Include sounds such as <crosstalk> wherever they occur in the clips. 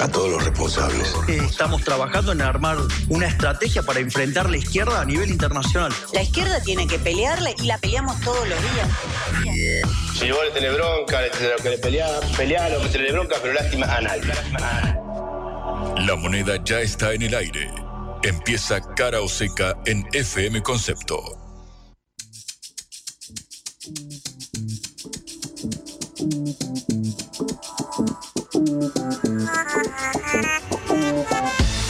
A todos los responsables. Estamos trabajando en armar una estrategia para enfrentar la izquierda a nivel internacional. La izquierda tiene que pelearla y la peleamos todos los días. Si vos le tenés bronca, le tenés que le pelear, pelealo, que le bronca, pero lástima a nadie. La moneda ya está en el aire. Empieza cara o seca en FM Concepto.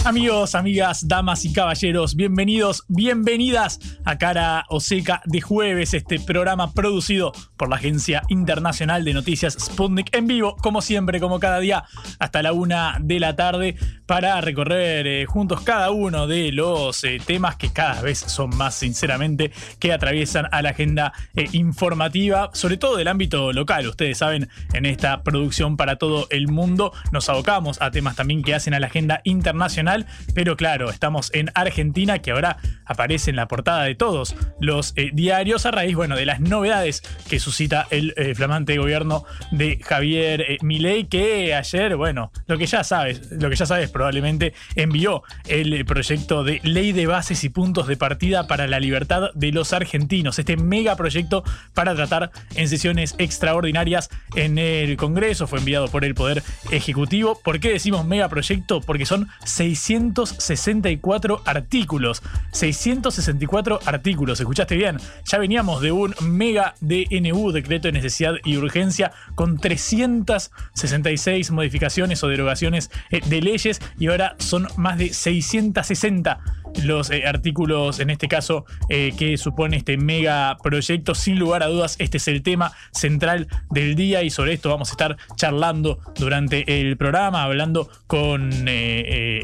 Amigos, amigas, damas y caballeros, bienvenidos, bienvenidas a Cara Oseca de jueves, este programa producido por la Agencia Internacional de Noticias Sputnik en vivo, como siempre, como cada día, hasta la una de la tarde, para recorrer eh, juntos cada uno de los eh, temas que cada vez son más, sinceramente, que atraviesan a la agenda eh, informativa, sobre todo del ámbito local. Ustedes saben, en esta producción para todo el mundo nos abocamos a temas también que hacen a la agenda internacional pero claro, estamos en Argentina, que ahora aparece en la portada de todos los eh, diarios a raíz, bueno, de las novedades que suscita el eh, flamante gobierno de Javier eh, Milei, que ayer, bueno, lo que ya sabes, lo que ya sabes probablemente envió el proyecto de ley de bases y puntos de partida para la libertad de los argentinos, este mega proyecto para tratar en sesiones extraordinarias en el Congreso, fue enviado por el Poder Ejecutivo. ¿Por qué decimos mega proyecto? Porque son 600 664 artículos. 664 artículos, ¿escuchaste bien? Ya veníamos de un mega DNU, decreto de necesidad y urgencia, con 366 modificaciones o derogaciones eh, de leyes y ahora son más de 660 los eh, artículos, en este caso, eh, que supone este mega proyecto. Sin lugar a dudas, este es el tema central del día y sobre esto vamos a estar charlando durante el programa, hablando con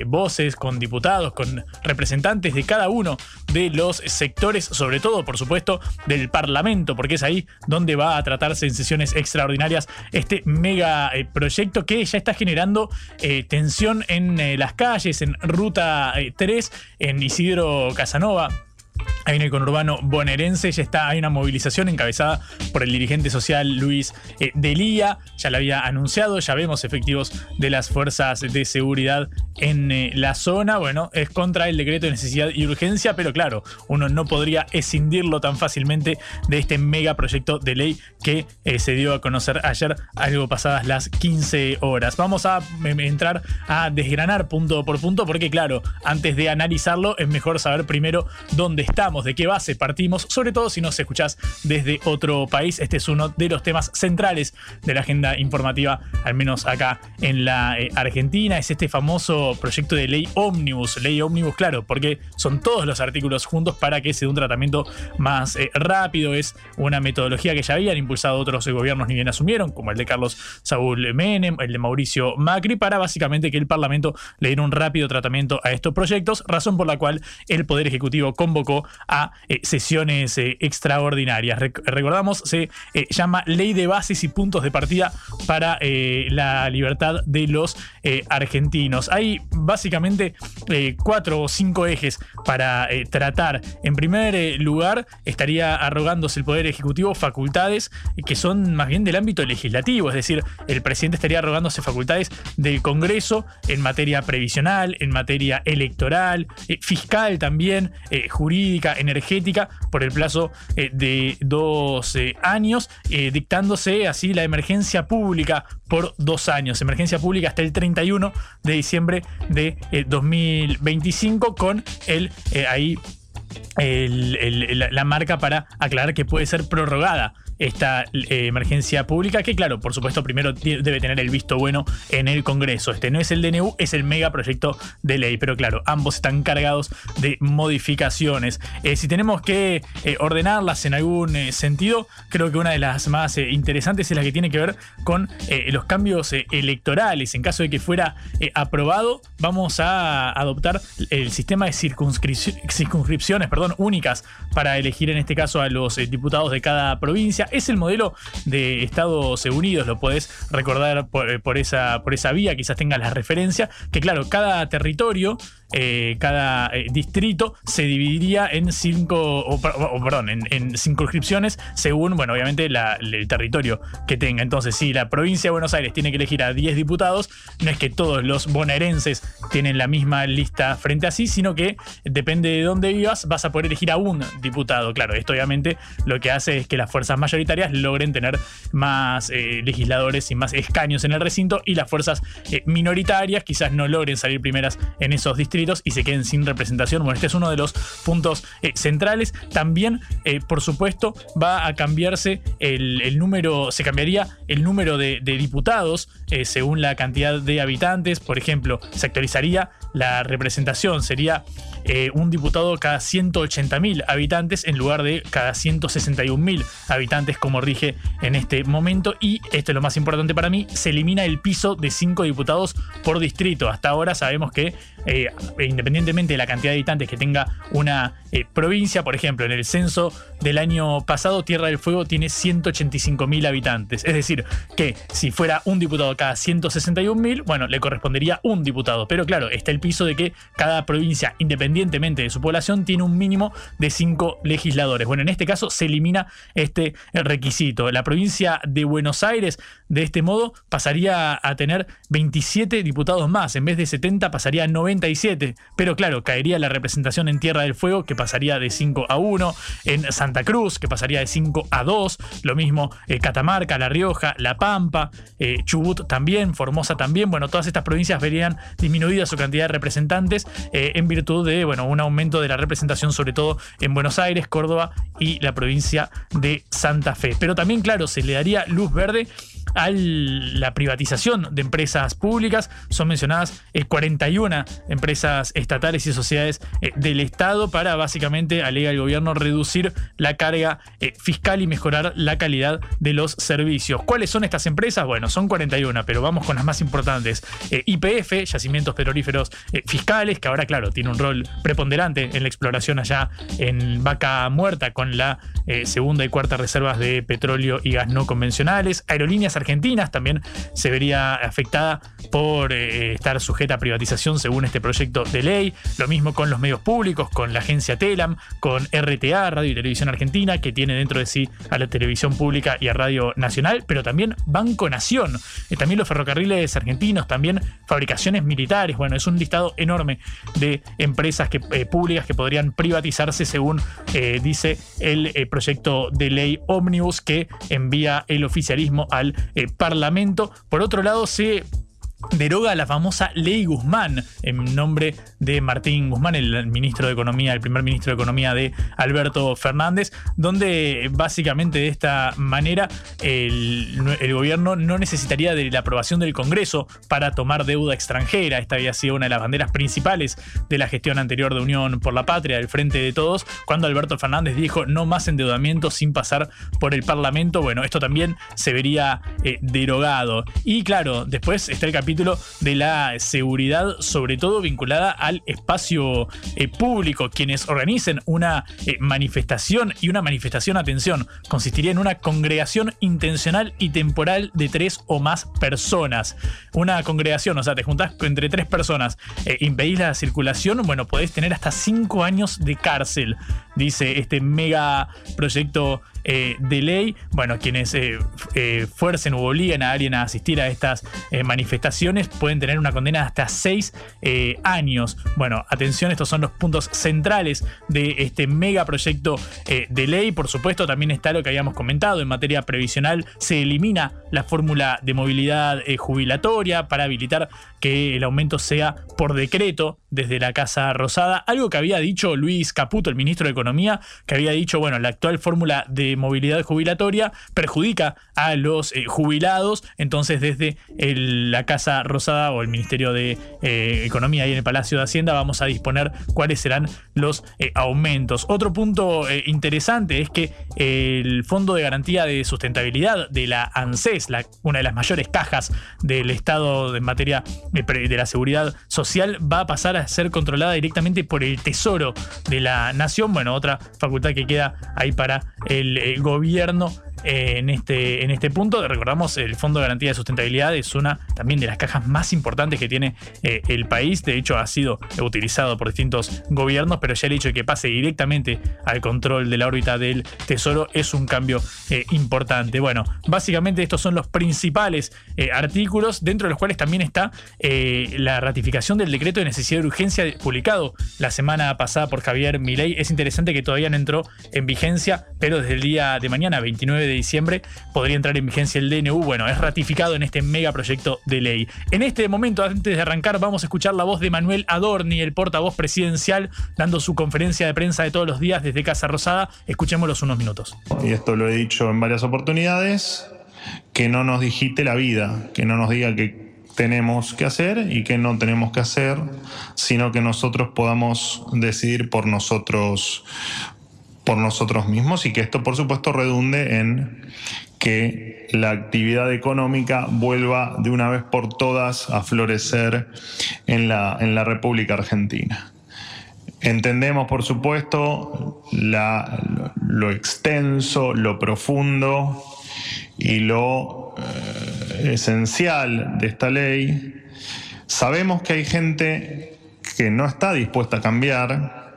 vos con diputados, con representantes de cada uno de los sectores, sobre todo, por supuesto, del Parlamento, porque es ahí donde va a tratarse en sesiones extraordinarias este mega eh, proyecto que ya está generando eh, tensión en eh, las calles, en Ruta 3, en Isidro Casanova Ahí en el conurbano bonaerense ya está, hay una movilización encabezada por el dirigente social Luis eh, Delía, ya la había anunciado, ya vemos efectivos de las fuerzas de seguridad en eh, la zona, bueno, es contra el decreto de necesidad y urgencia, pero claro, uno no podría escindirlo tan fácilmente de este megaproyecto de ley que eh, se dio a conocer ayer, algo pasadas las 15 horas. Vamos a em, entrar a desgranar punto por punto, porque claro, antes de analizarlo es mejor saber primero dónde de qué base partimos, sobre todo si nos escuchás desde otro país. Este es uno de los temas centrales de la agenda informativa, al menos acá en la eh, Argentina. Es este famoso proyecto de ley ómnibus. Ley ómnibus, claro, porque son todos los artículos juntos para que se dé un tratamiento más eh, rápido. Es una metodología que ya habían impulsado otros gobiernos ni bien asumieron, como el de Carlos Saúl Menem, el de Mauricio Macri, para básicamente que el Parlamento le diera un rápido tratamiento a estos proyectos, razón por la cual el Poder Ejecutivo convocó a eh, sesiones eh, extraordinarias. recordamos, se eh, llama Ley de Bases y Puntos de Partida para la Libertad de los Argentinos. Hay básicamente cuatro o cinco ejes para tratar. En primer lugar, estaría arrogándose el Poder Ejecutivo facultades que son más bien del ámbito legislativo, es decir, el presidente estaría arrogándose facultades del Congreso en materia previsional, en materia electoral, fiscal también, jurídica energética por el plazo eh, de dos años, eh, dictándose así la emergencia pública por dos años. Emergencia pública hasta el 31 de diciembre de 2025 eh, con el ahí la marca para aclarar que puede ser prorrogada esta eh, emergencia pública, que claro, por supuesto, primero debe tener el visto bueno en el Congreso. Este no es el DNU, es el megaproyecto de ley, pero claro, ambos están cargados de modificaciones. Eh, si tenemos que eh, ordenarlas en algún sentido, creo que una de las más interesantes es la que tiene que ver con los cambios electorales. En caso de que fuera aprobado, vamos a adoptar el sistema de circunscripciones perdón, únicas para elegir en este caso a los diputados de cada provincia es el modelo de Estados Unidos, lo podés recordar por, esa, por esa vía, quizás tengas la referencia, que claro, cada territorio eh, cada eh, distrito se dividiría en cinco, o, perdón, en, circunscripciones según, bueno, obviamente el territorio que tenga. Entonces, si la provincia de Buenos Aires tiene que elegir a 10 diputados, no es que todos los bonaerenses tienen la misma lista frente a sí, sino que depende de dónde vivas, vas a poder elegir a un diputado. Claro, esto obviamente lo que hace es que las fuerzas mayoritarias logren tener más eh, legisladores y más escaños en el recinto y las fuerzas minoritarias quizás no logren salir primeras en esos distritos y se queden sin representación. Bueno, este es uno de los puntos eh, centrales. También, eh, por supuesto, va a cambiarse el, número, se cambiaría el número de, diputados eh, según la cantidad de habitantes. Por ejemplo, se actualizaría la representación, sería un diputado cada 180.000 habitantes en lugar de cada 161.000 habitantes como rige en este momento. Y esto es lo más importante para mí, se elimina el piso de 5 diputados por distrito. Hasta ahora sabemos que e independientemente de la cantidad de habitantes que tenga una eh, provincia, por ejemplo, en el censo del año pasado, Tierra del Fuego tiene 185.000 habitantes. Es decir, que si fuera un diputado cada 161.000, bueno, le correspondería un diputado. Pero claro, está el piso de que cada provincia, independientemente de su población, tiene un mínimo de 5 legisladores. Bueno, en este caso se elimina este requisito. La provincia de Buenos Aires, de este modo, pasaría a tener 27 diputados más. En vez de 70, pasaría a 97. Pero claro, caería la representación en Tierra del Fuego, que pasaría de 5 a 1. En Santa Cruz, que pasaría de 5 a 2. Lo mismo eh, Catamarca, La Rioja, La Pampa, eh, Chubut también, Formosa también. Bueno, todas estas provincias verían disminuida su cantidad de representantes eh, en virtud de bueno, un aumento de la representación, sobre todo en Buenos Aires, Córdoba y la provincia de Santa Fe. Pero también, claro, se le daría luz verde a la privatización de empresas públicas. Son mencionadas 41 eh, empresas estatales y sociedades eh, del Estado para básicamente, alega el gobierno, reducir la carga eh, fiscal y mejorar la calidad de los servicios. ¿Cuáles son estas empresas? Bueno, son 41, pero vamos con las más importantes. IPF, Yacimientos Petrolíferos Fiscales, que ahora, claro, tiene un rol preponderante en la exploración allá en Vaca Muerta con la segunda y cuarta reservas de petróleo y gas no convencionales. Aerolíneas argentinas también se vería afectada por eh, estar sujeta a privatización según este proyecto de ley. Lo mismo con los medios públicos, con la agencia TELAM, con RTA, Radio y Televisión Argentina, que tiene dentro de sí a la televisión pública y a Radio Nacional, pero también Banco Nación, eh, también los ferrocarriles argentinos, también fabricaciones militares. Bueno, es un listado enorme de empresas que, eh, públicas que podrían privatizarse según dice el proyecto de ley Omnibus que envía el oficialismo al eh, Parlamento. Por otro lado, se deroga la famosa Ley Guzmán en nombre de Martín Guzmán, el ministro de Economía, el primer ministro de Economía de Alberto Fernández, donde básicamente de esta manera el, gobierno no necesitaría de la aprobación del Congreso para tomar deuda extranjera. Esta había sido una de las banderas principales de la gestión anterior de Unión por la Patria, del Frente de Todos, cuando Alberto Fernández dijo no más endeudamiento sin pasar por el Parlamento. Bueno, esto también se vería eh, derogado. Y claro, después está el capítulo de la seguridad, sobre todo vinculada al espacio eh, público. Quienes organicen una eh, manifestación y una manifestación, atención, consistiría en una congregación intencional y temporal de tres o más personas. Una congregación, o sea, te juntás entre tres personas, eh, impedís la circulación, bueno, podés tener hasta cinco años de cárcel, dice este mega proyecto eh, de ley, bueno, quienes eh, eh, fuercen u obliguen a alguien a asistir a estas manifestaciones pueden tener una condena de hasta seis años. Bueno, atención, estos son los puntos centrales de este megaproyecto de ley. Por supuesto, también está lo que habíamos comentado en materia previsional, se elimina la fórmula de movilidad jubilatoria para habilitar que el aumento sea por decreto desde la Casa Rosada, algo que había dicho Luis Caputo, el ministro de Economía, que había dicho, bueno, la actual fórmula de movilidad jubilatoria perjudica a los eh, jubilados, entonces desde la Casa Rosada o el Ministerio de eh, Economía y en el Palacio de Hacienda vamos a disponer cuáles serán los eh, aumentos. Otro punto interesante es que el Fondo de Garantía de Sustentabilidad de la ANSES, la, una de las mayores cajas del Estado en materia de la seguridad social, va a pasar ser controlada directamente por el Tesoro de la Nación. Bueno, otra facultad que queda ahí para el gobierno eh, en, este, en este punto. Recordamos, el Fondo de Garantía de Sustentabilidad es una también de las cajas más importantes que tiene eh, el país. De hecho, ha sido utilizado por distintos gobiernos, pero ya el hecho de que pase directamente al control de la órbita del Tesoro es un cambio eh, importante. Bueno, básicamente estos son los principales artículos, dentro de los cuales también está la ratificación del decreto de necesidad de urgencia publicado la semana pasada por Javier Milei. Es interesante que todavía no entró en vigencia, pero desde el día de mañana, 29 de diciembre podría entrar en vigencia el DNU. Bueno, es ratificado en este megaproyecto de ley. En este momento, antes de arrancar, vamos a escuchar la voz de Manuel Adorni, el portavoz presidencial, dando su conferencia de prensa de todos los días desde Casa Rosada. Escuchémoslos unos minutos. Y esto lo he dicho en varias oportunidades, que no nos digite la vida, que no nos diga que tenemos que hacer y que no tenemos que hacer, sino que nosotros podamos decidir por nosotros por nosotros mismos y que esto por supuesto redunde en que la actividad económica vuelva de una vez por todas a florecer en la, en la República Argentina. Entendemos, por supuesto, lo extenso, lo profundo y lo eh, esencial de esta ley. Sabemos que hay gente que no está dispuesta a cambiar,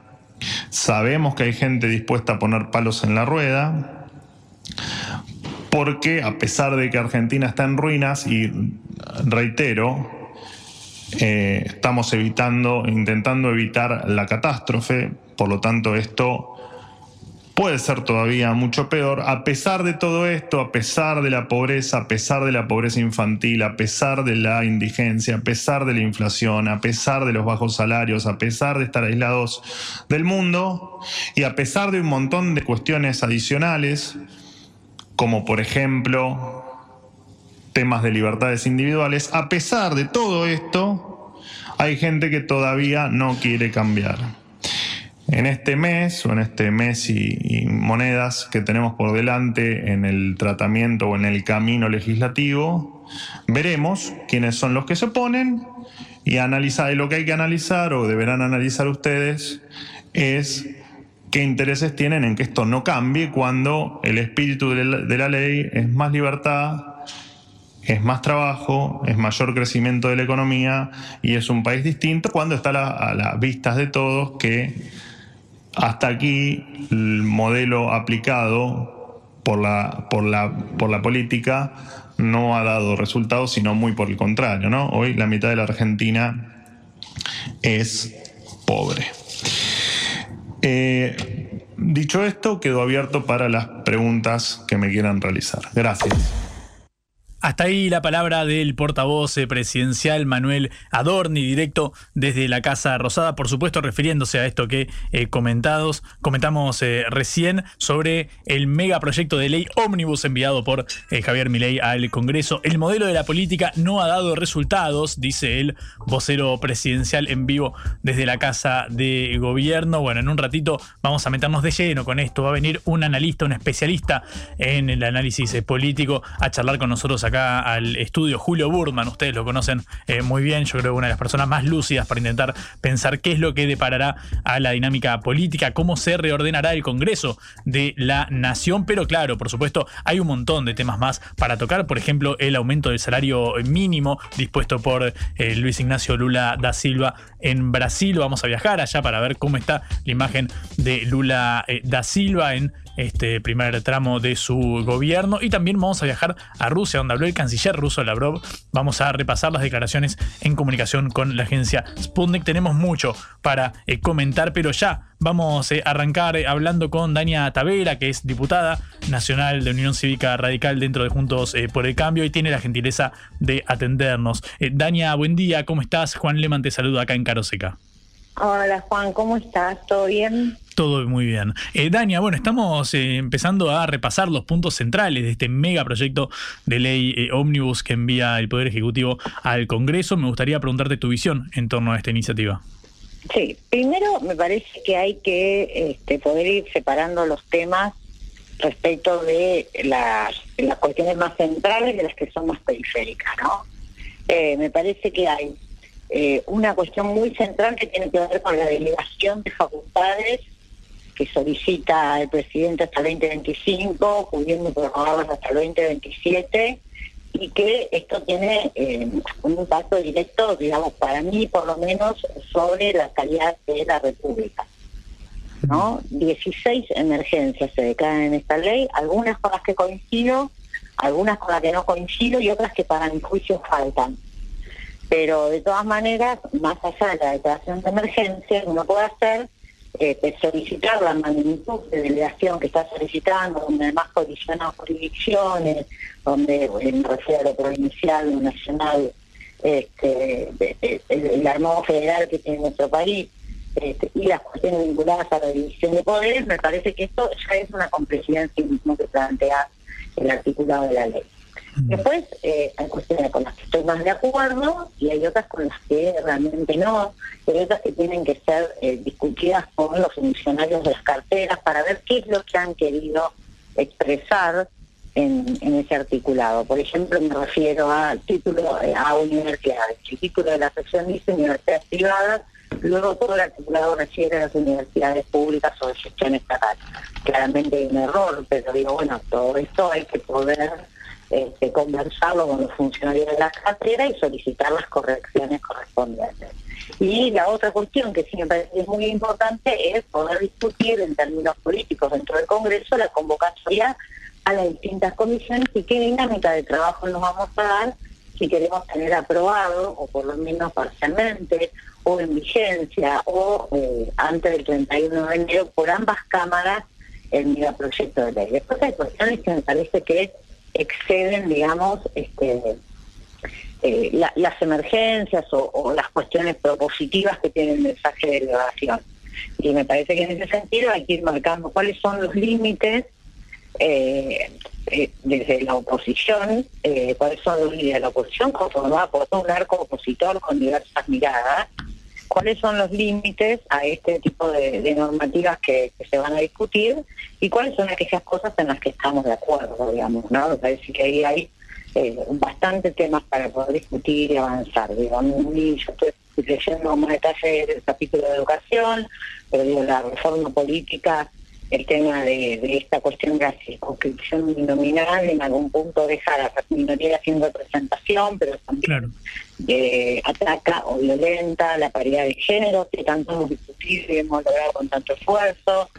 Sabemos que hay gente dispuesta a poner palos en la rueda, porque a pesar de que Argentina está en ruinas, y reitero, eh, estamos evitando, intentando evitar la catástrofe, por lo tanto esto puede ser todavía mucho peor. A pesar de todo esto, a pesar de la pobreza, a pesar de la pobreza infantil, a pesar de la indigencia, a pesar de la inflación, a pesar de los bajos salarios, a pesar de estar aislados del mundo y a pesar de un montón de cuestiones adicionales, como por ejemplo temas de libertades individuales, a pesar de todo esto, hay gente que todavía no quiere cambiar. En este mes o en este mes y, monedas que tenemos por delante en el tratamiento o en el camino legislativo, veremos quiénes son los que se oponen y analizar, lo que hay que analizar o deberán analizar ustedes es qué intereses tienen en que esto no cambie cuando el espíritu de la, ley es más libertad, es más trabajo, es mayor crecimiento de la economía y es un país distinto cuando está a las vistas de todos que hasta aquí el modelo aplicado por la, por la, por la política no ha dado resultados, sino muy por el contrario. Hoy la mitad de la Argentina es pobre. Eh, dicho esto, quedo abierto para las preguntas que me quieran realizar. Gracias. Hasta ahí la palabra del portavoz eh, presidencial Manuel Adorni, directo desde la Casa Rosada, por supuesto refiriéndose a esto que eh, comentados, comentamos eh, recién sobre el megaproyecto de ley ómnibus enviado por Javier Milei al Congreso. El modelo de la política no ha dado resultados, dice el vocero presidencial en vivo desde la Casa de Gobierno. Bueno, en un ratito vamos a meternos de lleno con esto. Va a venir un analista, un especialista en el análisis político a charlar con nosotros acá al estudio. Julio Burman, ustedes lo conocen eh, muy bien, yo creo que una de las personas más lúcidas para intentar pensar qué es lo que deparará a la dinámica política, cómo se reordenará el Congreso de la Nación, pero claro, por supuesto, hay un montón de temas más para tocar, por ejemplo, el aumento del salario mínimo dispuesto por eh, Luis Ignacio Lula da Silva en Brasil, vamos a viajar allá para ver cómo está la imagen de Lula eh, da Silva en este primer tramo de su gobierno. Y también vamos a viajar a Rusia, donde habló el canciller ruso Lavrov. Vamos a repasar las declaraciones en comunicación con la agencia Sputnik. Tenemos mucho para eh, comentar, pero ya vamos eh, a arrancar eh, hablando con Dania Tavera, que es diputada nacional de Unión Cívica Radical dentro de Juntos por el Cambio y tiene la gentileza de atendernos. Dania, buen día, ¿cómo estás? Juan Leman te saluda acá en Caroseca. Hola Juan, ¿cómo estás? ¿Todo bien? Todo muy bien. Eh, Dania, bueno, estamos eh, empezando a repasar los puntos centrales de este megaproyecto de ley eh, ómnibus que envía el Poder Ejecutivo al Congreso. Me gustaría preguntarte tu visión en torno a esta iniciativa. Sí, primero me parece que hay que este, poder ir separando los temas respecto de las, las cuestiones más centrales de las que son más periféricas, ¿no? Eh, me parece que hay eh, una cuestión muy central que tiene que ver con la delegación de facultades que solicita el presidente hasta el 2025, pudiendo prorrogarlas hasta el 2027, y que esto tiene eh, un impacto directo, digamos, para mí por lo menos, sobre la calidad de la República. ¿no? 16 emergencias se declaran en esta ley, algunas con las que coincido, algunas con las que no coincido y otras que para mi juicio faltan. Pero de todas maneras, más allá de la declaración de emergencia, uno puede hacer eh, solicitar la magnitud de delegación que está solicitando, donde además colisionan jurisdicciones, donde en me refiero a lo provincial, lo nacional, este, el, el armado federal que tiene nuestro país, este, y las cuestiones vinculadas a la división de poderes, me parece que esto ya es una complejidad en sí mismo que plantea el articulado de la ley. Después eh, hay cuestiones con las que estoy más de acuerdo y hay otras con las que realmente no, hay otras que tienen que ser eh, discutidas con los funcionarios de las carteras para ver qué es lo que han querido expresar en, ese articulado. Por ejemplo, me refiero al título eh, a universidades. El título de la sección dice universidades privadas Luego todo el articulado refiere a las universidades públicas o de gestión estatal. Claramente hay un error, pero digo, bueno, todo esto hay que poder este, conversarlo con los funcionarios de la cartera y solicitar las correcciones correspondientes. Y la otra cuestión que sí me parece muy importante es poder discutir en términos políticos dentro del Congreso la convocatoria a las distintas comisiones y qué dinámica de trabajo nos vamos a dar si queremos tener aprobado, o por lo menos parcialmente, o en vigencia, o eh, antes del 31 de enero, por ambas cámaras, el megaproyecto de ley. Después hay cuestiones que me parece que exceden, digamos, este, eh, las emergencias o, las cuestiones propositivas que tiene el mensaje de elevación. Y me parece que en ese sentido hay que ir marcando cuáles son los límites eh, eh, desde la oposición, cuáles son los líderes de la oposición, conformada por todo un arco opositor con diversas miradas, cuáles son los límites a este tipo de, normativas que, se van a discutir y cuáles son aquellas cosas en las que estamos de acuerdo, digamos, ¿no? Me parece que ahí hay eh, bastante temas para poder discutir y avanzar. Digo, yo estoy leyendo más detalles del capítulo de educación, pero digo, la reforma política el tema de, esta cuestión de la circunscripción uninominal en algún punto deja a las minorías sin representación, pero también eh, ataca o violenta la paridad de género, que tanto hemos discutido y hemos logrado con tanto esfuerzo.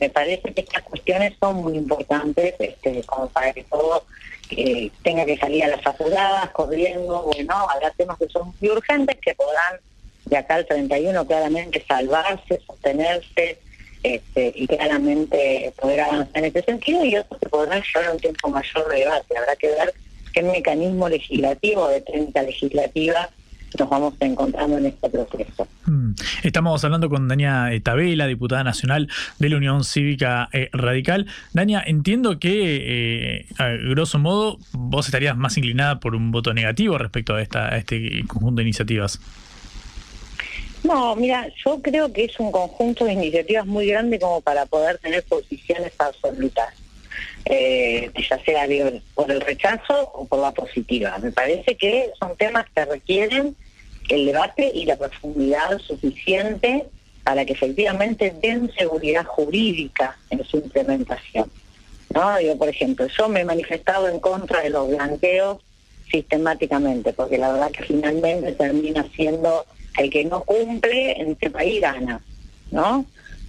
Me parece que estas cuestiones son muy importantes este, como para que todo eh, tenga que salir a las apuradas, corriendo. Bueno, habrá temas que son muy urgentes que podrán de acá al 31 claramente salvarse, sostenerse este, y claramente poder avanzar en este sentido y otros que podrán llevar un tiempo mayor de debate. Habrá que ver qué mecanismo legislativo de técnica legislativa nos vamos encontrando en este proceso. Mm. Estamos hablando con Dania Tabela, diputada nacional de la Unión Cívica eh, Radical. Dania, entiendo que, eh, a grosso modo, vos estarías más inclinada por un voto negativo respecto a, esta, a este conjunto de iniciativas. No, mira, yo creo que es un conjunto de iniciativas muy grande como para poder tener posiciones absolutas, eh, ya sea por el rechazo o por la positiva. Me parece que son temas que requieren el debate y la profundidad suficiente para que efectivamente den seguridad jurídica en su implementación. ¿no? Digo, por ejemplo, yo me he manifestado en contra de los blanqueos sistemáticamente, porque la verdad que finalmente termina siendo el que no cumple en este país gana, ¿no?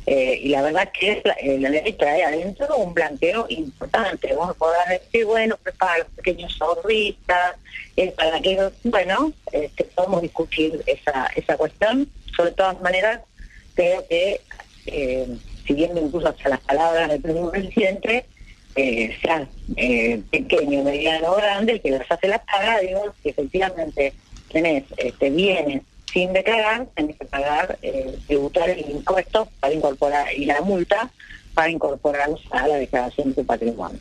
Eh, y la verdad que eh, la, ley trae adentro un blanqueo importante. Vos podrás decir, bueno, pues para los pequeños ahorristas, es para que, bueno, este, podemos discutir esa, esa cuestión. Sobre todas maneras, creo que, eh, siguiendo incluso hacia las palabras del primer presidente, eh, sea pequeño, mediano o grande, el que las hace la paga, digo, que efectivamente tenés este, bienes sin declarar, tenés que pagar, eh, tributar el impuesto para incorporar y la multa para incorporarlos a la declaración de tu patrimonio.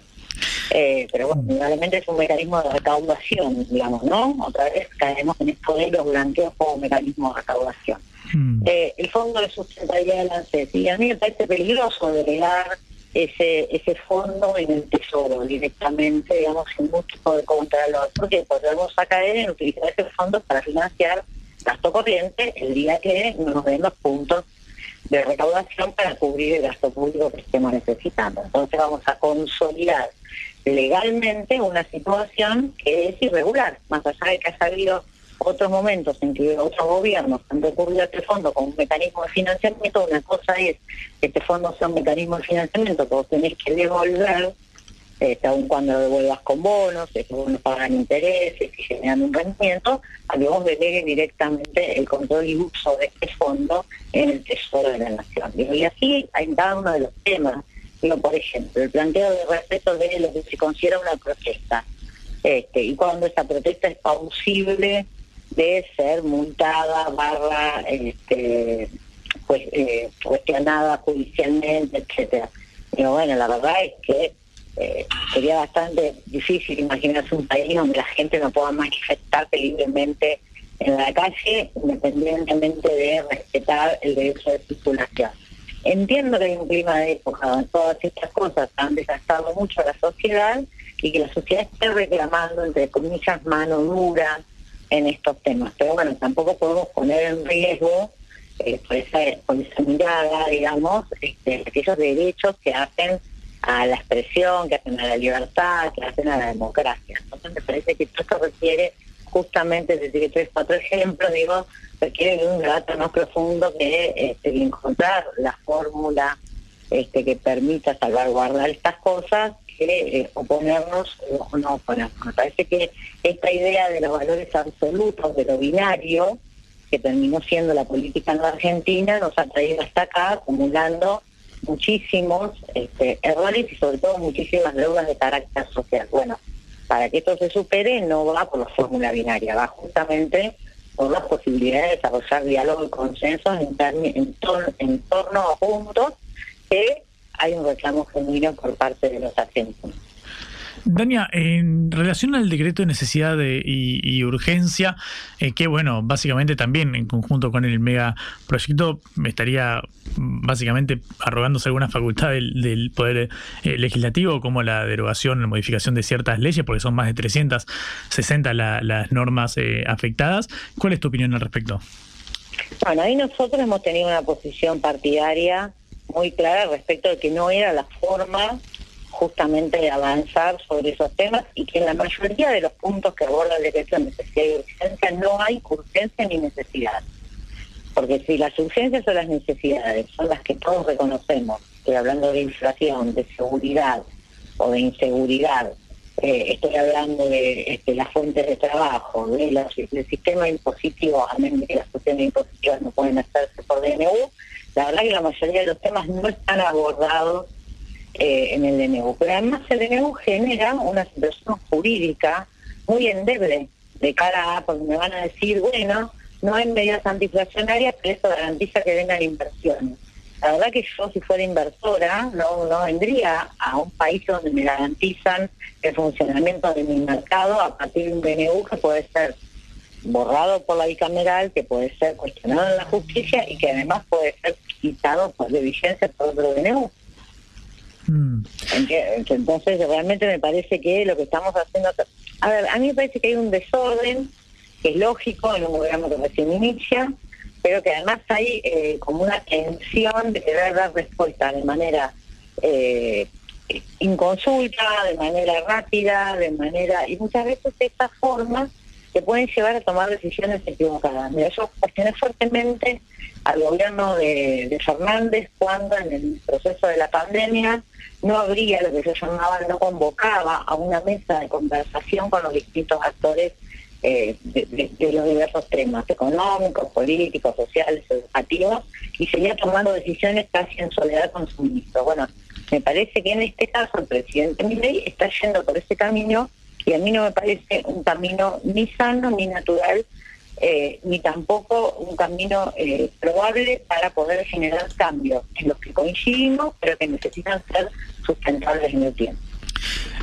Eh, pero bueno, realmente es un mecanismo de recaudación, digamos, ¿no? Otra vez caemos en esto de los blanqueos como mecanismo de recaudación. Eh, el Fondo de Sustentabilidad de la ANSES, y a mí me parece peligroso delegar ese ese fondo en el tesoro directamente, digamos, sin mucho de control. ¿Por qué? Porque vamos a caer en utilizar ese fondo para financiar gasto corriente el día que nos den los puntos de recaudación para cubrir el gasto público que estemos necesitando. Entonces vamos a consolidar legalmente una situación que es irregular, más allá de que ha habido otros momentos en que otros gobiernos han recurrido a este fondo como un mecanismo de financiamiento, una cosa es que este fondo sea un mecanismo de financiamiento que vos tenés que devolver, este, aun cuando lo devuelvas con bonos, que bonos pagan intereses y generan un rendimiento, a que vos delegues directamente el control y uso de este fondo en el Tesoro de la Nación. y así hay cada uno de los temas. Digo, por ejemplo, el planteo de respeto de lo que se considera una protesta. Este, y cuando esa protesta es pausible de ser multada, barra, este, pues, eh, cuestionada judicialmente, etcétera. Pero bueno, la verdad es que eh, sería bastante difícil imaginarse un país donde la gente no pueda manifestarse libremente en la calle, independientemente de respetar el derecho de circulación. Entiendo que hay un clima de época donde todas estas cosas han desgastado mucho a la sociedad y que la sociedad esté reclamando, entre comillas, mano dura, en estos temas. Pero bueno, tampoco podemos poner en riesgo eh, por, esa, esa mirada, digamos, este, aquellos derechos que hacen a la expresión, que hacen a la libertad, que hacen a la democracia. Entonces me parece que esto requiere justamente, decir tres, cuatro ejemplos, digo, requiere de un debate más profundo que este, encontrar la fórmula este, que permita salvaguardar estas cosas que eh, oponernos o no oponernos. Me parece que esta idea de los valores absolutos, de lo binario, que terminó siendo la política en la Argentina, nos ha traído hasta acá acumulando muchísimos este, errores y sobre todo muchísimas deudas de carácter social. Bueno, para que esto se supere no va por la fórmula binaria, va justamente por las posibilidades de desarrollar diálogo y consenso en, en, en torno a puntos que hay un reclamo genuino por parte de los argentinos. Dania, en relación al decreto de necesidad y, urgencia, eh, que bueno, básicamente también en conjunto con el megaproyecto estaría básicamente arrogándose alguna facultad del, Poder eh, Legislativo, como la derogación, la modificación de ciertas leyes, porque son más de 360 las normas eh, afectadas. ¿Cuál es tu opinión al respecto? Bueno, ahí nosotros hemos tenido una posición partidaria muy clara respecto de que no era la forma justamente avanzar sobre esos temas y que en la mayoría de los puntos que aborda el decreto de necesidad y urgencia no hay urgencia ni necesidad. Porque si las urgencias o las necesidades son las que todos reconocemos, estoy hablando de inflación, de seguridad o de inseguridad, eh, estoy hablando de este, las fuentes de trabajo, de del sistema impositivo, a menos que las cuestiones impositivas no pueden hacerse por DNU, la verdad que la mayoría de los temas no están abordados eh, en el DNU. Pero además el DNU genera una situación jurídica muy endeble de cara a, porque me van a decir, bueno, no hay medidas antiinflacionarias, pero eso garantiza que vengan inversiones. La verdad que yo si fuera inversora no, vendría a un país donde me garantizan el funcionamiento de mi mercado a partir de un DNU que puede ser borrado por la bicameral, que puede ser cuestionado en la justicia y que además puede ser quitado por de vigencia por otro DNU. Mm. Entonces realmente me parece que lo que estamos haciendo... A ver, a mí me parece que hay un desorden que es lógico en un gobierno que recién inicia, pero que además hay eh, como una tensión de querer dar respuesta de manera eh, inconsulta, de manera rápida, de manera... Y muchas veces esta forma que pueden llevar a tomar decisiones equivocadas. Mira, yo cuestioné fuertemente al gobierno de, Fernández cuando en el proceso de la pandemia no habría lo que se llamaba, no convocaba a una mesa de conversación con los distintos actores eh, de, los diversos temas económicos, políticos, sociales, educativos, y seguía tomando decisiones casi en soledad con su ministro. Bueno, me parece que en este caso el presidente Milei está yendo por ese camino y a mí no me parece un camino ni sano ni natural eh, ni tampoco un camino eh, probable para poder generar cambios en los que coincidimos, pero que necesitan ser sustentables en el tiempo.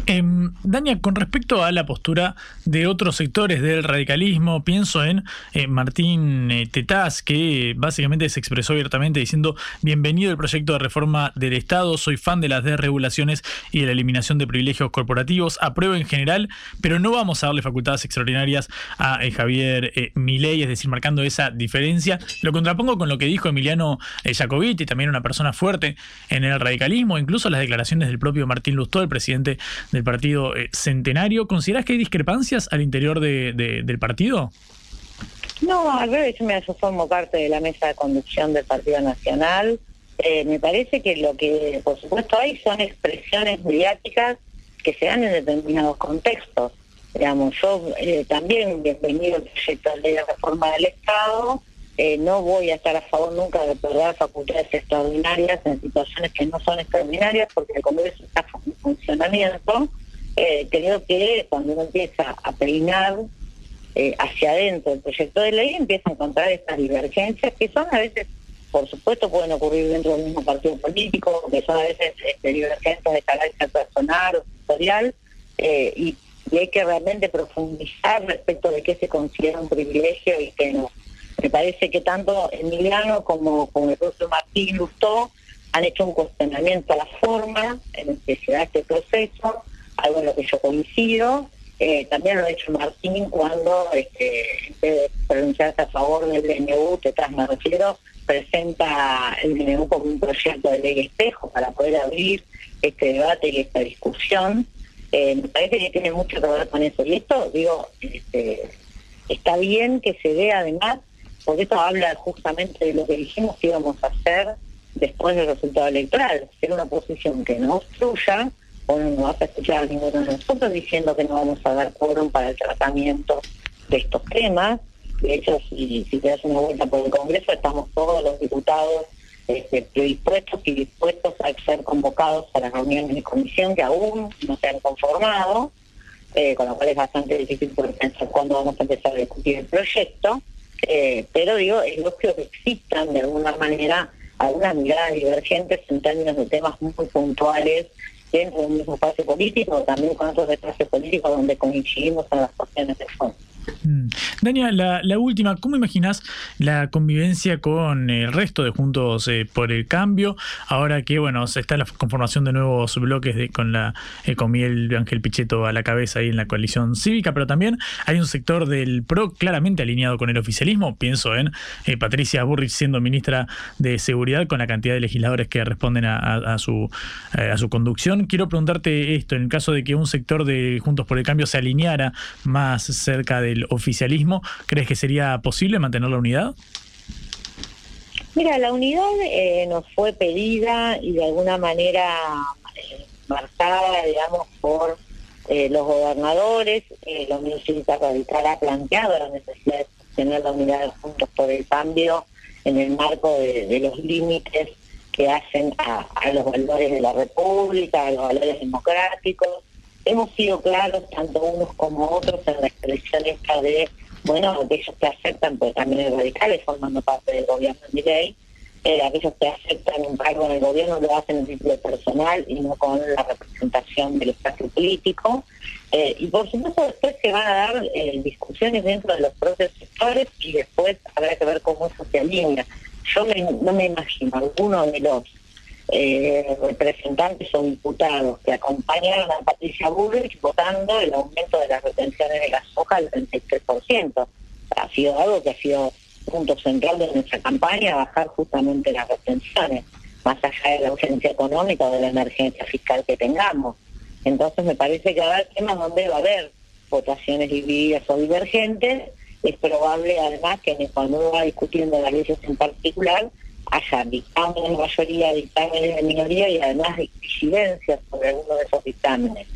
Eh, Dania, con respecto a la postura de otros sectores del radicalismo, pienso en eh, Martín eh, Tetaz, que básicamente se expresó abiertamente diciendo, bienvenido el proyecto de reforma del Estado, soy fan de las desregulaciones y de la eliminación de privilegios corporativos, apruebo en general, pero no vamos a darle facultades extraordinarias a eh, Javier Milei, es decir, marcando esa diferencia. Lo contrapongo con lo que dijo Emiliano Jacobiti, también una persona fuerte en el radicalismo, incluso las declaraciones del propio Martín Lustó, el presidente del partido eh, Centenario. ¿Consideras que hay discrepancias al interior de, del partido? No, al revés, yo formo parte de la mesa de conducción del Partido Nacional. Eh, me parece que lo que, por supuesto, hay son expresiones mediáticas que se dan en determinados contextos. Digamos, yo eh, también bienvenido al proyecto de ley de reforma del Estado, eh, no voy a estar a favor nunca de perder facultades extraordinarias en situaciones que no son extraordinarias porque el Congreso está en funcionamiento. Eh, creo que cuando uno empieza a peinar eh, hacia adentro el proyecto de ley, empieza a encontrar estas divergencias que son a veces, por supuesto, pueden ocurrir dentro del mismo partido político, que son a veces este, divergencias de carácter personal o sectorial, y, y hay que realmente profundizar respecto de qué se considera un privilegio y qué no. Me parece que tanto Emiliano como, como el propio Martín Lustó han hecho un cuestionamiento a la forma en que se da este proceso, algo en lo que yo coincido. Eh, también lo ha hecho Martín cuando, este, de pronunciarse a favor del DNU, que tras me refiero, presenta el DNU como un proyecto de ley espejo para poder abrir este debate y esta discusión. Eh, me parece que tiene mucho que ver con eso. Y esto, digo, este, está bien que se vea además porque esto habla justamente de lo que dijimos que íbamos a hacer después del resultado electoral, ser una oposición que no obstruya, o no vas a escuchar a ninguno de nosotros diciendo que no vamos a dar quórum para el tratamiento de estos temas. De hecho, si, te das una vuelta por el Congreso, estamos todos los diputados este, predispuestos y dispuestos a ser convocados a las reuniones de comisión que aún no se han conformado, eh, con lo cual es bastante difícil pensar cuándo vamos a empezar a discutir el proyecto. Eh, pero digo, es lógico que existan de alguna manera algunas miradas divergentes en términos de temas muy puntuales dentro del mismo espacio político, también con otros espacios políticos donde coincidimos en las cuestiones de fondo. Mm. Daniel, la, última, ¿cómo imaginas la convivencia con el resto de Juntos eh, por el Cambio? Ahora que, bueno, se está la conformación de nuevos bloques de, con la eh, con Miguel Ángel Pichetto a la cabeza ahí en la coalición cívica, pero también hay un sector del PRO claramente alineado con el oficialismo. Pienso en eh, Patricia Burrich siendo ministra de Seguridad con la cantidad de legisladores que responden a, su, a su conducción. Quiero preguntarte esto, en el caso de que un sector de Juntos por el Cambio se alineara más cerca de oficialismo, ¿crees que sería posible mantener la unidad? Mira, la unidad eh, nos fue pedida y de alguna manera eh, marcada, digamos, por eh, los gobernadores. la Unión Cívica Radical ha planteado la necesidad de tener la unidad de Juntos por el Cambio en el marco de, los límites que hacen a, a, los valores de la República, a los valores democráticos, hemos sido claros, tanto unos como otros, en la expresión esta de, bueno, aquellos que aceptan, pues también radicales formando parte del gobierno de ley, eh, aquellos que aceptan un cargo en el gobierno lo hacen en título personal y no con la representación del espacio político. Eh, y por supuesto después se van a dar eh, discusiones dentro de los propios sectores y después habrá que ver cómo eso se alinea. Yo no me imagino alguno de los eh, representantes o diputados que acompañaron a Patricia Bullrich votando el aumento de las retenciones de la soja al 33%. Ha sido algo que ha sido punto central de nuestra campaña, bajar justamente las retenciones, más allá de la urgencia económica o de la emergencia fiscal que tengamos. Entonces me parece que haber temas donde va a haber votaciones divididas o divergentes, es probable además que cuando uno va discutiendo las leyes en particular, haya dictámenes de mayoría, dictámenes de minoría y además disidencias sobre algunos de esos dictámenes.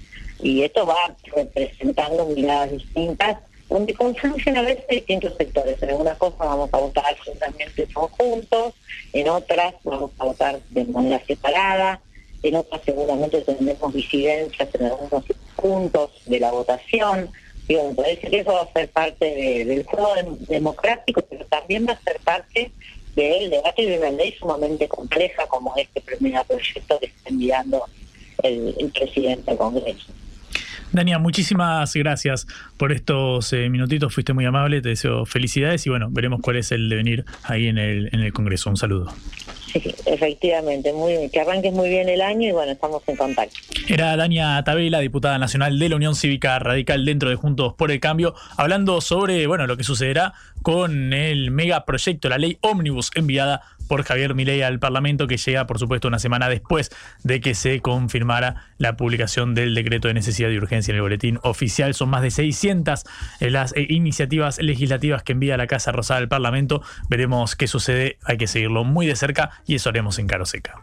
Y esto va representando miradas distintas, donde confluyen a veces distintos sectores. En algunas cosas vamos a votar absolutamente conjuntos, en otras vamos a votar de manera separada, en otras seguramente tendremos disidencias en algunos puntos de la votación. Digo, me parece que eso va a ser parte del juego democrático, pero también va a ser parte del debate de una ley sumamente compleja como este primer proyecto que está enviando el, el presidente del Congreso. Dania, muchísimas gracias por estos eh, minutitos, fuiste muy amable, te deseo felicidades y bueno, veremos cuál es el devenir ahí en el, en el Congreso. Un saludo. Sí, efectivamente, muy, que arranques muy bien el año y bueno, estamos en contacto. Era Dania Tabela, diputada nacional de la Unión Cívica Radical dentro de Juntos por el Cambio, hablando sobre bueno, lo que sucederá con el megaproyecto, la ley Omnibus enviada por Javier Milei al Parlamento, que llega, por supuesto, una semana después de que se confirmara la publicación del decreto de necesidad de urgencia en el boletín oficial. Son más de 600 eh, las eh, iniciativas legislativas que envía la Casa Rosada al Parlamento. Veremos qué sucede, hay que seguirlo muy de cerca y eso haremos en Caro Seca.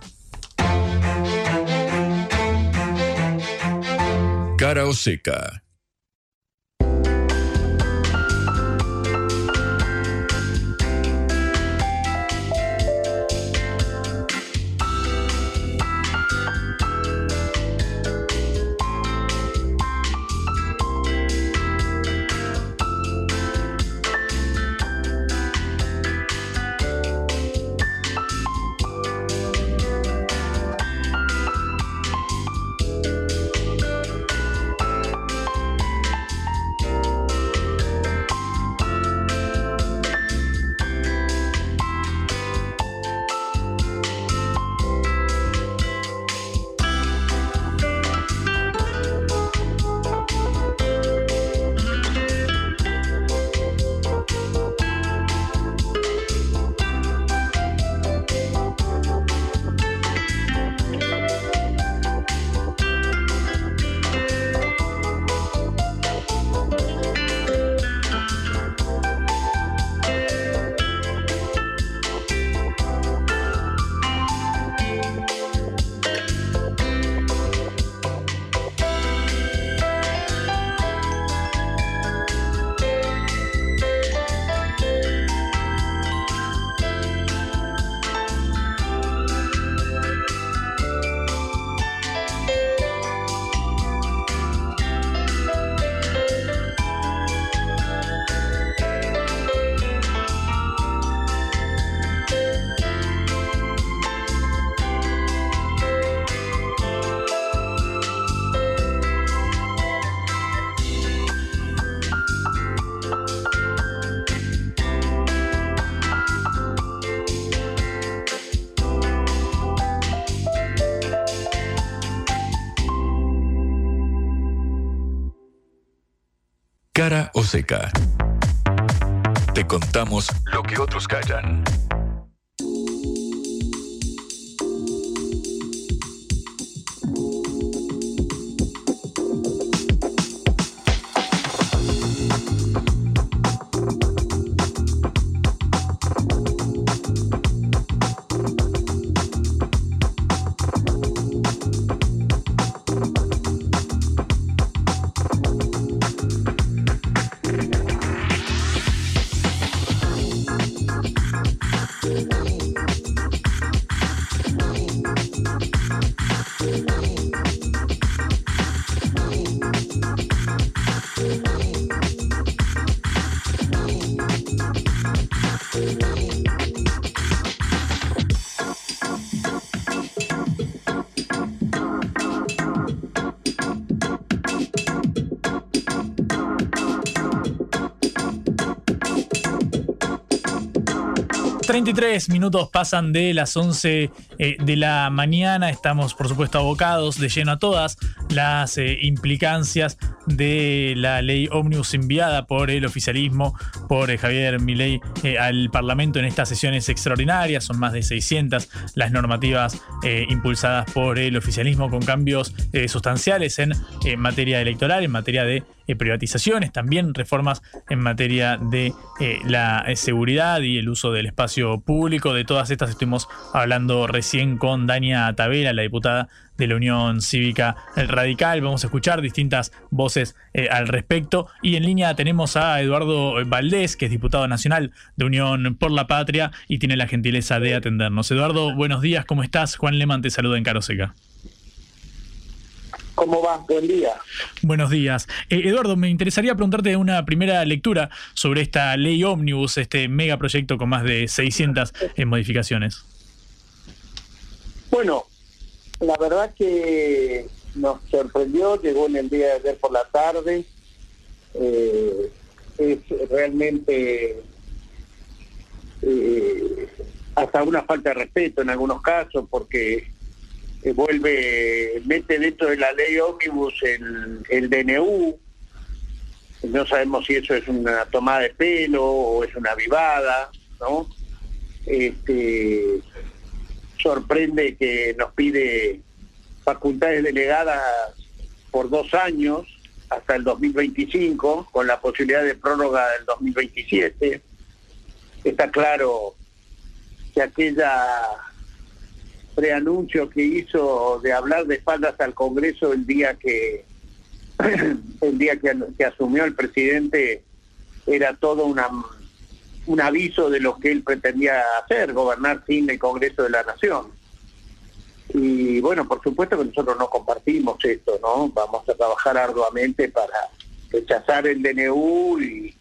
Cara o seca Cara o seca. Te contamos lo que otros callan. 23 minutos pasan de las 11 eh, de la mañana. Estamos, por supuesto, abocados de lleno a todas las eh, implicancias de la ley Omnibus enviada por el oficialismo, por eh, Javier Milei al Parlamento en estas sesiones extraordinarias. Son más de 600 las normativas impulsadas por el oficialismo con cambios sustanciales en materia electoral, en materia de privatizaciones, también reformas en materia de la seguridad y el uso del espacio público. De todas estas estuvimos hablando recién con Dania Tavera, la diputada de la Unión Cívica Radical. Vamos a escuchar distintas voces eh, al respecto. Y en línea tenemos a Eduardo Valdés, que es diputado nacional de Unión por la Patria y tiene la gentileza de atendernos. Eduardo, buenos días, ¿cómo estás? Juan Leman te saluda en Caroseca. ¿Cómo va? Buen día. Buenos días. Eh, Eduardo, me interesaría preguntarte una primera lectura sobre esta ley ómnibus, este megaproyecto con más de 600 eh, modificaciones. Bueno, la verdad que nos sorprendió, llegó en el día de ayer por la tarde. Eh, es realmente eh, hasta una falta de respeto en algunos casos, porque eh, vuelve, mete dentro de la ley ómnibus el, el DNU. No sabemos si eso es una tomada de pelo o es una vivada, ¿no? Este, sorprende que nos pide facultades delegadas por dos años hasta el 2025, con la posibilidad de prórroga del 2027. Está claro que aquella preanuncio que hizo de hablar de espaldas al Congreso el día que <clears throat> el día que, asumió el presidente era todo una, un aviso de lo que él pretendía hacer, gobernar sin el Congreso de la Nación. Y bueno, por supuesto que nosotros no compartimos esto, ¿no? Vamos a trabajar arduamente para rechazar el DNU y,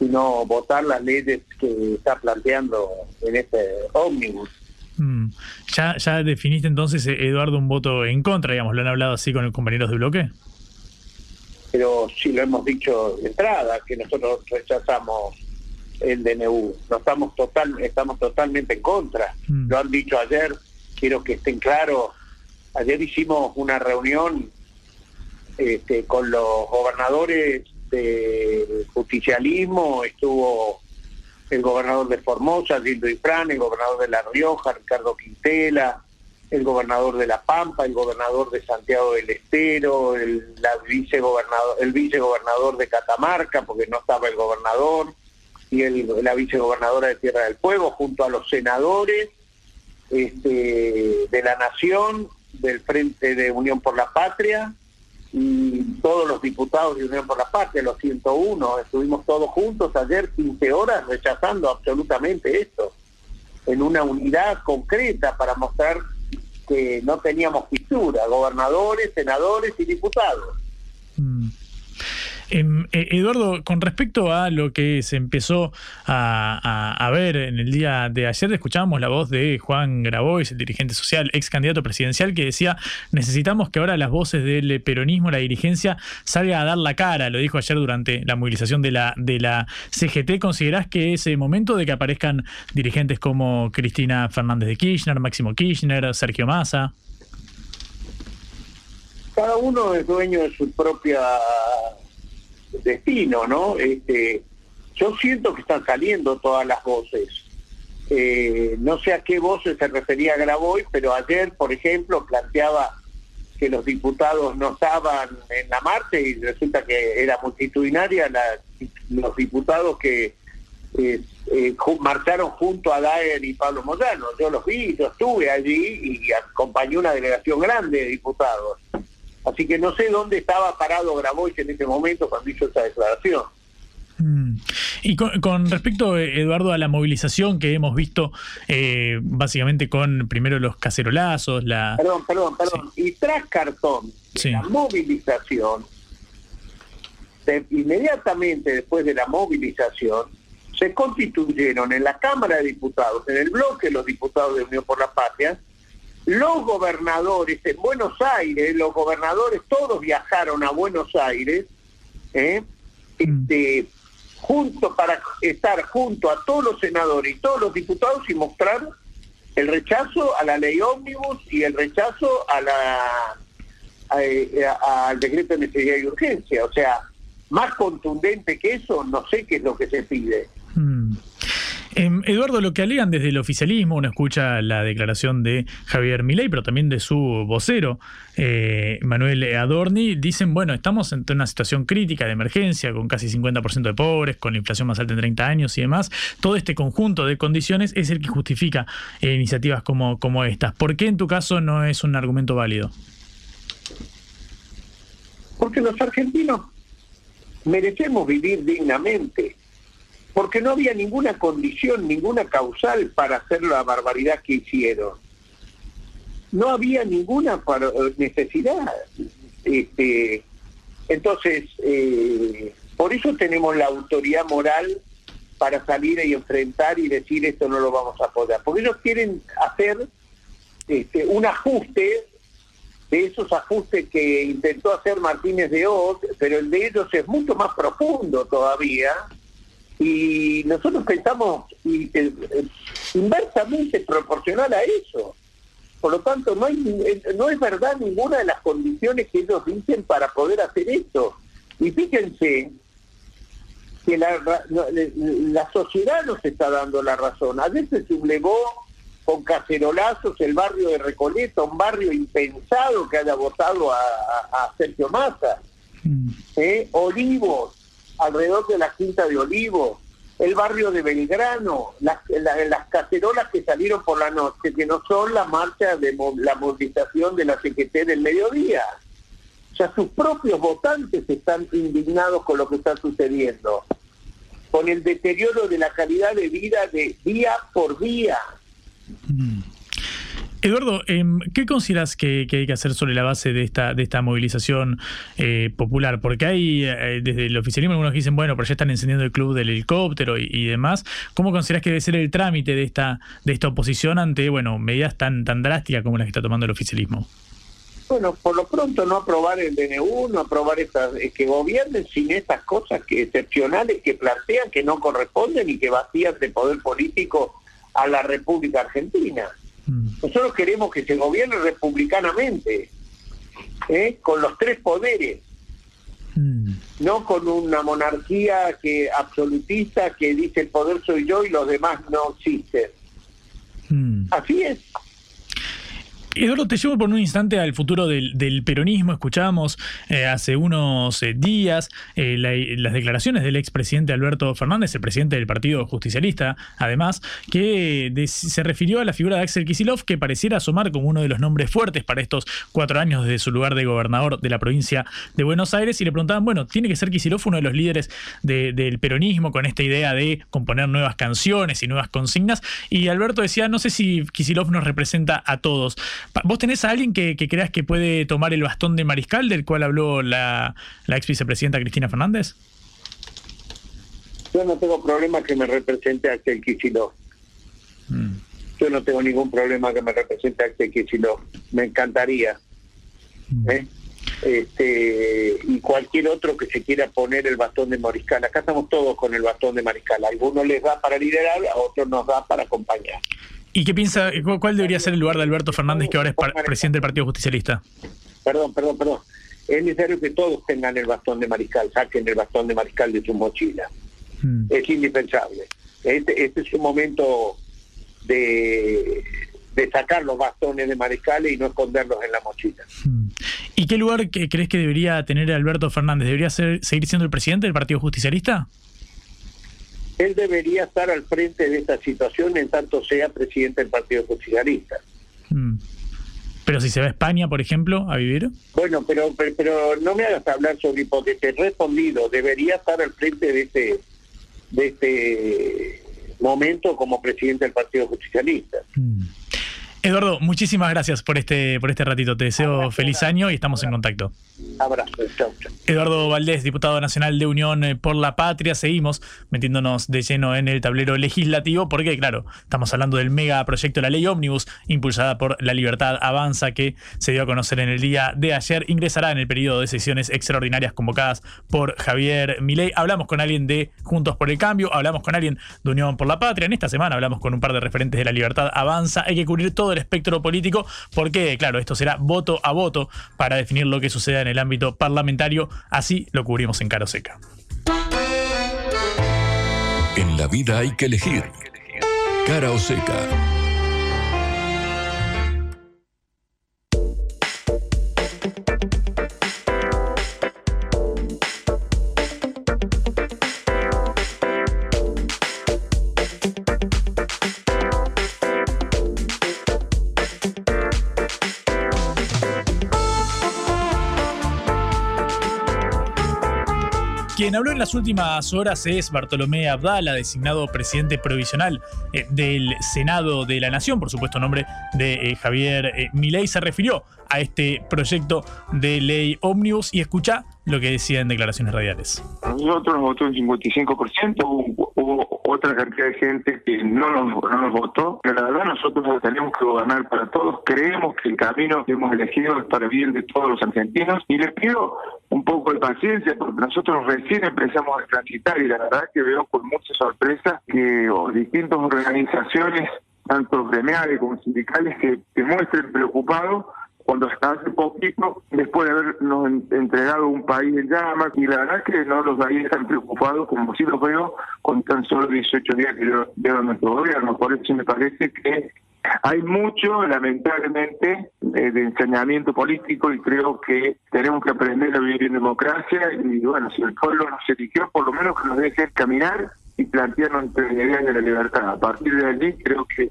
y no votar las leyes que está planteando en este ómnibus. Mm. ¿Ya, ¿Ya definiste entonces, eh, Eduardo, un voto en contra, digamos? ¿Lo han hablado así con los compañeros de bloque? Pero sí lo hemos dicho de entrada, que nosotros rechazamos el DNU. No estamos, total, estamos totalmente en contra. Mm. Lo han dicho ayer quiero que estén claros, ayer hicimos una reunión este, con los gobernadores del justicialismo, estuvo el gobernador de Formosa, Gildo Ifrán, el gobernador de La Rioja, Ricardo Quintela, el gobernador de La Pampa, el gobernador de Santiago del Estero, el, la vicegobernador, el vicegobernador de Catamarca, porque no estaba el gobernador, y el, la vicegobernadora de Tierra del Fuego, junto a los senadores este, de la Nación, del Frente de Unión por la Patria, y todos los diputados de Unión por la Patria, los 101, estuvimos todos juntos ayer 15 horas rechazando absolutamente esto, en una unidad concreta para mostrar que no teníamos fisura, gobernadores, senadores y diputados. Mm. Em, eh, Eduardo, con respecto a lo que se empezó a, ver en el día de ayer, escuchábamos la voz de Juan Grabois, el dirigente social, ex candidato presidencial, que decía, necesitamos que ahora las voces del peronismo, la dirigencia, salga a dar la cara. Lo dijo ayer durante la movilización de la, de la CGT. ¿Considerás que es momento de que aparezcan dirigentes como Cristina Fernández de Kirchner, Máximo Kirchner, Sergio Massa? Cada uno es dueño de su propia destino, ¿no? Este, yo siento que están saliendo todas las voces. Eh, no sé a qué voces se refería Graboy, pero ayer, por ejemplo, planteaba que los diputados no estaban en la marcha y resulta que era multitudinaria los diputados que eh, eh, marcharon junto a Daer y Pablo Moyano. Yo los vi, yo estuve allí y acompañé una delegación grande de diputados. Así que no sé dónde estaba parado Grabois en ese momento cuando hizo esa declaración. Mm. Y con, respecto, Eduardo, a la movilización que hemos visto, eh, básicamente con primero los cacerolazos, la... Perdón, perdón, perdón. Y tras cartón, la movilización, inmediatamente después de la movilización, se constituyeron en la Cámara de Diputados, en el bloque los diputados de Unión por la Patria, los gobernadores en Buenos Aires, los gobernadores todos viajaron a Buenos Aires, ¿eh? este, junto para estar junto a todos los senadores y todos los diputados y mostrar el rechazo a la ley ómnibus y el rechazo a la eh, al decreto de necesidad y urgencia. O sea, más contundente que eso, no sé qué es lo que se pide. Mm. Em, Eduardo, lo que alegan desde el oficialismo, uno escucha la declaración de Javier Milei, pero también de su vocero, eh, Manuel Adorni, dicen, bueno, estamos en una situación crítica de emergencia, con casi 50% de pobres, con la inflación más alta en 30 años y demás. Todo este conjunto de condiciones es el que justifica eh, iniciativas como, como estas. ¿Por qué en tu caso no es un argumento válido? Porque los argentinos merecemos vivir dignamente porque no había ninguna condición, ninguna causal para hacer la barbaridad que hicieron. No había ninguna necesidad. Este, entonces, eh, por eso tenemos la autoridad moral para salir y enfrentar y decir esto no lo vamos a poder. Porque ellos quieren hacer este, un ajuste de esos ajustes que intentó hacer Martínez de Oz, pero el de ellos es mucho más profundo todavía. Y nosotros pensamos y, eh, eh, inversamente proporcional a eso. Por lo tanto, no, hay, no es verdad ninguna de las condiciones que ellos dicen para poder hacer esto. Y fíjense que la, la, sociedad nos está dando la razón. A veces sublevó con cacerolazos el barrio de Recoleta, un barrio impensado que haya votado a, Sergio Massa. Mm. ¿Eh? Olivos, alrededor de la Quinta de Olivos el barrio de Belgrano, las, las cacerolas que salieron por la noche, que no son la marcha de la movilización de la CGT del mediodía. O sea, sus propios votantes están indignados con lo que está sucediendo, con el deterioro de la calidad de vida de día por día. Mm. Eduardo, em, ¿qué consideras que, hay que hacer sobre la base de esta, de esta movilización eh, popular? Porque hay eh, desde el oficialismo algunos dicen, bueno, pero ya están encendiendo el club del helicóptero y, demás. ¿Cómo consideras que debe ser el trámite de esta, de esta oposición ante bueno, medidas tan, tan drásticas como las que está tomando el oficialismo? Bueno, por lo pronto no aprobar el DNU, no aprobar estas, eh, que gobiernen sin estas cosas que excepcionales que plantean que no corresponden y que vacían de poder político a la República Argentina. Nosotros queremos que se gobierne republicanamente, ¿eh? con los tres poderes, mm. no con una monarquía que absolutista que dice el poder soy yo y los demás no existen. Mm. Así es. Eduardo, te llevo por un instante al futuro del, peronismo. Escuchábamos eh, hace unos eh, días eh, las declaraciones del expresidente Alberto Fernández, el presidente del Partido Justicialista, además, que se refirió a la figura de Axel Kisilov, que pareciera asomar como uno de los nombres fuertes para estos cuatro años desde su lugar de gobernador de la provincia de Buenos Aires. Y le preguntaban, bueno, ¿tiene que ser Kisilov uno de los líderes del peronismo con esta idea de componer nuevas canciones y nuevas consignas? Y Alberto decía, no sé si Kisilov nos representa a todos. ¿Vos tenés a alguien que, creas que puede tomar el bastón de mariscal del cual habló la, ex vicepresidenta Cristina Fernández? Yo no tengo problema que me represente a Axel Kicillof. Mm. Yo no tengo ningún problema que me represente a Axel Kicillof. Me encantaría. Mm. ¿eh? Este, y cualquier otro que se quiera poner el bastón de mariscal. Acá estamos todos con el bastón de mariscal. A algunos les da para liderar, a otros nos da para acompañar. ¿Y qué piensa, cuál debería ser el lugar de Alberto Fernández, que ahora es presidente del Partido Justicialista? Perdón, perdón, perdón. Es necesario que todos tengan el bastón de mariscal, saquen el bastón de mariscal de su mochila. Hmm. Es indispensable. Este, este, es un momento de, de sacar los bastones de mariscales y no esconderlos en la mochila. Hmm. ¿Y qué lugar crees que debería tener Alberto Fernández? ¿Debería ser, seguir siendo el presidente del Partido Justicialista? Él debería estar al frente de esta situación en tanto sea presidente del Partido Socialista. Mm. Pero si se va a España, por ejemplo, a vivir. Bueno, pero pero, no me hagas hablar sobre hipótesis. Respondido, debería estar al frente de este de este momento como presidente del Partido Socialista. Mm. Eduardo, muchísimas gracias por este, por este ratito. Te deseo feliz año y estamos en contacto. Abrazo, chau, Eduardo Valdés, diputado nacional de Unión eh, por la Patria. Seguimos metiéndonos de lleno en el tablero legislativo porque, claro, estamos hablando del mega proyecto de la ley ómnibus impulsada por La Libertad Avanza que se dio a conocer en el día de ayer. Ingresará en el periodo de sesiones extraordinarias convocadas por Javier Milei. Hablamos con alguien de Juntos por el Cambio, hablamos con alguien de Unión por la Patria. En esta semana hablamos con un par de referentes de La Libertad Avanza. Hay que cubrir todo el espectro político porque, claro, esto será voto a voto para definir lo que suceda en el ámbito parlamentario. Así lo cubrimos en Caro Seca. En la vida hay que elegir. Cara o seca. Quien habló en las últimas horas es Bartolomé Abdala, designado presidente provisional eh, del Senado de la Nación, por supuesto, nombre de eh, Javier eh, Milei. Se refirió a este proyecto de ley ómnibus y escucha lo que decía en declaraciones radiales. Nosotros nos votó un 55%, hubo, hubo otra cantidad de gente que no nos, no nos votó, pero la verdad nosotros tenemos que gobernar para todos, creemos que el camino que hemos elegido es para bien de todos los argentinos y les pido un poco de paciencia porque nosotros recién empezamos a transitar y la verdad que veo con mucha sorpresa que oh, distintas organizaciones, tanto gremiales como sindicales, que se muestren preocupados cuando hasta hace poquito, después de habernos entregado un país en llamas, y la verdad que no los veía tan preocupados como si los veo con tan solo 18 días que lleva nuestro gobierno. Por eso me parece que hay mucho, lamentablemente, de, de, ensañamiento político y creo que tenemos que aprender a vivir en democracia y bueno, si el pueblo nos eligió, por lo menos que nos dejen caminar y plantearnos entre ideas de la libertad. A partir de allí creo que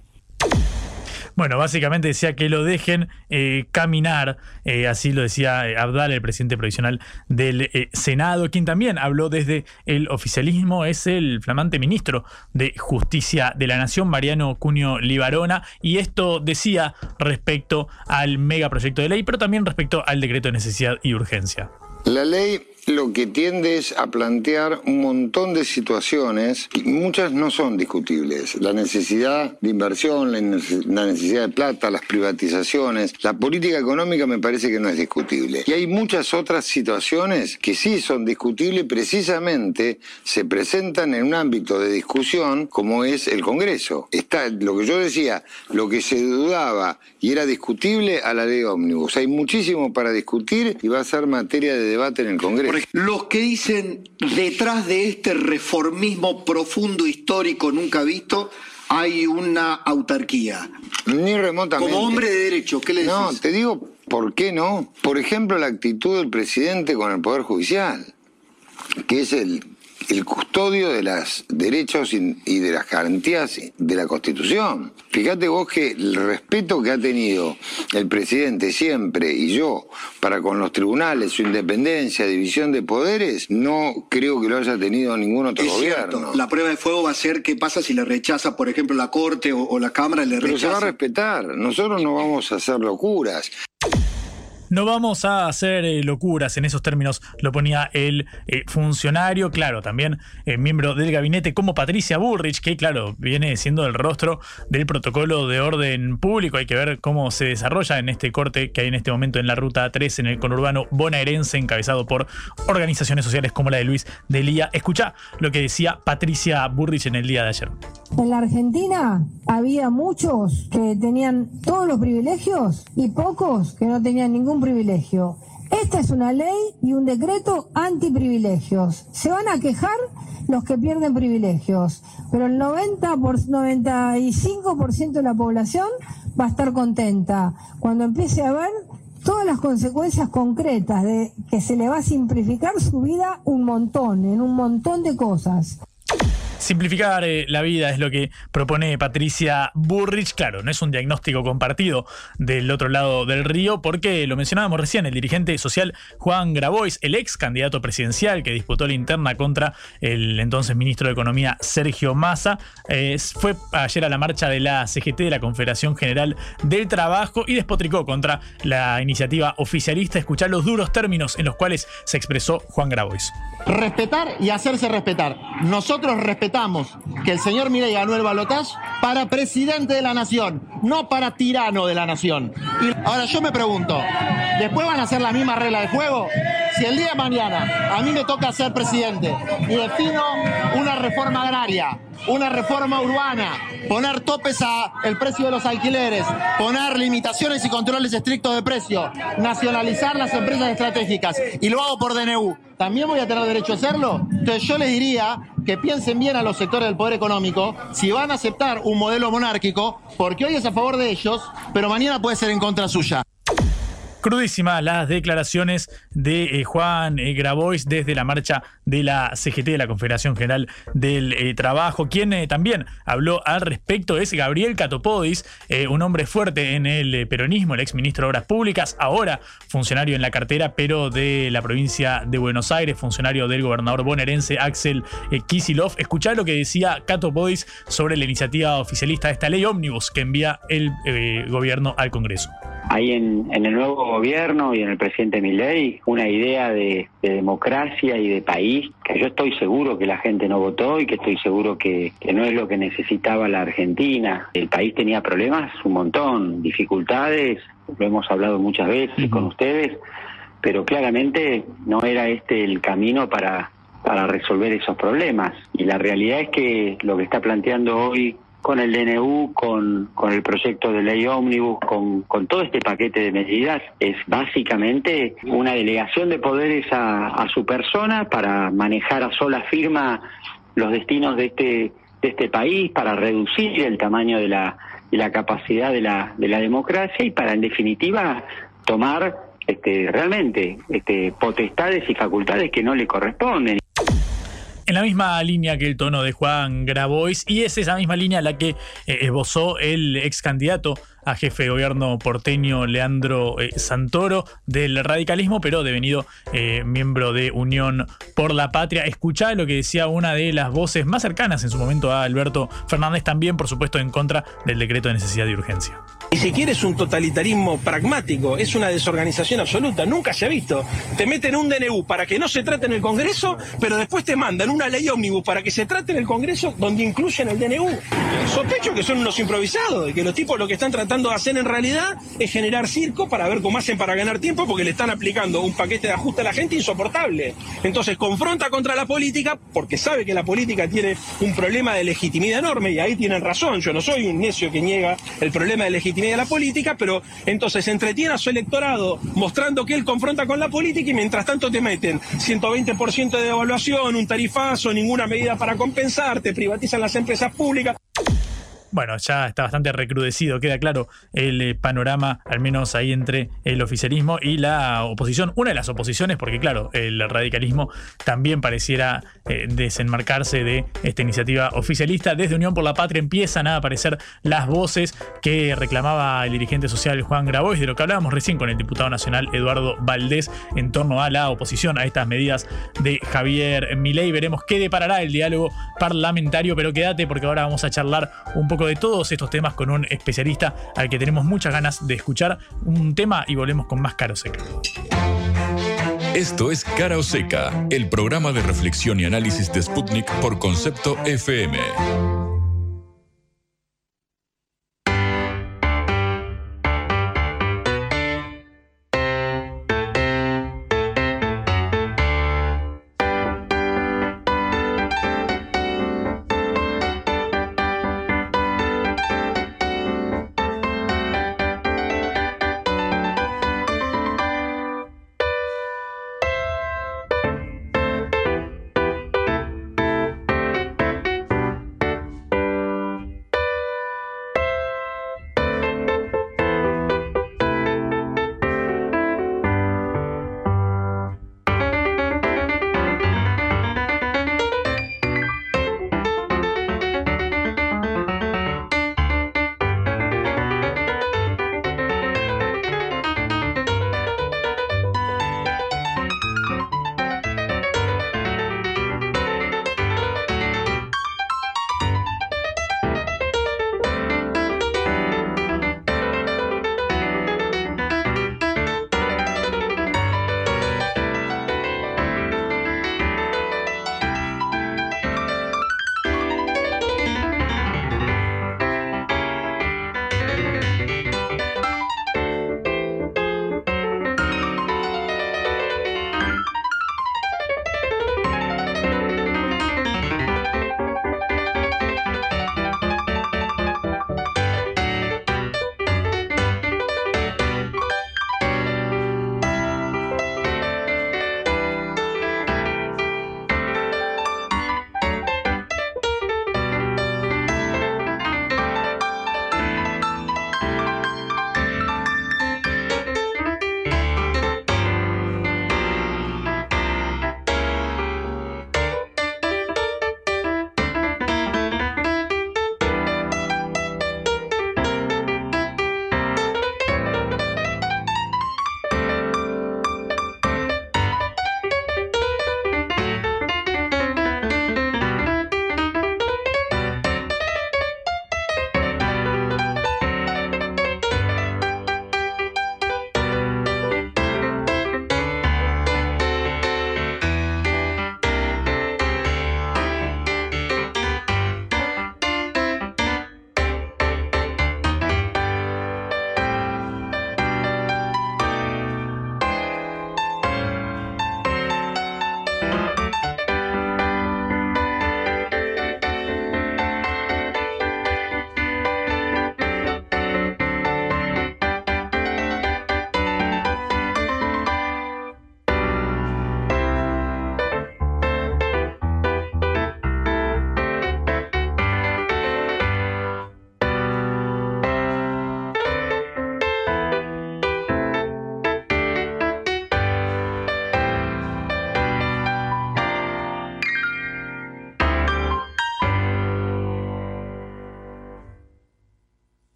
bueno, básicamente decía que lo dejen eh, caminar, eh, así lo decía eh, Abdal, el presidente provisional del Senado, quien también habló desde el oficialismo, es el flamante ministro de Justicia de la Nación, Mariano Cunio Libarona, y esto decía respecto al megaproyecto de ley, pero también respecto al decreto de necesidad y urgencia. La ley lo que tiende es a plantear un montón de situaciones, y muchas no son discutibles. La necesidad de inversión, la necesidad de plata, las privatizaciones, la política económica me parece que no es discutible. Y hay muchas otras situaciones que sí son discutibles, precisamente se presentan en un ámbito de discusión como es el Congreso. Está lo que yo decía, lo que se dudaba y era discutible a la ley ómnibus. Hay muchísimo para discutir y va a ser materia de debate en el Congreso los que dicen detrás de este reformismo profundo histórico nunca visto hay una autarquía. Ni remotamente. Como hombre de derecho, ¿qué le decís? No, te digo, ¿por qué no? Por ejemplo, la actitud del presidente con el Poder Judicial, que es el el custodio de los derechos y de las garantías de la Constitución. Fíjate vos que el respeto que ha tenido el presidente siempre y yo para con los tribunales, su independencia, división de poderes, no creo que lo haya tenido ningún otro es gobierno. Cierto. La prueba de fuego va a ser qué pasa si le rechaza, por ejemplo, la Corte o, o la Cámara le rechaza. Pero se va a respetar. Nosotros no vamos a hacer locuras. No vamos a hacer eh, locuras, en esos términos lo ponía el eh, funcionario, claro, también eh, miembro del gabinete como Patricia Bullrich, que claro, viene siendo el rostro del protocolo de orden público. Hay que ver cómo se desarrolla en este corte que hay en este momento en la ruta 3 en el conurbano bonaerense, encabezado por organizaciones sociales como la de Luis Delía. Escucha lo que decía Patricia Bullrich en el día de ayer. En la Argentina había muchos que tenían todos los privilegios y pocos que no tenían ningún privilegio. Esta es una ley y un decreto antiprivilegios. Se van a quejar los que pierden privilegios, pero el 90 por, 95% de la población va a estar contenta cuando empiece a ver todas las consecuencias concretas de que se le va a simplificar su vida un montón, en un montón de cosas. Simplificar eh, la vida es lo que propone Patricia Burrich. Claro, no es un diagnóstico compartido del otro lado del río, porque lo mencionábamos recién, el dirigente social Juan Grabois, el ex candidato presidencial que disputó la interna contra el entonces ministro de Economía Sergio Massa, eh, fue ayer a la marcha de la CGT, de la Confederación General del Trabajo, y despotricó contra la iniciativa oficialista. Escuchar los duros términos en los cuales se expresó Juan Grabois. Respetar y hacerse respetar. Nosotros respetamos que el señor Milei ganó el balotaje para presidente de la nación, no para tirano de la nación. Y ahora yo me pregunto, ¿después van a hacer la misma regla de juego? Si el día de mañana a mí me toca ser presidente y defino una reforma agraria, una reforma urbana, poner topes al precio de los alquileres, poner limitaciones y controles estrictos de precio, nacionalizar las empresas estratégicas y lo hago por DNU, ¿también voy a tener derecho a hacerlo? Entonces yo les diría que piensen bien a los sectores del poder económico si van a aceptar un modelo monárquico, porque hoy es a favor de ellos, pero mañana puede ser en contra suya. Crudísimas las declaraciones de eh, Juan eh, Grabois desde la marcha de la CGT, de la Confederación General del eh, Trabajo. Quien también habló al respecto es Gabriel Catopodis, un hombre fuerte en el peronismo, el exministro de Obras Públicas, ahora funcionario en la cartera, pero de la provincia de Buenos Aires, funcionario del gobernador bonaerense Axel Kisilov. Escuchá lo que decía Catopodis sobre la iniciativa oficialista de esta ley ómnibus que envía el gobierno al Congreso hay en, el nuevo gobierno y en el presidente Milei una idea de, democracia y de país que yo estoy seguro que la gente no votó y que estoy seguro que, no es lo que necesitaba la Argentina. El país tenía problemas, un montón, dificultades, lo hemos hablado muchas veces con ustedes, pero claramente no era este el camino para, para resolver esos problemas. Y la realidad es que lo que está planteando hoy con el DNU, con, con el proyecto de ley ómnibus, con, con, todo este paquete de medidas, es básicamente una delegación de poderes a, a, su persona para manejar a sola firma los destinos de este, de este país, para reducir el tamaño de la, de la capacidad de la, de la democracia y para, en definitiva, tomar este, realmente este, potestades y facultades que no le corresponden en la misma línea que el tono de Juan Grabois y es esa misma línea la que eh, esbozó el ex candidato a jefe de gobierno porteño Leandro eh, Santoro del radicalismo, pero devenido eh, miembro de Unión por la Patria. Escuchá lo que decía una de las voces más cercanas en su momento a Alberto Fernández, también por supuesto en contra del decreto de necesidad de urgencia. Y si quieres un totalitarismo pragmático, es una desorganización absoluta, nunca se ha visto. Te meten un DNU para que no se trate en el Congreso, pero después te mandan una ley ómnibus para que se trate en el Congreso donde incluyen el DNU. Sospecho que son unos improvisados, y que los tipos lo que están tratando de hacer en realidad es generar circo para ver cómo hacen para ganar tiempo, porque le están aplicando un paquete de ajuste a la gente insoportable. Entonces confronta contra la política porque sabe que la política tiene un problema de legitimidad enorme, y ahí tienen razón, yo no soy un necio que niega el problema de legitimidad de la política, pero entonces entretiene a su electorado mostrando que él confronta con la política y mientras tanto te meten 120% de devaluación, un tarifazo, ninguna medida para compensar, te privatizan las empresas públicas bueno, ya está bastante recrudecido, queda claro el eh, panorama, al menos ahí entre el oficialismo y la oposición. Una de las oposiciones, porque claro, el radicalismo también pareciera eh, desenmarcarse de esta iniciativa oficialista. Desde Unión por la Patria empiezan a aparecer las voces que reclamaba el dirigente social Juan Grabois, de lo que hablábamos recién con el diputado nacional Eduardo Valdés en torno a la oposición a estas medidas de Javier Milei. Veremos qué deparará el diálogo parlamentario, pero quédate porque ahora vamos a charlar un poco de todos estos temas con un especialista al que tenemos muchas ganas de escuchar un tema y volvemos con más Caro Seca. Esto es Cara o Seca, el programa de reflexión y análisis de Sputnik por concepto FM.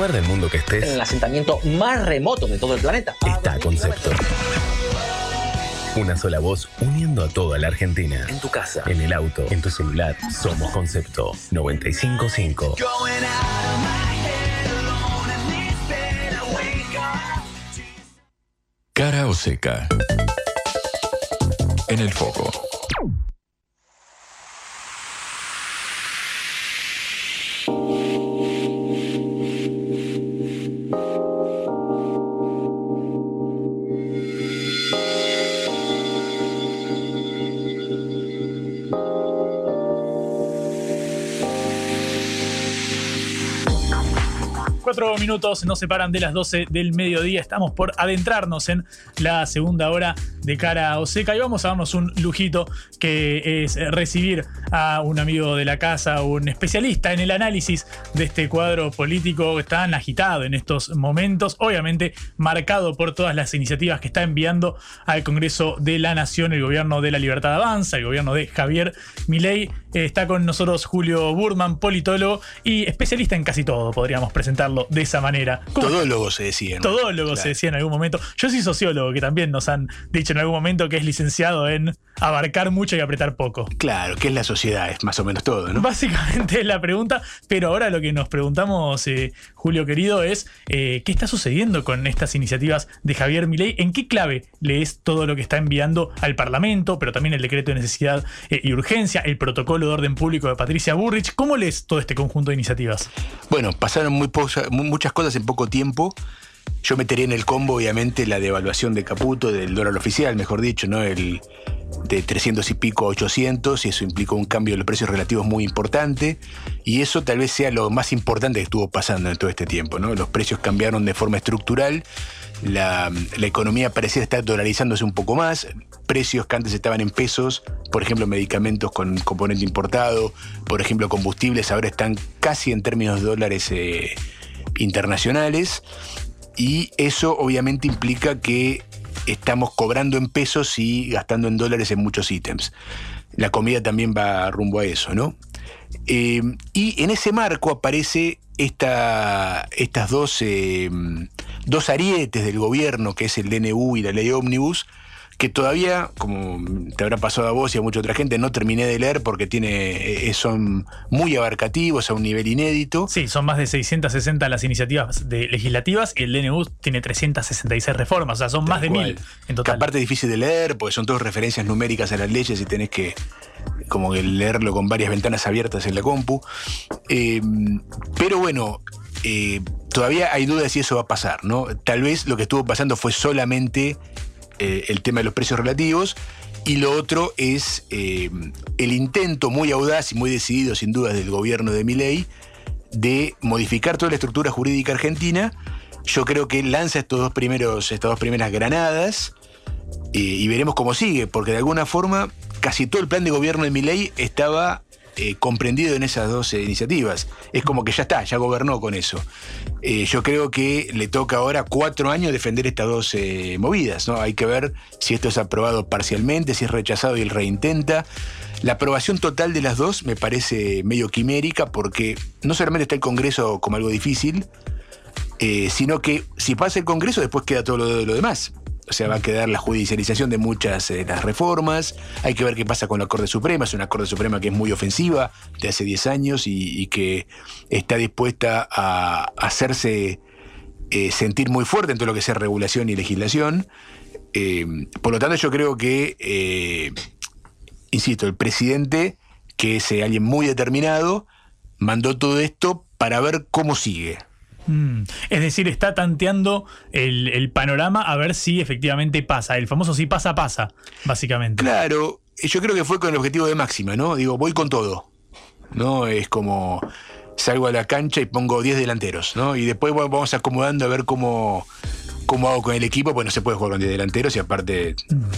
Lugar del mundo que estés. En el asentamiento más remoto de todo el planeta. Está Concepto. Una sola voz uniendo a toda la Argentina. En tu casa, en el auto, en tu celular. Somos Concepto 955. Cara o seca. En el foco. Minutos nos separan de las 12 del mediodía. Estamos por adentrarnos en la segunda hora de cara a Oseca y vamos a darnos un lujito que es recibir a un amigo de la casa, un especialista en el análisis de este cuadro político tan agitado en estos momentos, obviamente marcado por todas las iniciativas que está enviando al Congreso de la Nación el gobierno de la Libertad Avanza, el gobierno de Javier Milei. Eh, está con nosotros Julio Burman, politólogo y especialista en casi todo, podríamos presentarlo de esa manera. Todólogo se decía. ¿no? Todólogo se decía en algún momento. Yo soy sociólogo, que también nos han dicho en algún momento que es licenciado en abarcar mucho y apretar poco. Claro, que es la sociedad, es más o menos todo, ¿no? Básicamente es la pregunta, pero ahora lo que nos preguntamos, eh, Julio querido, es eh, ¿qué está sucediendo con estas iniciativas de Javier Milei? ¿En qué clave lees todo lo que está enviando al Parlamento, pero también el decreto de necesidad eh, y urgencia, el protocolo de orden público de Patricia Burrich? ¿Cómo lees todo este conjunto de iniciativas? Bueno, pasaron muy muchas cosas en poco tiempo. Yo metería en el combo, obviamente, la devaluación de Caputo, del dólar oficial, mejor dicho, ¿no? El de 300 y pico a 800, y eso implicó un cambio de los precios relativos muy importante. Y eso tal vez sea lo más importante que estuvo pasando en todo este tiempo, ¿no? Los precios cambiaron de forma estructural. La, la, economía parecía estar dolarizándose un poco más, precios que antes estaban en pesos, por ejemplo medicamentos con componente importado, por ejemplo combustibles, ahora están casi en términos de dólares eh, internacionales, y eso obviamente implica que estamos cobrando en pesos y gastando en dólares en muchos ítems. La comida también va rumbo a eso, ¿no? Eh, y en ese marco aparece esta, estas dos, eh, dos arietes del gobierno, que es el DNU y la ley ómnibus, que todavía, como te habrá pasado a vos y a mucha otra gente, no terminé de leer porque tiene, eh, son muy abarcativos a un nivel inédito. Sí, son más de 660 las iniciativas de legislativas y el DNU tiene 366 reformas, o sea, son más de mil en total. Que aparte es difícil de leer porque son todas referencias numéricas a las leyes y tenés que como que leerlo con varias ventanas abiertas en la compu. Eh, pero bueno, eh, todavía hay dudas si eso va a pasar, ¿no? Tal vez lo que estuvo pasando fue solamente eh, el tema de los precios relativos. Y lo otro es eh, el intento muy audaz y muy decidido, sin duda, del gobierno de Milei de modificar toda la estructura jurídica argentina. Yo creo que lanza estos dos primeros, estas dos primeras granadas eh, y veremos cómo sigue, porque de alguna forma casi todo el plan de gobierno de Milei estaba eh, comprendido en esas dos eh, iniciativas. Es como que ya está, ya gobernó con eso. Eh, yo creo que le toca ahora cuatro años defender estas dos movidas. ¿no? Hay que ver si esto es aprobado parcialmente, si es rechazado y él reintenta. La aprobación total de las dos me parece medio quimérica porque no solamente está el Congreso como algo difícil, sino que si pasa el Congreso después queda todo lo, lo demás. O sea, va a quedar la judicialización de muchas de las reformas. Hay que ver qué pasa con la Corte Suprema. Es una Corte Suprema que es muy ofensiva de hace 10 años y, que está dispuesta a hacerse eh, sentir muy fuerte en todo lo que sea regulación y legislación. Eh, por lo tanto, yo creo que, eh, insisto, el presidente, que es alguien muy determinado, mandó todo esto para ver cómo sigue. Mm. Es decir, está tanteando el, panorama a ver si efectivamente pasa. El famoso si pasa, pasa, básicamente. Claro, yo creo que fue con el objetivo de máxima, ¿no? Digo, voy con todo. ¿No? Es como salgo a la cancha y pongo 10 delanteros, ¿no? Y después vamos acomodando a ver cómo, cómo hago con el equipo, pues no se puede jugar con 10 delanteros y aparte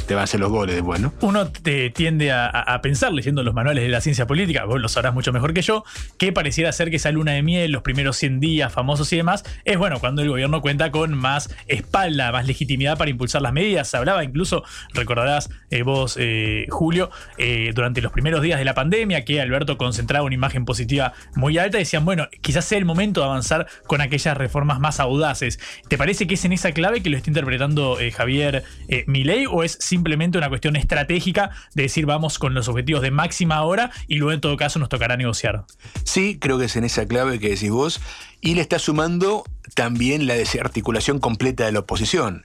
te van a hacer los goles después, ¿no? Uno te tiende a, pensar, leyendo los manuales de la ciencia política, vos lo sabrás mucho mejor que yo, que pareciera ser que esa luna de miel, los primeros 100 días famosos y demás, es bueno cuando el gobierno cuenta con más espalda, más legitimidad para impulsar las medidas. Se hablaba incluso, recordarás eh, vos, eh, Julio, eh, durante los primeros días de la pandemia, que Alberto concentraba una imagen positiva muy alta, decían, bueno, quizás sea el momento de avanzar con aquellas reformas más audaces. ¿Te parece que es en esa clave que lo está interpretando Javier Milei o es simplemente una cuestión estratégica de decir vamos con los objetivos de máxima hora y luego en todo caso nos tocará negociar? Sí, creo que es en esa clave que decís vos y le está sumando también la desarticulación completa de la oposición.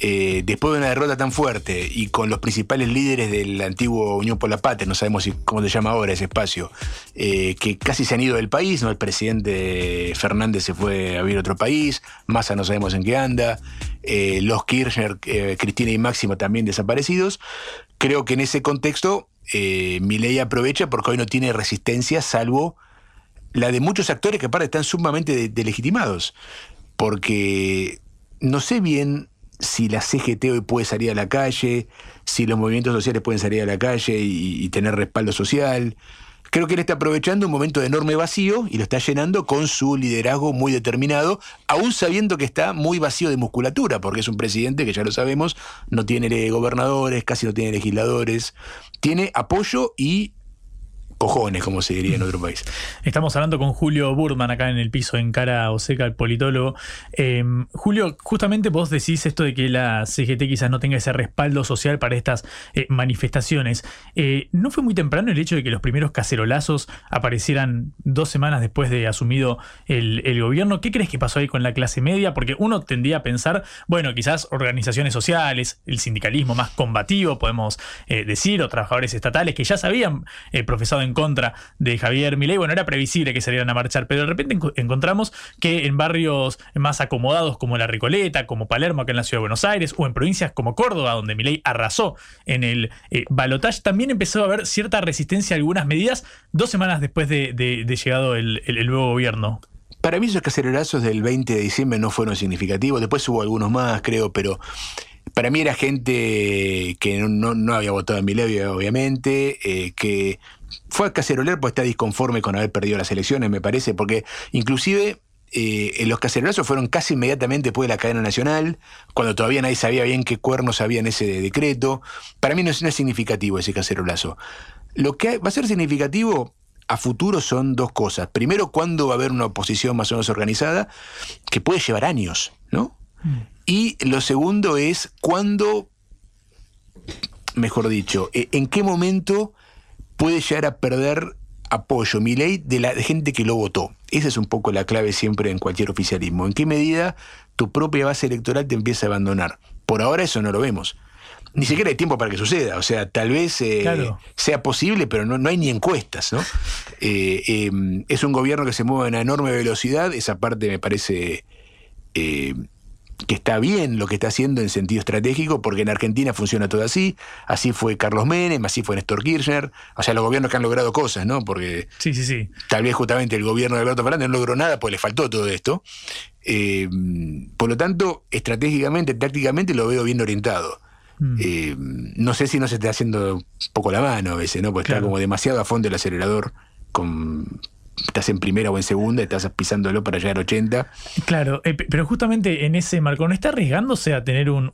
Eh, después de una derrota tan fuerte y con los principales líderes del antiguo Unión por la Patria, no sabemos cómo se llama ahora ese espacio, eh, que casi se han ido del país, ¿no? El presidente Fernández se fue a vivir a otro país, Massa no sabemos en qué anda, eh, los Kirchner, Cristina y Máximo también desaparecidos. Creo que en ese contexto mi ley aprovecha porque hoy no tiene resistencia salvo la de muchos actores que aparte están sumamente delegitimados. Porque no sé bien si la CGT hoy puede salir a la calle, si los movimientos sociales pueden salir a la calle y, tener respaldo social. Creo que él está aprovechando un momento de enorme vacío y lo está llenando con su liderazgo muy determinado, aún sabiendo que está muy vacío de musculatura, porque es un presidente que ya lo sabemos, no tiene gobernadores, casi no tiene legisladores, tiene apoyo y cojones, como se diría en otro país. Estamos hablando con Julio Burman acá en el piso en cara o seca, el politólogo. Em, Julio, justamente vos decís esto de que la CGT quizás no tenga ese respaldo social para estas eh, manifestaciones. Eh, ¿No fue muy temprano el hecho de que los primeros cacerolazos aparecieran dos semanas después de asumido el, gobierno? ¿Qué crees que pasó ahí con la clase media? Porque uno tendría a pensar, bueno, quizás organizaciones sociales, el sindicalismo más combativo, podemos eh, decir, o trabajadores estatales que ya se habían profesado en en contra de Javier Milei. Bueno, era previsible que salieran a marchar, pero de repente encontramos que en barrios más acomodados como La Recoleta, como Palermo, acá en la ciudad de Buenos Aires, o en provincias como Córdoba, donde Milei arrasó en el eh, balotaje, también empezó a haber cierta resistencia a algunas medidas dos semanas después de, llegado el, nuevo gobierno. Para mí esos cacerolazos del 20 de diciembre no fueron significativos, después hubo algunos más, creo, pero para mí era gente que no, había votado en Milei, obviamente, eh, que fue a caceroler porque está disconforme con haber perdido las elecciones, me parece, porque inclusive eh, los cacerolazos fueron casi inmediatamente después de la cadena nacional, cuando todavía nadie sabía bien qué cuernos había en ese decreto. Para mí no es, significativo ese cacerolazo. Lo que va a ser significativo a futuro son dos cosas. Primero, cuándo va a haber una oposición más o menos organizada, que puede llevar años, ¿no? Mm. Y lo segundo es cuándo, mejor dicho, eh, en qué momento puede llegar a perder apoyo, mi ley, de la gente que lo votó. Esa es un poco la clave siempre en cualquier oficialismo. ¿En qué medida tu propia base electoral te empieza a abandonar? Por ahora eso no lo vemos. Ni siquiera hay tiempo para que suceda. O sea, tal vez eh, sea posible, pero no, no, hay ni encuestas. ¿no? Eh, em, es un gobierno que se mueve a una enorme velocidad. Esa parte me parece eh, que está bien lo que está haciendo en sentido estratégico, porque en Argentina funciona todo así. Así fue Carlos Menem, así fue Néstor Kirchner. O sea, los gobiernos que han logrado cosas, ¿no? Porque sí, sí, sí. tal vez justamente el gobierno de Alberto Fernández no logró nada, pues le faltó todo esto. Eh, por lo tanto, estratégicamente, tácticamente lo veo bien orientado. Mm. Eh, no sé si no se está haciendo un poco la mano a veces, ¿no? Porque está como demasiado a fondo el acelerador con estás en primera o en segunda, estás pisándolo para llegar a 80. Claro, eh, pero justamente en ese marco, ¿no está arriesgándose a tener un,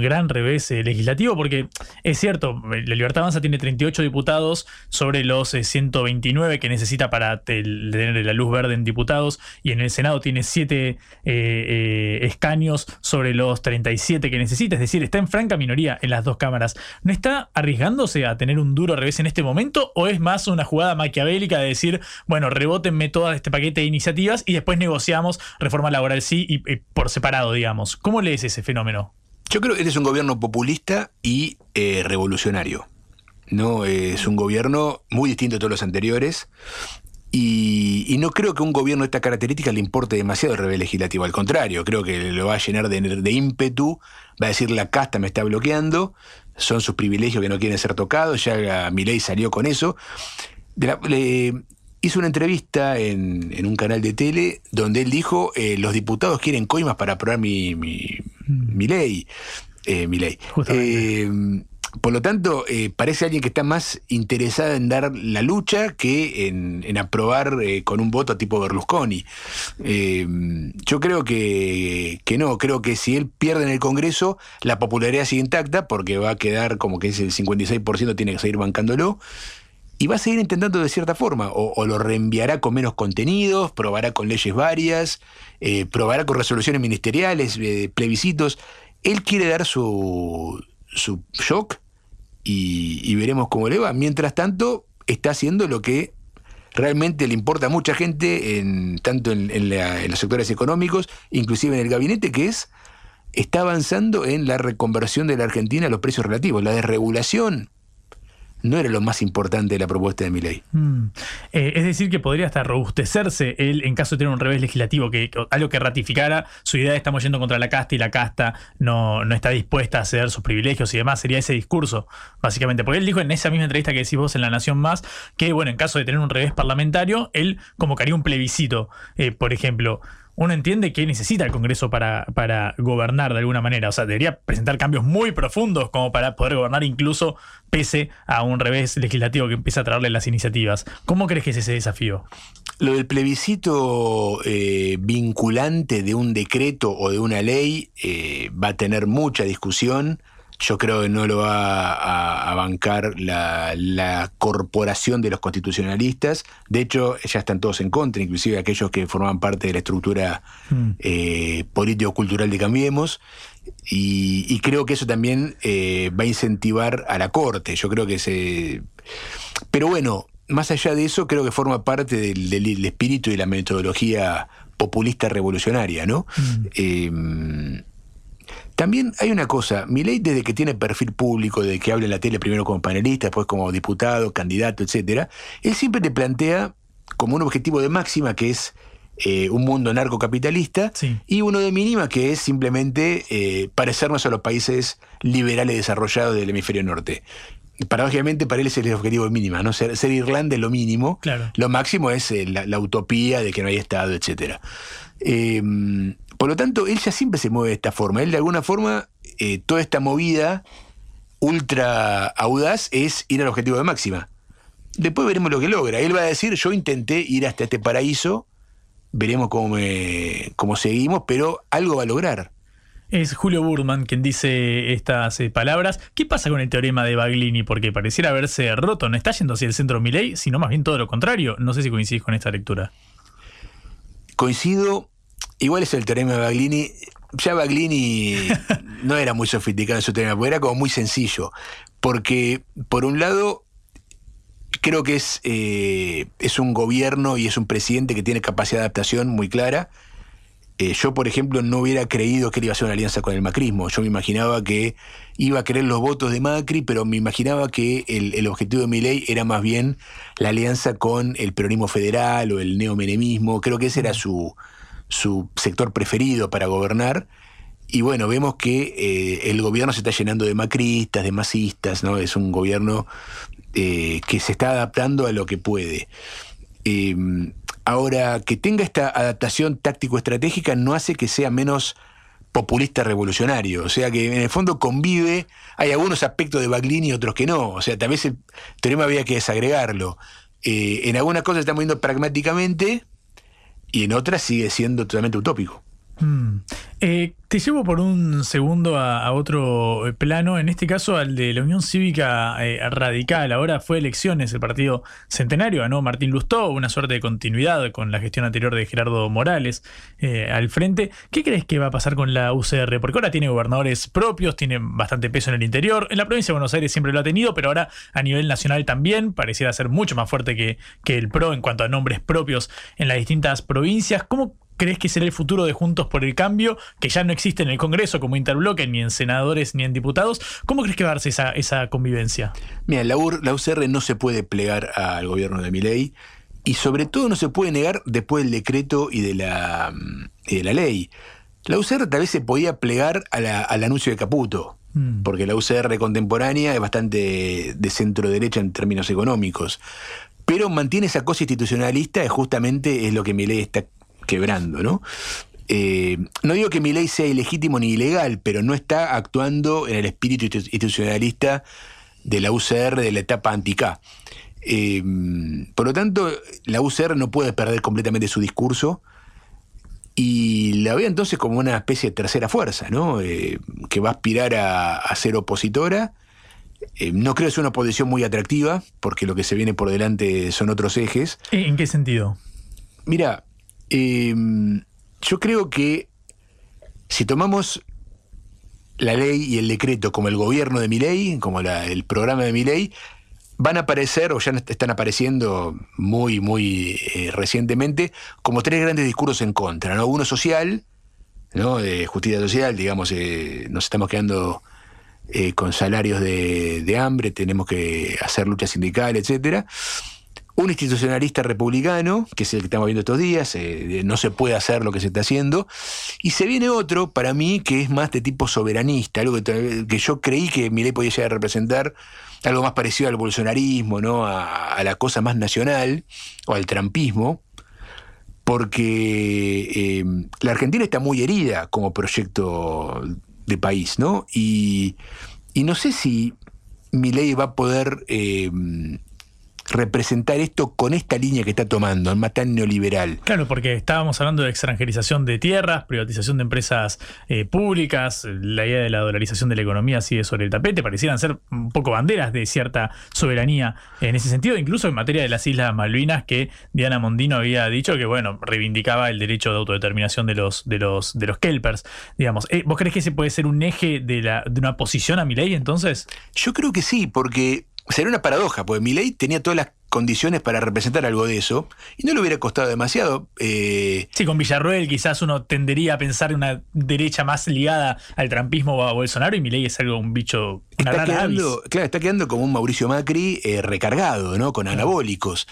gran revés eh, legislativo? Porque es cierto, la Libertad Avanza tiene 38 diputados sobre los 129 eh, que necesita para tener la luz verde en diputados, y en el Senado tiene 7 escaños sobre los 37 que necesita, es decir, está en franca minoría en las dos cámaras. ¿No está arriesgándose a tener un duro revés en este momento o es más una jugada maquiavélica de decir, bueno, rebótenme todo este paquete de iniciativas y después negociamos reforma laboral sí y, por separado, digamos. ¿Cómo lees ese fenómeno? Yo creo que este es un gobierno populista y eh, revolucionario. ¿no? Es un gobierno muy distinto a todos los anteriores. Y, no creo que un gobierno de esta característica le importe demasiado el revés legislativo. Al contrario, creo que lo va a llenar de, ímpetu. Va a decir la casta me está bloqueando. Son sus privilegios que no quieren ser tocados. Ya mi ley salió con eso. De hizo una entrevista en, un canal de tele donde él dijo, eh, los diputados quieren coimas para aprobar mi, Milei. Eh, Milei. Eh, por lo tanto, eh, parece alguien que está más interesada en dar la lucha que en, en aprobar eh, con un voto tipo Berlusconi. Eh, yo creo que, que no, creo que si él pierde en el Congreso, la popularidad sigue intacta porque va a quedar como que es el 56%, tiene que seguir bancándolo. Y va a seguir intentando de cierta forma, o, lo reenviará con menos contenidos, probará con leyes varias, eh, probará con resoluciones ministeriales, eh, plebiscitos. Él quiere dar su, su shock y, y veremos cómo le va. Mientras tanto, está haciendo lo que realmente le importa a mucha gente, en, tanto en, en la- en los sectores económicos, inclusive en el gabinete, que es, está avanzando en la reconversión de la Argentina a los precios relativos. La desregulación no era lo más importante de la propuesta de mi ley. Mm. Eh, es decir, que podría hasta robustecerse él en caso de tener un revés legislativo, que algo que ratificara su idea de estamos yendo contra la casta y la casta no, no está dispuesta a ceder sus privilegios y demás. Sería ese discurso, básicamente. Porque él dijo en esa misma entrevista que decís vos en La Nación Más, que bueno, en caso de tener un revés parlamentario, él convocaría un plebiscito, eh, por ejemplo. Uno entiende que necesita el Congreso para, para gobernar de alguna manera. O sea, debería presentar cambios muy profundos como para poder gobernar incluso pese a un revés legislativo que empieza a traerle las iniciativas. ¿Cómo crees que es ese desafío? Lo del plebiscito eh, vinculante de un decreto o de una ley eh, va a tener mucha discusión. Yo creo que no lo va a, a bancar la, la corporación de los constitucionalistas. De hecho, ya están todos en contra, inclusive aquellos que forman parte de la estructura eh, político-cultural de Cambiemos. Y, y creo que eso también eh, va a incentivar a la Corte. Yo creo que se... Pero bueno, más allá de eso, creo que forma parte del, espíritu y la metodología populista revolucionaria, ¿no? Eh, también hay una cosa, Milei desde que tiene perfil público, de que habla en la tele primero como panelista, después como diputado, candidato, etcétera, él siempre te plantea como un objetivo de máxima que es eh, un mundo narcocapitalista y uno de mínima que es simplemente eh, parecernos a los países liberales desarrollados del hemisferio norte. Paradójicamente para él es el objetivo de mínima, ¿no? Ser, ser Irlanda es lo mínimo, Claro. lo máximo es eh, la, la utopía de que no hay Estado, etcétera. Por lo tanto, él ya siempre se mueve de esta forma. Él de alguna forma, eh, toda esta movida ultra audaz es ir al objetivo de máxima. Después veremos lo que logra. Él va a decir, yo intenté ir hasta este paraíso, veremos cómo, me- cómo seguimos, pero algo va a lograr. Es Julio Burman quien dice estas eh, palabras. ¿Qué pasa con el teorema de Baglini? Porque pareciera haberse roto. No está yendo hacia el centro Milei, sino más bien todo lo contrario. No sé si coincidís con esta lectura. Coincido, igual es el teorema de Baglini. Ya Baglini <laughs> no era muy sofisticado en su teorema, porque era como muy sencillo. Porque, por un lado, creo que es, eh, es un gobierno y es un presidente que tiene capacidad de adaptación muy clara. Eh, yo, por ejemplo, no hubiera creído que él iba a hacer una alianza con el macrismo. Yo me imaginaba que iba a querer los votos de Macri, pero me imaginaba que el, el objetivo de mi ley era más bien la alianza con el peronismo federal o el neomenemismo. Creo que ese era su, su sector preferido para gobernar. Y bueno, vemos que eh, el gobierno se está llenando de macristas, de masistas, ¿no? Es un gobierno eh, que se está adaptando a lo que puede. Eh, ahora, que tenga esta adaptación táctico-estratégica no hace que sea menos populista revolucionario. O sea que en el fondo convive, hay algunos aspectos de Baglini y otros que no. O sea, tal vez el teorema había que desagregarlo. Eh, en algunas cosas se está moviendo pragmáticamente y en otras sigue siendo totalmente utópico. Mm. Eh, te llevo por un segundo a, otro eh, plano, en este caso al de la Unión Cívica eh, Radical. Ahora fue elecciones, el partido centenario ganó Martín Lustó, una suerte de continuidad con la gestión anterior de Gerardo Morales eh, al frente. ¿Qué crees que va a pasar con la UCR? Porque ahora tiene gobernadores propios, tiene bastante peso en el interior. En la provincia de Buenos Aires siempre lo ha tenido, pero ahora a nivel nacional también pareciera ser mucho más fuerte que, que el PRO en cuanto a nombres propios en las distintas provincias. ¿Cómo crees que será el futuro de Juntos por el Cambio, que ya no existe en el Congreso como interbloque, ni en senadores, ni en diputados? ¿Cómo crees que va a darse esa, esa convivencia? Mira, la, UR la UCR no se puede plegar al gobierno de Milei y sobre todo no se puede negar después del decreto y de la, mm, y de la ley. La UCR tal vez se podía plegar a la- al anuncio de Caputo, porque la UCR contemporánea es bastante de centro derecha en términos económicos, pero mantiene esa cosa institucionalista y justamente es lo que Milei está quebrando, ¿no? Eh, no digo que mi ley sea ilegítimo ni ilegal, pero no está actuando en el espíritu institucionalista de la UCR de la etapa anti-K. Eh, por lo tanto, la UCR no puede perder completamente su discurso y la veo entonces como una especie de tercera fuerza, ¿no? Eh, que va a aspirar a, ser opositora. no creo que sea una posición muy atractiva, porque lo que se viene por delante son otros ejes. ¿En qué sentido? Mira, yo creo que si tomamos la ley y el decreto como el gobierno de mi ley, como el programa de mi ley, van a aparecer, o ya están apareciendo muy, muy eh, recientemente, como tres grandes discursos en contra. ¿no? Uno social, ¿no? de justicia social, digamos, eh, nos estamos quedando eh, con salarios de, de, hambre, tenemos que hacer lucha sindical, etcétera un institucionalista republicano, que es el que estamos viendo estos días, eh, no se puede hacer lo que se está haciendo, y se viene otro, para mí, que es más de tipo soberanista, algo que, yo creí que Milei podía llegar a representar, algo más parecido al bolsonarismo, ¿no? a, la cosa más nacional, o al trampismo, porque em, la Argentina está muy herida como proyecto de país, ¿no? Y, y no sé si Milei va a poder em, representar esto con esta línea que está tomando, más tan neoliberal. Claro, porque estábamos hablando de extranjerización de tierras, privatización de empresas eh, públicas, la idea de la dolarización de la economía sigue sobre el tapete, parecieran ser un poco banderas de cierta soberanía en ese sentido, incluso en materia de las Islas Malvinas, que Diana Mondino había dicho que, bueno, reivindicaba el derecho de autodeterminación de los, de los, de los Kelpers, digamos. Eh, ¿Vos crees que ese puede ser un eje de, la, de una posición a mi ley entonces? Yo creo que sí, porque sería una paradoja, porque Milei tenía todas las condiciones para representar algo de eso y no le hubiera costado demasiado. Eh... Sí, con Villarroel quizás uno tendería a pensar en una derecha más ligada al trampismo o a Bolsonaro y Milei es algo, un bicho... está quedando, claro, está quedando como un Mauricio Macri eh, recargado, ¿no? Con anabólicos.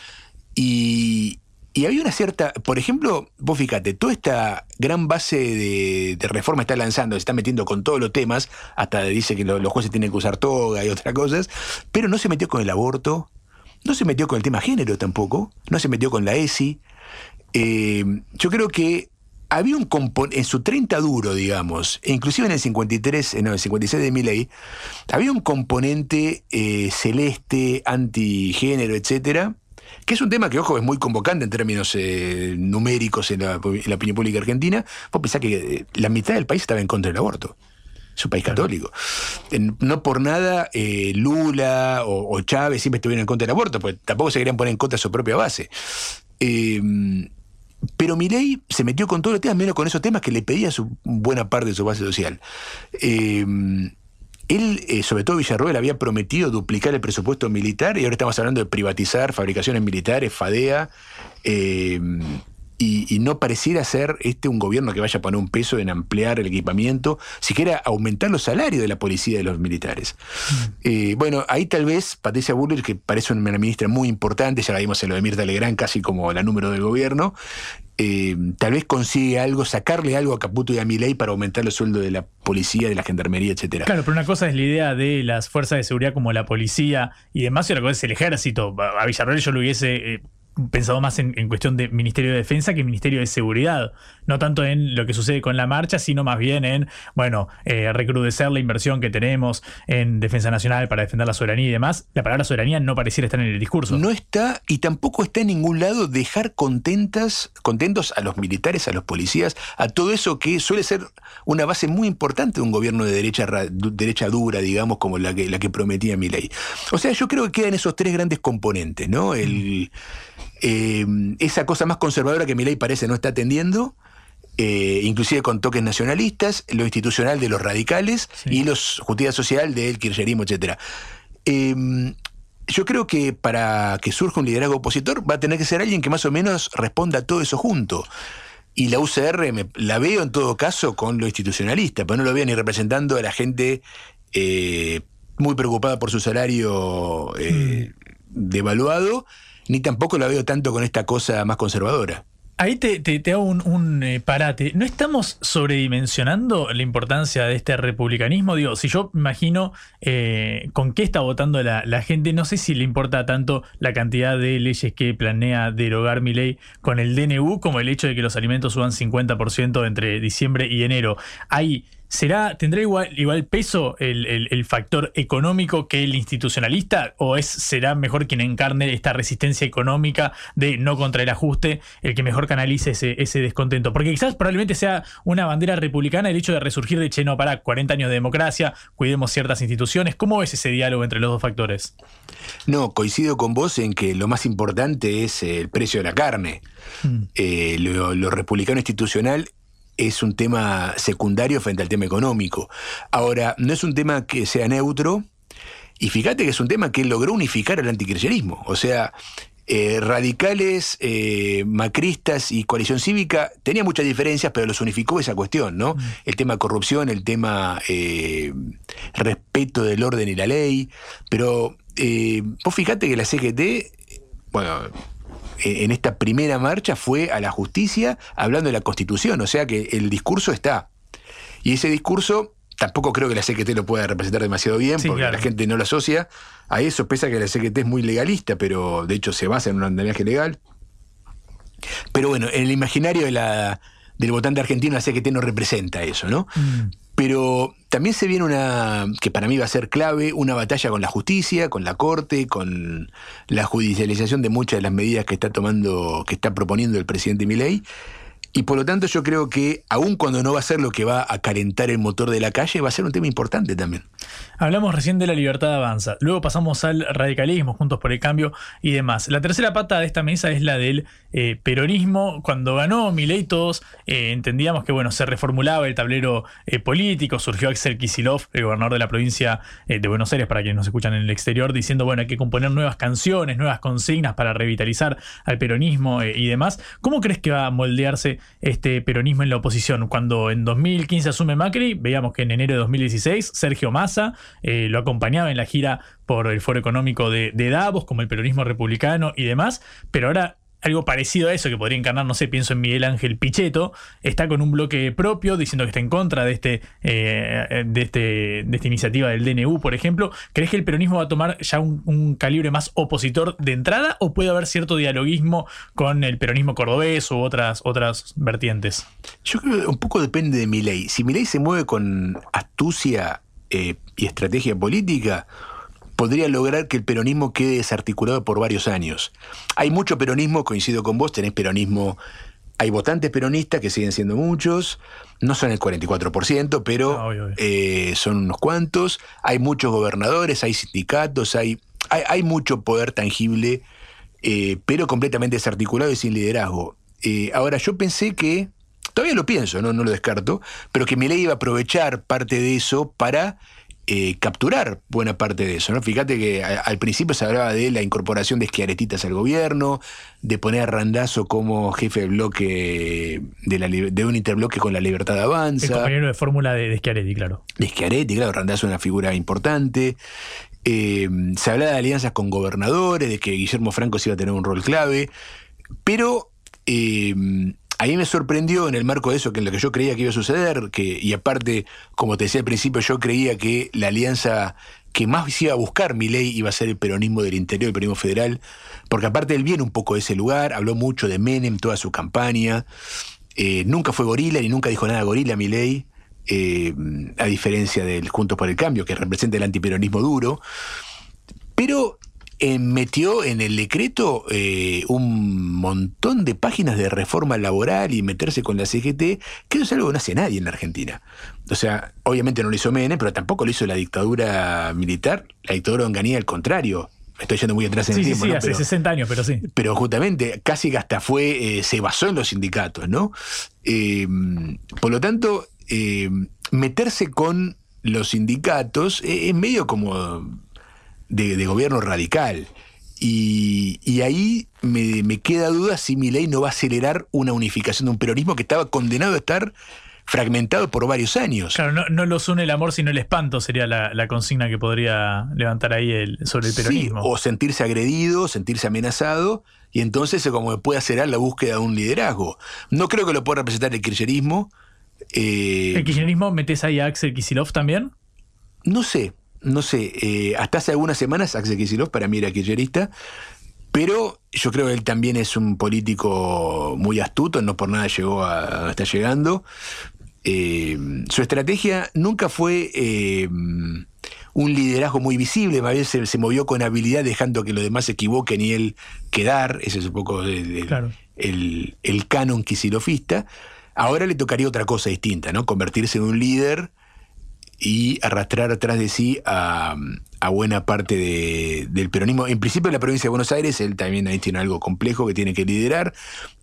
Y, y había una cierta, por ejemplo, vos fíjate, toda esta gran base de, reforma está lanzando, se está metiendo con todos los temas, hasta dice que los jueces tienen que usar toga y otras cosas, pero no se metió con el aborto, no se metió con el tema género tampoco, no se metió con la ESI. Eh, yo creo que había un componente, en su 30 duro, digamos, e inclusive en el 53, no, en el 56 de mi ley, había un componente eh, celeste, antigénero, etcétera, que es un tema que, ojo, es muy convocante en términos eh, numéricos en la, opinión pública argentina. Vos pensás que eh, la mitad del país estaba en contra del aborto. Es un país católico. no por nada eh, Lula o, Chávez siempre estuvieron en contra del aborto, porque tampoco se querían poner en contra de su propia base. Em, pero Milei se metió con todos los temas, menos con esos temas que le pedía su buena parte de su base social. Em, él, eh, sobre todo Villarroel, había prometido duplicar el presupuesto militar y ahora estamos hablando de privatizar fabricaciones militares, FADEA, eh, y, no pareciera ser este un gobierno que vaya a poner un peso en ampliar el equipamiento, siquiera aumentar los salarios de la policía y de los militares. Mm. Eh, bueno, ahí tal vez Patricia Buller, que parece una ministra muy importante, ya la vimos en lo de Mirta Legrand casi como la número del gobierno, eh, tal vez consigue algo, sacarle algo a Caputo y a Milei para aumentar los sueldos de la policía, de la gendarmería, etcétera. Claro, pero una cosa es la idea de las fuerzas de seguridad como la policía y demás, y otra cosa es el ejército. A Villarreal yo lo hubiese eh, pensado más en, cuestión de Ministerio de Defensa que Ministerio de Seguridad. No tanto en lo que sucede con la marcha, sino más bien en, bueno, eh, recrudecer la inversión que tenemos en Defensa Nacional para defender la soberanía y demás. La palabra soberanía no pareciera estar en el discurso. No está, y tampoco está en ningún lado dejar contentas, contentos a los militares, a los policías, a todo eso que suele ser una base muy importante de un gobierno de derecha, derecha dura, digamos, como la que, la que prometía. O sea, yo creo que quedan esos tres grandes componentes, ¿no? El. Eh, esa cosa más conservadora que mi ley parece no está atendiendo, eh, inclusive con toques nacionalistas, lo institucional de los radicales y los justicia social del kirchnerismo, etc. Em, yo creo que para que surja un liderazgo opositor va a tener que ser alguien que más o menos responda a todo eso junto. Y la UCR la veo en todo caso con lo institucionalista, pero no lo veo ni representando a la gente eh, muy preocupada por su salario mm. devaluado ni tampoco la veo tanto con esta cosa más conservadora. Ahí te, te- hago un, un, eh, parate. ¿No estamos sobredimensionando la importancia de este republicanismo? Digo, si yo imagino eh, con qué está votando la, la gente, no sé si le importa tanto la cantidad de leyes que planea derogar mi ley con el DNU como el hecho de que los alimentos suban 50% entre diciembre y enero. Hay ¿Será, ¿Tendrá igual, igual peso el, el- el factor económico que el institucionalista? ¿O es, será mejor quien encarne esta resistencia económica de no contra el ajuste el que mejor canalice ese, ese descontento? Porque quizás probablemente sea una bandera republicana el hecho de resurgir de Cheno para 40 años de democracia, cuidemos ciertas instituciones. ¿Cómo es ese diálogo entre los dos factores? No, coincido con vos en que lo más importante es el precio de la carne. Eh, lo, lo republicano institucional es un tema secundario frente al tema económico. Ahora, no es un tema que sea neutro, y fíjate que es un tema que logró unificar al antikirchnerismo. O sea, eh, radicales, eh, macristas y coalición cívica tenían muchas diferencias, pero los unificó esa cuestión, ¿no? El tema corrupción, el tema eh, respeto del orden y la ley. Pero vos fíjate que la CGT, bueno, en esta primera marcha fue a la justicia hablando de la constitución, o sea que el discurso está. Y ese discurso tampoco creo que la CGT lo pueda representar demasiado bien, Sí, porque claro. la gente no lo asocia a eso, pese a que la CGT es muy legalista, pero de hecho se basa en un andamiaje legal. Pero bueno, en el imaginario de la, del votante argentino la CGT no representa eso, ¿no? Pero también se viene una, que para mí va a ser clave, una batalla con la justicia, con la corte, con la judicialización de muchas de las medidas que está tomando, que está proponiendo el presidente Milei. Y por lo tanto yo creo que, aun cuando no va a ser lo que va a calentar el motor de la calle, va a ser un tema importante también. Hablamos recién de la libertad avanza, luego pasamos al radicalismo, Juntos por el Cambio y demás. La tercera pata de esta mesa es la del eh, peronismo. Cuando ganó Milei todos eh, entendíamos que bueno, se reformulaba el tablero eh, político, surgió Axel Kisilov, el gobernador de la provincia de Buenos Aires, para quienes nos escuchan en el exterior, diciendo bueno, hay que componer nuevas canciones, nuevas consignas para revitalizar al peronismo y demás. ¿Cómo crees que va a moldearse este peronismo en la oposición? Cuando en 2015 asume Macri, veíamos que en enero de 2016 Sergio Massa eh, lo acompañaba en la gira por el Foro Económico de, de Davos, como el peronismo republicano y demás, pero ahora algo parecido a eso que podría encarnar, no sé, pienso en Miguel Ángel Pichetto, está con un bloque propio diciendo que está en contra de este, eh, de este de esta iniciativa del DNU, por ejemplo. ¿Crees que el peronismo va a tomar ya un, calibre más opositor de entrada o puede haber cierto dialoguismo con el peronismo cordobés u otras, otras vertientes? Yo creo que un poco depende de Milei. Si Milei se mueve con astucia eh, y estrategia política, podría lograr que el peronismo quede desarticulado por varios años. Hay mucho peronismo, coincido con vos, tenés peronismo, hay votantes peronistas que siguen siendo muchos, no son el 44%, pero eh, son unos cuantos, hay muchos gobernadores, hay sindicatos, hay, hay, hay mucho poder tangible, eh, pero completamente desarticulado y sin liderazgo. Eh, ahora, yo pensé que, todavía lo pienso, no, no lo descarto, pero que Milei iba a aprovechar parte de eso para eh, capturar buena parte de eso. ¿no? Fíjate que a- al principio se hablaba de la incorporación de esquiaretitas al gobierno, de poner a Randazo como jefe de bloque de, la, de un interbloque con la libertad El avanza. compañero de fórmula de, de Schiaretti, claro. De Schiaretti, claro, Randazzo es una figura importante. Eh, se hablaba de alianzas con gobernadores, de que Guillermo Franco sí iba a tener un rol clave. Pero eh, a mí me sorprendió en el marco de eso, que en lo que yo creía que iba a suceder, que, y aparte, como te decía al principio, yo creía que la alianza que más iba a buscar mi ley iba a ser el peronismo del interior, el peronismo federal, porque aparte él viene un poco de ese lugar, habló mucho de Menem, toda su campaña, eh, nunca fue gorila ni nunca dijo nada gorila mi ley, a diferencia del Juntos por el Cambio, que representa el antiperonismo duro, pero eh, metió en el decreto eh, un montón de páginas de reforma laboral y meterse con la CGT, que eso es algo que no hace nadie en la Argentina. O sea, obviamente no lo hizo Menem, pero tampoco lo hizo la dictadura militar. La dictadura Onganía, al contrario. Estoy yendo muy atrás en Sí, el sí, tiempo. sí, ¿no? hace Pero- 60 años, pero sí. pero justamente casi que hasta fue, eh, se basó en los sindicatos, ¿no? Eh, por lo tanto, eh, meterse con los sindicatos es medio como de, de gobierno radical. Y, y ahí me, me queda duda si mi ley no va a acelerar una unificación de un peronismo que estaba condenado a estar fragmentado por varios años. Claro, no, no los une el amor, sino el espanto sería la, la consigna que podría levantar ahí el, sobre el Sí, peronismo. o sentirse agredido, sentirse amenazado, y entonces como puede acelerar la búsqueda de un liderazgo. No creo que lo pueda representar el kirchnerismo. eh, ¿El kirchnerismo metes ahí a Axel Kisilov también? no sé, no sé. eh, hasta hace algunas semanas Axel Kicillof para mí era kirchnerista, pero yo creo que él también es un político muy astuto, no por nada llegó a, a donde está llegando. Eh, su estrategia nunca fue eh, un liderazgo muy visible, más bien se, se movió con habilidad dejando que los demás se equivoquen y él quedar, ese es un poco el canon quisilofista. Ahora le tocaría otra cosa distinta, ¿no? Convertirse en un líder y arrastrar atrás de sí a, buena parte de- del peronismo. En principio en la provincia de Buenos Aires, él también ahí tiene algo complejo que tiene que liderar.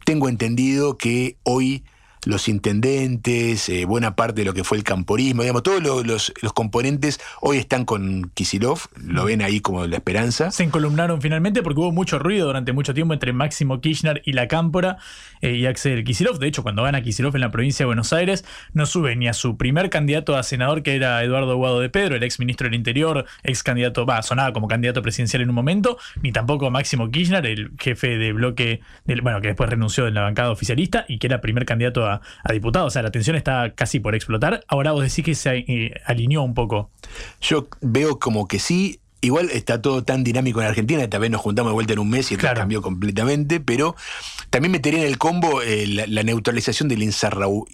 Tengo entendido que hoy los intendentes, eh, buena parte de lo que fue el camporismo, digamos, todos lo- los, los componentes hoy están con Kisilov, lo ven ahí como la esperanza. Se encolumnaron finalmente porque hubo mucho ruido durante mucho tiempo entre Máximo Kirchner y la Cámpora eh, y Axel Kisilov. De hecho, cuando gana Kisilov en la provincia de Buenos Aires, no sube ni a su primer candidato a senador, que era Eduardo Guado de Pedro, el ex ministro del Interior, ex candidato, va, sonaba como candidato presidencial en un momento, ni tampoco a Máximo Kirchner, el jefe de bloque, del, bueno, que después renunció de la bancada oficialista y que era primer candidato a, a diputado. O sea, la tensión está casi por explotar. Ahora vos decís que se eh, alineó un poco. Yo veo como que sí. Igual está todo tan dinámico en Argentina, tal vez nos juntamos de vuelta en un mes y esto cambió completamente, pero también metería en el combo eh, la, la neutralización del insarrau.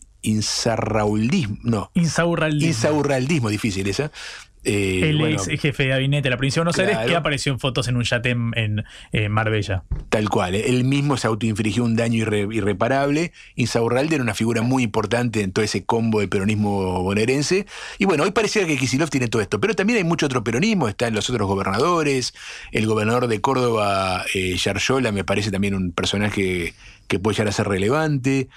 No. Insaurraldismo. Insaurraldismo, difícil esa. Eh, el bueno, ex jefe de gabinete de la provincia de Buenos Aires Claro. que apareció en fotos en un yate en, en, eh, Marbella. Tal cual, eh, él mismo se autoinfligió un daño irre- irreparable. Insaurralde era una figura muy importante en todo ese combo del peronismo bonaerense. Y bueno, hoy pareciera que Kisilov tiene todo esto, pero también hay mucho otro peronismo, están los otros gobernadores, el gobernador de Córdoba, eh, me parece también un personaje que puede llegar a ser relevante.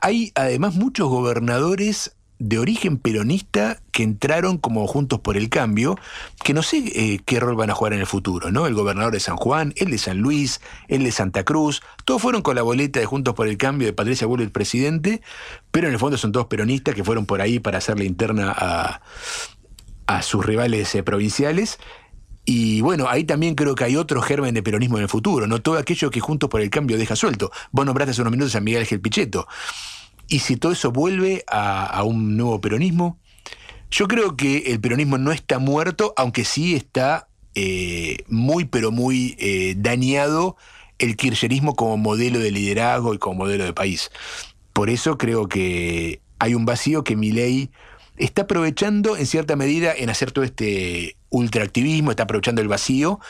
Hay además muchos gobernadores de origen peronista que entraron como juntos por el cambio, que no sé eh, qué rol van a jugar en el futuro, ¿no? El gobernador de San Juan, el de San Luis, el de Santa Cruz, todos fueron con la boleta de Juntos por el Cambio de Patricia Bull, el presidente, pero en el fondo son todos peronistas que fueron por ahí para hacerle interna a, a sus rivales eh, provinciales. Y bueno, ahí también creo que hay otro germen de peronismo en el futuro, ¿no? Todo aquello que Juntos por el Cambio deja suelto. Vos nombraste hace unos minutos a Miguel Ángel Pichetto. Y si todo eso vuelve a, un nuevo peronismo, yo creo que el peronismo no está muerto, aunque sí está eh, muy, pero muy eh, dañado el kirchnerismo como modelo de liderazgo y como modelo de país. Por eso creo que hay un vacío que Milei está aprovechando en cierta medida en hacer todo este ultraactivismo, está aprovechando el vacío,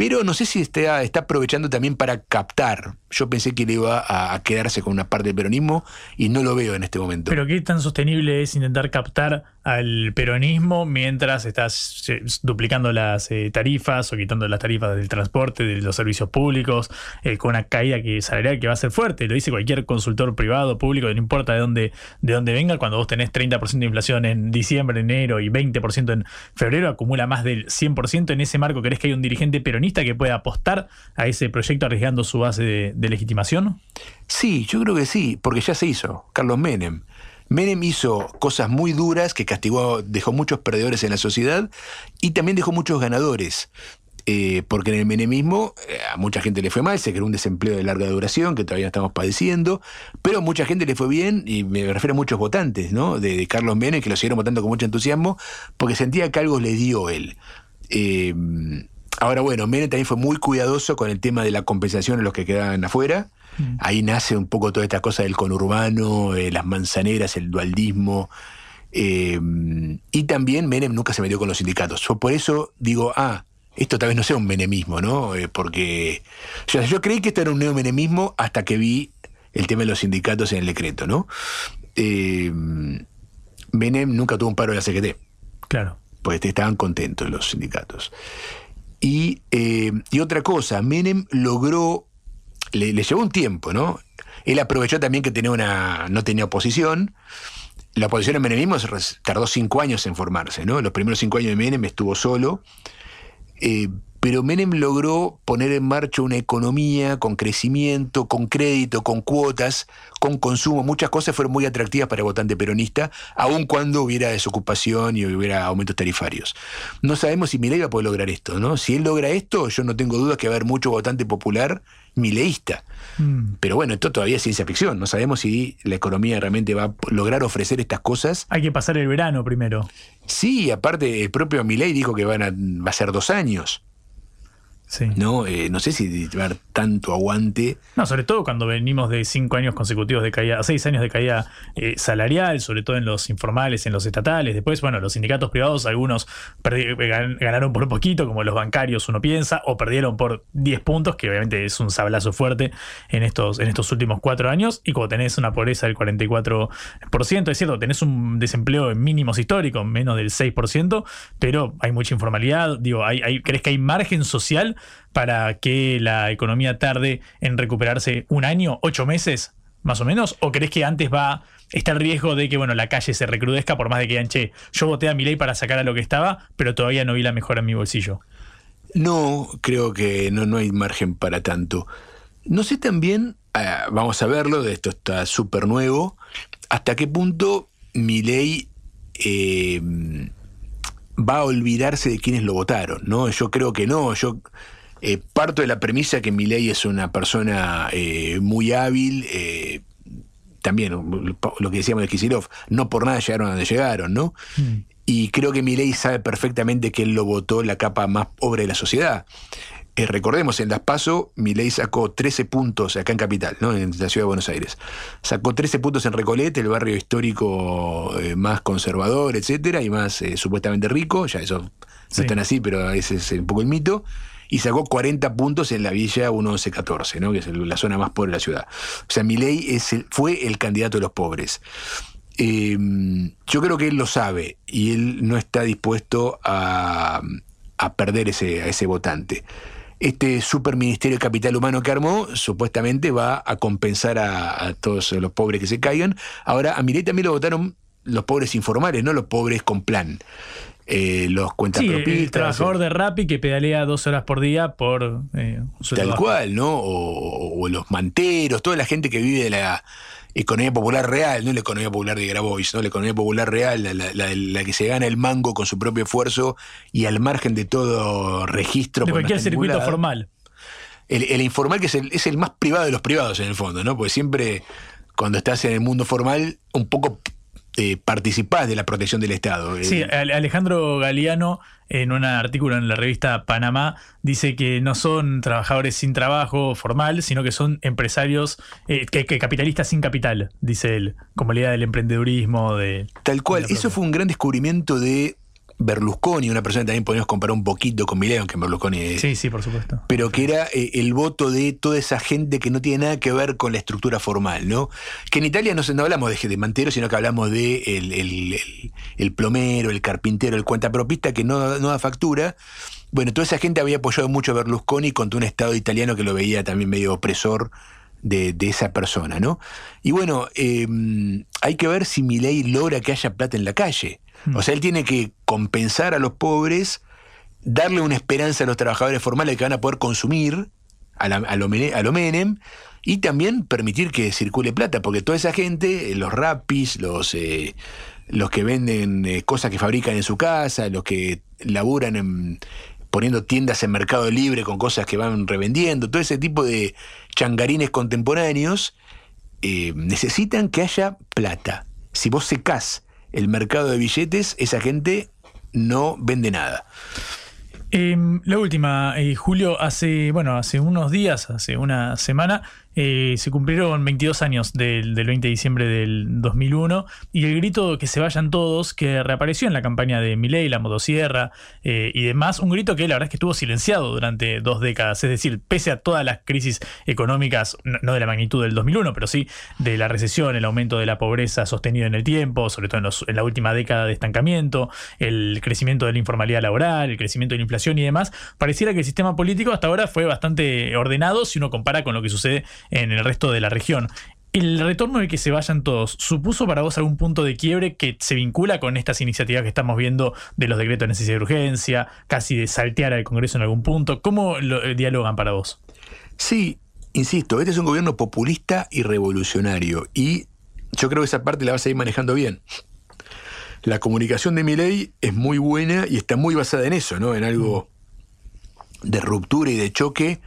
pero no sé si está, está aprovechando también para captar. Yo pensé que le iba a, a quedarse con una parte del peronismo y no lo veo en este momento. Pero qué tan sostenible es intentar captar al peronismo mientras estás eh, duplicando las eh, tarifas o quitando las tarifas del transporte, de los servicios públicos, eh, con una caída que, salarial que va a ser fuerte. Lo dice cualquier consultor privado, público, no importa de dónde, de dónde venga, cuando vos tenés 30% de inflación en diciembre, enero y 20% en febrero, acumula más del 100%. En ese marco, ¿crees que hay un dirigente peronista que pueda apostar a ese proyecto arriesgando su base de, de legitimación? Sí, yo creo que sí, porque ya se hizo. Carlos Menem. Menem hizo cosas muy duras que castigó, dejó muchos perdedores en la sociedad y también dejó muchos ganadores. Eh, porque en el menemismo eh, a mucha gente le fue mal, se creó un desempleo de larga duración que todavía estamos padeciendo, pero a mucha gente le fue bien, y me refiero a muchos votantes ¿no? de, Carlos Menem que lo siguieron votando con mucho entusiasmo porque sentía que algo le dio él. Eh, ahora bueno, Menem también fue muy cuidadoso con el tema de la compensación a los que quedaban afuera. Ahí nace un poco toda esta cosa del conurbano, eh, las manzaneras, el dualdismo. eh, y también Menem nunca se metió con los sindicatos. Yo por eso digo, ah, esto tal vez no sea un menemismo, ¿no? Eh, porque yo, yo creí que esto era un neomenemismo hasta que vi el tema de los sindicatos en el decreto, ¿no? Eh, Menem nunca tuvo un paro de la CGT. Claro. Pues estaban contentos los sindicatos. Y, eh, y otra cosa, Menem logró, le, le llevó un tiempo, ¿no? Él aprovechó también que tenía una, no tenía oposición. La oposición en menemismo tardó cinco años en formarse, ¿no? Los primeros cinco años de Menem estuvo solo. Eh, pero Menem logró poner en marcha una economía con crecimiento, con crédito, con cuotas, con consumo. Muchas cosas fueron muy atractivas para el votante peronista, aun cuando hubiera desocupación y hubiera aumentos tarifarios. No sabemos si Milei va a poder lograr esto, ¿no? Si él logra esto, yo no tengo dudas que va a haber mucho votante popular mileísta. Mm. Pero bueno, esto todavía es ciencia ficción. No sabemos si la economía realmente va a lograr ofrecer estas cosas. Hay que pasar el verano primero. Sí, aparte el propio Milei dijo que van a, va a ser dos años. No, Eh, no sé si haber tanto aguante. No, sobre todo cuando venimos de cinco años consecutivos de caída, seis años de caída eh, salarial, sobre todo en los informales, en los estatales. Después, bueno, los sindicatos privados, algunos gan- ganaron por poquito, como los bancarios, uno piensa, o perdieron por 10 puntos, que obviamente es un sablazo fuerte en estos, en estos últimos cuatro años. Y cuando tenés una pobreza del 44%, es cierto, tenés un desempleo en mínimos históricos, menos del 6%, pero hay mucha informalidad. Digo, hay, hay- ¿crees que hay margen social para que la economía tarde en recuperarse un año, ocho meses, más o menos? ¿O crees que antes va está el riesgo de que bueno la calle se recrudezca por más de que digan, che, yo voté a mi ley para sacar a lo que estaba, pero todavía no vi la mejora en mi bolsillo? No, creo que no, no hay margen para tanto. No sé también, ah, vamos a verlo, de esto está súper nuevo, hasta qué punto mi ley va a olvidarse de quienes lo votaron, ¿no? Yo creo que no, yo eh, parto de la premisa que Milei es una persona eh, muy hábil, eh, también lo que decíamos de Kicillof, no por nada llegaron a donde llegaron, ¿no? Y creo que Milei sabe perfectamente que él lo votó la capa más pobre de la sociedad. Eh, recordemos, en Las Paso, Milei sacó 13 puntos acá en Capital, ¿no? en la ciudad de Buenos Aires. Sacó 13 puntos en Recolete, el barrio histórico eh, más conservador, etcétera, y más eh, supuestamente rico. Ya eso no Sí. están así, pero ese es un poco el mito. Y sacó 40 puntos en la Villa 1114, ¿no? que es la zona más pobre de la ciudad. O sea, Milei es el- fue el candidato de los pobres. Eh, yo creo que él lo sabe y él no está dispuesto a, a perder ese, a ese votante. Este superministerio de capital humano que armó supuestamente va a compensar a, a todos los pobres que se caigan. Ahora, a Milei también lo votaron los pobres informales, no los pobres con plan. Eh, los Sí, cuentapropistas. el trabajador de Rappi que pedalea dos horas por día por eh, sueldo Tal cual, ¿no? O, o los manteros, toda la gente que vive de la economía popular real, no la economía popular de Grabois, ¿no? La economía popular real, la, la- la- la que se gana el mango con su propio esfuerzo y al margen de todo registro. De cualquier circuito formal. El, el informal que es el, es el más privado de los privados en el fondo, ¿no? Porque siempre cuando estás en el mundo formal, un poco eh, participás de la protección del Estado. Eh, Sí, Ale- Alejandro Galeano, en un artículo en la revista Panamá, dice que no son trabajadores sin trabajo formal, sino que son empresarios, eh, que, que capitalistas sin capital, dice él, como la idea del emprendedurismo, de... Tal cual, eso fue un gran descubrimiento de Berlusconi, una persona que también podemos comparar un poquito con Milei, aunque Berlusconi es- Sí, sí, por supuesto. pero que era eh, el voto de toda esa gente que no tiene nada que ver con la estructura formal, ¿no? Que en Italia no, hablamos de, de mantero, sino que hablamos de el, el- el- el plomero, el carpintero, el cuentapropista que no, no da factura. Bueno, toda esa gente había apoyado mucho a Berlusconi contra un Estado italiano que lo veía también medio opresor de, de esa persona, ¿no? Y bueno, eh, hay que ver si Milei logra que haya plata en la calle. O sea, él tiene que compensar a los pobres darle una esperanza a los trabajadores formales que van a poder consumir a, lo, Menem y también permitir que circule plata, porque toda esa gente, eh, los rapis, los, eh, los que venden eh, cosas que fabrican en su casa, los que laburan en, poniendo tiendas en Mercado Libre con cosas que van revendiendo, todo ese tipo de changarines contemporáneos, necesitan que haya plata. Si vos secás el mercado de billetes, esa gente no vende nada. Em, la última, eh, Julio, hace, bueno, hace unos días, hace una semana, eh, se cumplieron 22 años del, del 20 de diciembre del 2001 y el grito que se vayan todos, que reapareció en la campaña de Milei, la motosierra eh, y demás, un grito que la verdad es que estuvo silenciado durante dos décadas, es decir, pese a todas las crisis económicas, no, de la magnitud del 2001, pero sí de la recesión, el aumento de la pobreza sostenido en el tiempo, sobre todo en, los- en la última década de estancamiento, el crecimiento de la informalidad laboral, el crecimiento de la inflación y demás, pareciera que el sistema político hasta ahora fue bastante ordenado si uno compara con lo que sucede en el resto de la región. El retorno de que se vayan todos, ¿supuso para vos algún punto de quiebre que se vincula con estas iniciativas que estamos viendo de los decretos de necesidad de urgencia, casi de saltear al Congreso en algún punto? ¿Cómo lo, eh, dialogan para vos? Sí, insisto, este es un gobierno populista y revolucionario y yo creo que esa parte la vas a ir manejando bien. La comunicación de mi ley es muy buena y está muy basada en eso, ¿no? En algo de ruptura y de choque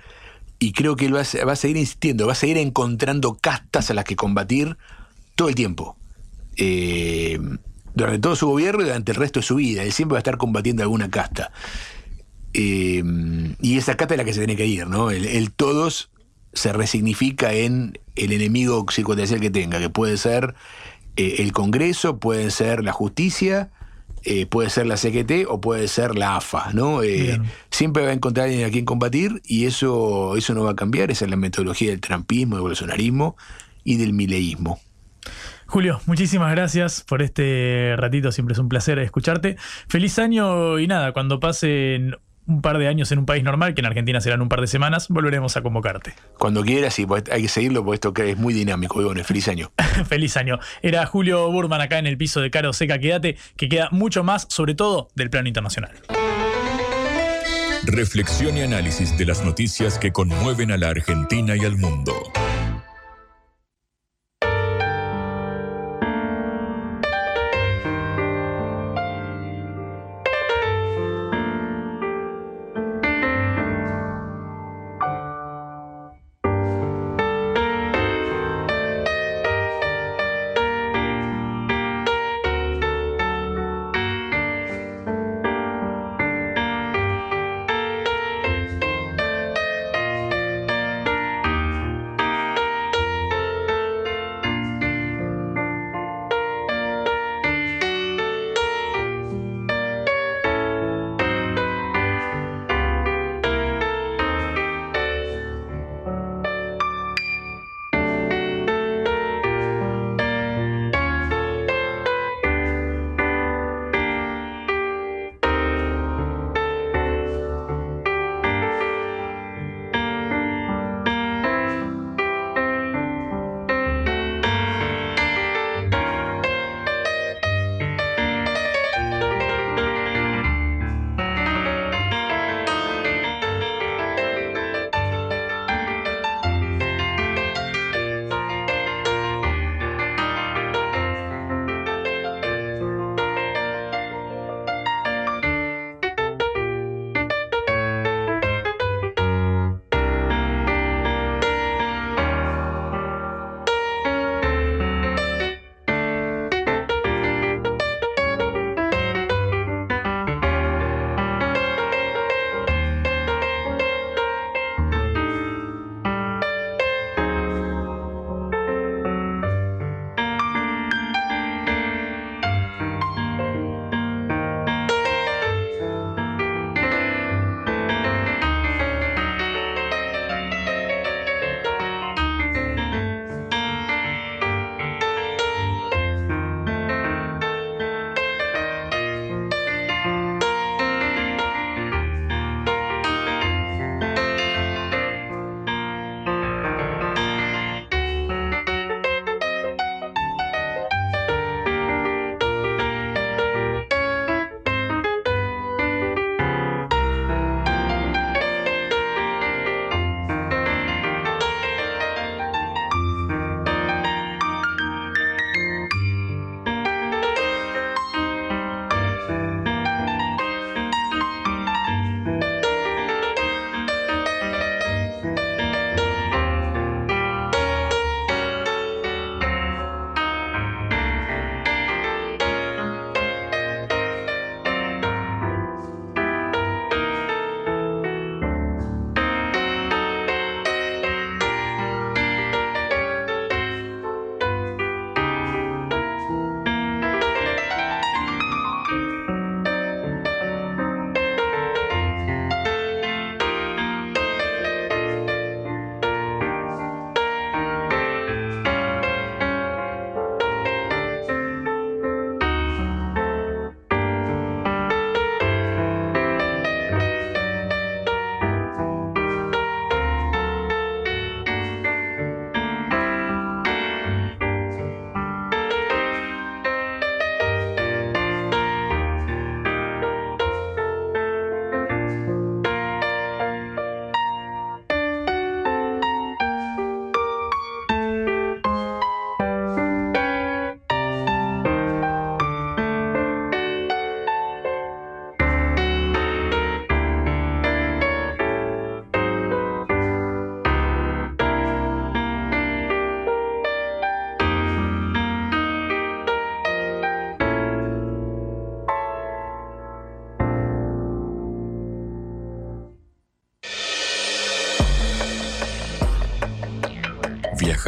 y creo que él va a, seguir insistiendo, va a seguir encontrando castas a las que combatir todo el tiempo. Eh, durante todo su gobierno y durante el resto de su vida. Él siempre va a estar combatiendo alguna casta. Eh, y esa casta es la que se tiene que ir, ¿no? El, todos se resignifica en el enemigo circunstancial que tenga, que puede ser eh, el Congreso, puede ser la justicia, eh, puede ser la CGT o puede ser la AFA, ¿no? Eh, siempre va a encontrar alguien a quien combatir y eso, eso no va a cambiar, esa es la metodología del trampismo, del bolsonarismo y del mileísmo. Julio, muchísimas gracias por este ratito, siempre es un placer escucharte. Feliz año y nada, cuando pasen un par de años en un país normal, que en Argentina serán un par de semanas, volveremos a convocarte. Cuando quieras, sí, pues, hay que seguirlo porque esto es muy dinámico. bueno, feliz año. <laughs> feliz año. Era Julio Burman acá en el piso de Caro Seca. Quédate, que queda mucho más, sobre todo del plano internacional. Reflexión y análisis de las noticias que conmueven a la Argentina y al mundo.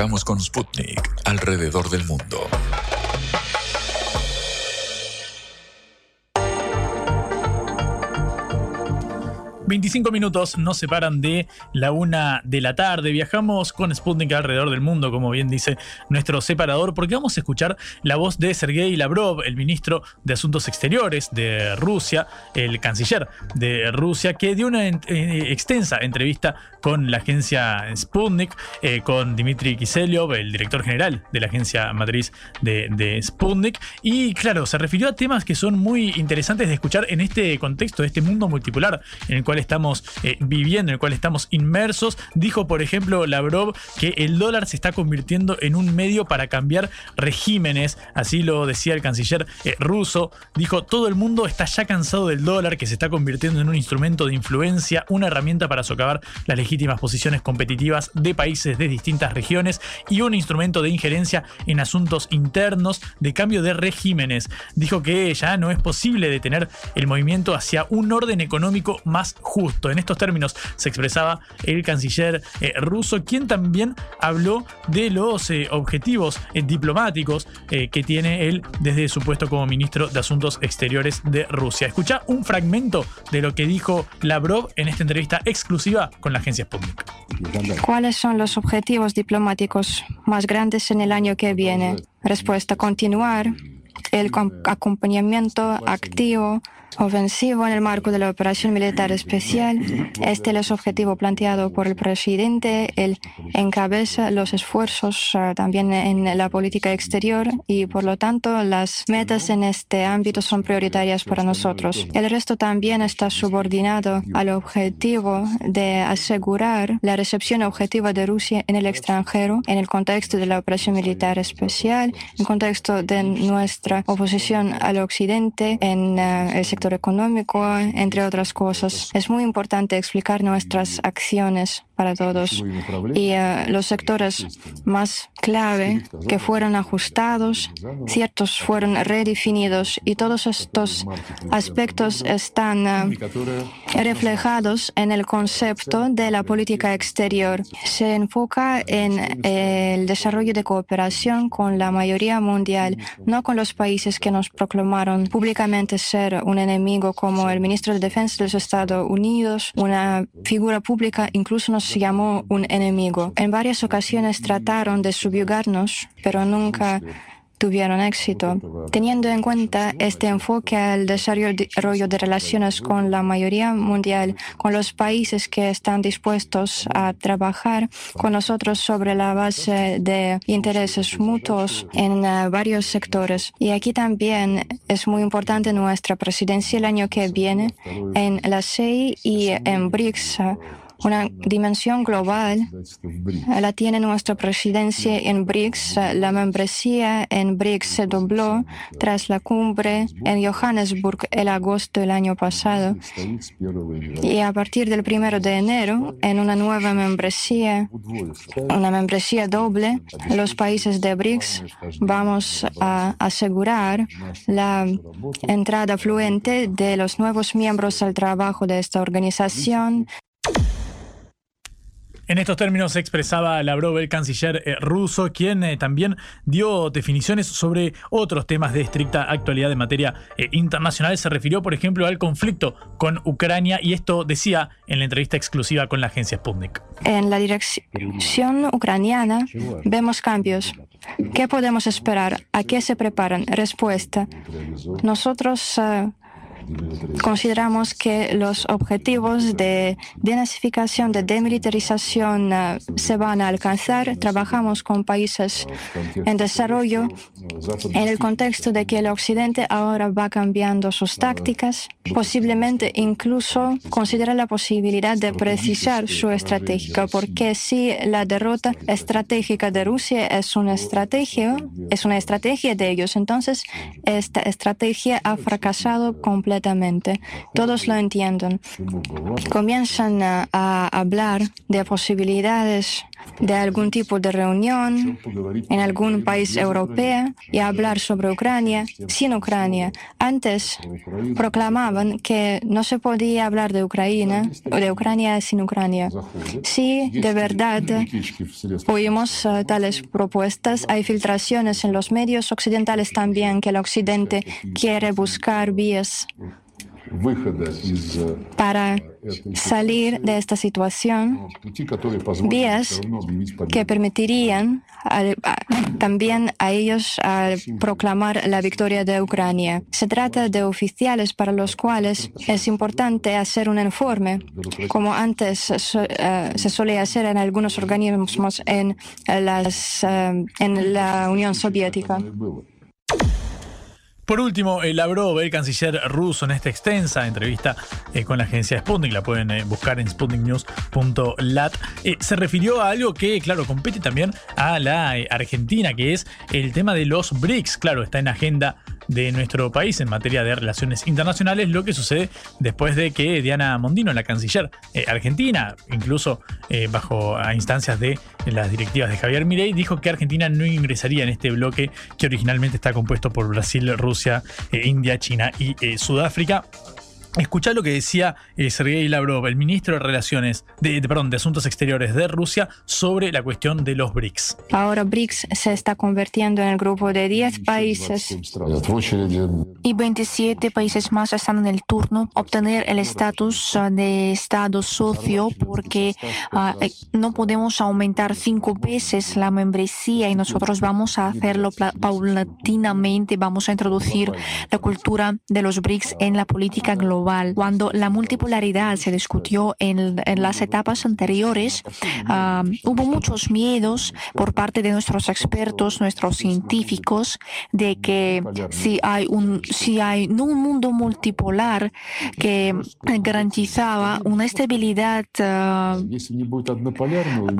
Con Sputnik alrededor del mundo. 25 minutos nos separan de la una de la tarde. Viajamos con Sputnik alrededor del mundo, como bien dice nuestro separador, porque vamos a escuchar la voz de Sergei Lavrov, el ministro de Asuntos Exteriores de Rusia, el canciller de Rusia, que dio una eh, extensa entrevista con la agencia Sputnik, eh, con Dmitry Kiselyov, el director general de la agencia matriz de, Sputnik. Y claro, se refirió a temas que son muy interesantes de escuchar en este contexto, de este mundo multipolar en el cual estamos eh, viviendo, en el cual estamos inmersos. Dijo, por ejemplo, Lavrov que el dólar se está convirtiendo en un medio para cambiar regímenes. Así lo decía el canciller eh, ruso. Dijo, todo el mundo está ya cansado del dólar que se está convirtiendo en un instrumento de influencia, una herramienta para socavar las legítimas posiciones competitivas de países de distintas regiones y un instrumento de injerencia en asuntos internos de cambio de regímenes. Dijo que ya no es posible detener el movimiento hacia un orden económico más justo. En estos términos se expresaba el canciller eh, ruso, quien también habló de los eh, objetivos eh, diplomáticos que tiene él desde su puesto como ministro de Asuntos Exteriores de Rusia. Escucha un fragmento de lo que dijo Lavrov en esta entrevista exclusiva con la agencia Sputnik. ¿Cuáles son los objetivos diplomáticos más grandes en el año que viene? Respuesta, continuar el acompañamiento activo ofensivo en el marco de la operación militar especial. Este es el objetivo planteado por el presidente. Él encabeza los esfuerzos ah, también en la política exterior y, por lo tanto, las metas en este ámbito son prioritarias para nosotros. El resto también está subordinado al objetivo de asegurar la recepción objetiva de Rusia en el extranjero en el contexto de la operación militar especial, en el contexto de nuestra oposición al occidente en ah, el sector económico, entre otras cosas. Es muy importante explicar nuestras acciones para todos. Y eh, los sectores más clave que fueron ajustados, ciertos fueron redefinidos y todos estos aspectos están eh, reflejados en el concepto de la política exterior. Se enfoca en el desarrollo de cooperación con la mayoría mundial, no con los países que nos proclamaron públicamente ser un enemigo como el ministro de Defensa de los Estados Unidos, una figura pública, incluso nos se llamó un enemigo. En varias ocasiones trataron de subyugarnos, pero nunca tuvieron éxito. Teniendo en cuenta este enfoque al desarrollo de relaciones con la mayoría mundial, con los países que están dispuestos a trabajar con nosotros sobre la base de intereses mutuos en eh, varios sectores. Y aquí también es muy importante nuestra presidencia el año que viene en la CEI y en BRICS una dimensión global la tiene nuestra presidencia en BRICS. La membresía en BRICS se dobló tras la cumbre en Johannesburg el agosto del año pasado. Y a partir del primero de enero, en una nueva membresía, una membresía doble, los países de BRICS vamos a asegurar la entrada fluente de los nuevos miembros al trabajo de esta organización en estos términos se expresaba Lavrov, el canciller eh, ruso, quien eh, también dio definiciones sobre otros temas de estricta actualidad en materia eh, internacional. Se refirió, por ejemplo, al conflicto con Ucrania y esto decía en la entrevista exclusiva con la agencia Sputnik. En la dirección ucraniana vemos cambios. ¿Qué podemos esperar? ¿A qué se preparan? Respuesta. Nosotros Consideramos que los objetivos de denazificación, de demilitarización eh, se van a alcanzar. Trabajamos con países en desarrollo en el contexto de que el Occidente ahora va cambiando sus tácticas, posiblemente incluso considera la posibilidad de precisar su estrategia, porque si la derrota estratégica de Rusia es una estrategia, es una estrategia de ellos, entonces esta estrategia ha fracasado completamente todos lo entienden. Comienzan a, hablar de posibilidades de algún tipo de reunión en algún país europeo y hablar sobre Ucrania sin Ucrania. Antes proclamaban que no se podía hablar de Ucrania o de Ucrania sin Ucrania. Si de verdad oímos eh, tales propuestas, hay filtraciones en los medios occidentales también que el Occidente quiere buscar vías para salir de esta situación, vías que permitirían también a ellos proclamar la victoria de Ucrania. Se trata de oficiales para los cuales es importante hacer un informe, como antes eh, se solía hacer en algunos organismos en, las, eh, en la Unión Soviética. Por último, Lavrov, el canciller ruso, en esta extensa entrevista eh, con la agencia Sputnik, la pueden eh, buscar en sputniknews.lat, eh, se refirió a algo que, claro, compete también a la Argentina, que es el tema de los BRICS. Claro, está en agenda de nuestro país en materia de relaciones internacionales, lo que sucede después de que Diana Mondino, la canciller argentina, incluso bajo a instancias de las directivas de Javier Mirey, dijo que Argentina no ingresaría en este bloque que originalmente está compuesto por Brasil, Rusia, eh, India, China y eh, Sudáfrica. Escuchá lo que decía eh, Sergei Lavrov, el ministro de Relaciones, de, perdón, de Asuntos Exteriores de Rusia, sobre la cuestión de los BRICS. Ahora BRICS se está convirtiendo en el grupo de 10 países y 27 países más están en el turno obtener el estatus uh, de Estado socio porque uh, eh, no podemos aumentar cinco veces la membresía y nosotros vamos a hacerlo paulatinamente, vamos a introducir la cultura de los BRICS en la política global cuando la multipolaridad se discutió en, las etapas anteriores, ah, hubo muchos miedos por parte de nuestros expertos, nuestros científicos, de que si hay un, si hay un mundo multipolar que garantizaba una estabilidad, uh,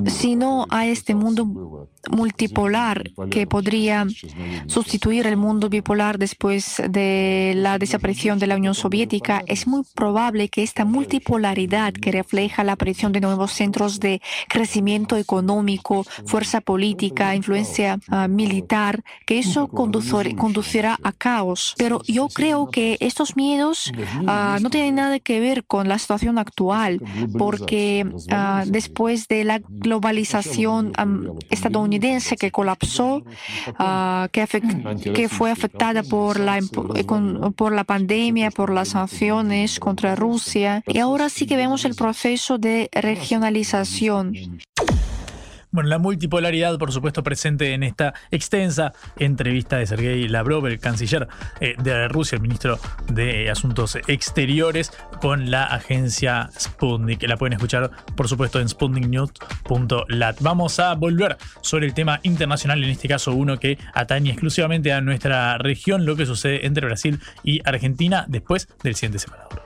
si no hay este mundo multipolar que podría sustituir el mundo bipolar después de la desaparición de la Unión Soviética, es muy probable que esta multipolaridad que refleja la aparición de nuevos centros de crecimiento económico, fuerza política, influencia ah, militar, que eso conducirá a caos. Pero yo creo que estos miedos ah, no tienen nada que ver con la situación actual, porque ah, después de la globalización estadounidense que colapsó, que, que fue afectada por la, por la pandemia, por las contra Rusia y ahora sí que vemos el proceso de regionalización. Bueno, la multipolaridad, por supuesto, presente en esta extensa entrevista de Sergei Lavrov, el canciller eh, de Rusia, el ministro de Asuntos Exteriores, con la agencia Sputnik. La pueden escuchar, por supuesto, en sputniknews.lat. Vamos a volver sobre el tema internacional, en este caso uno que atañe exclusivamente a nuestra región, lo que sucede entre Brasil y Argentina después del siguiente separador.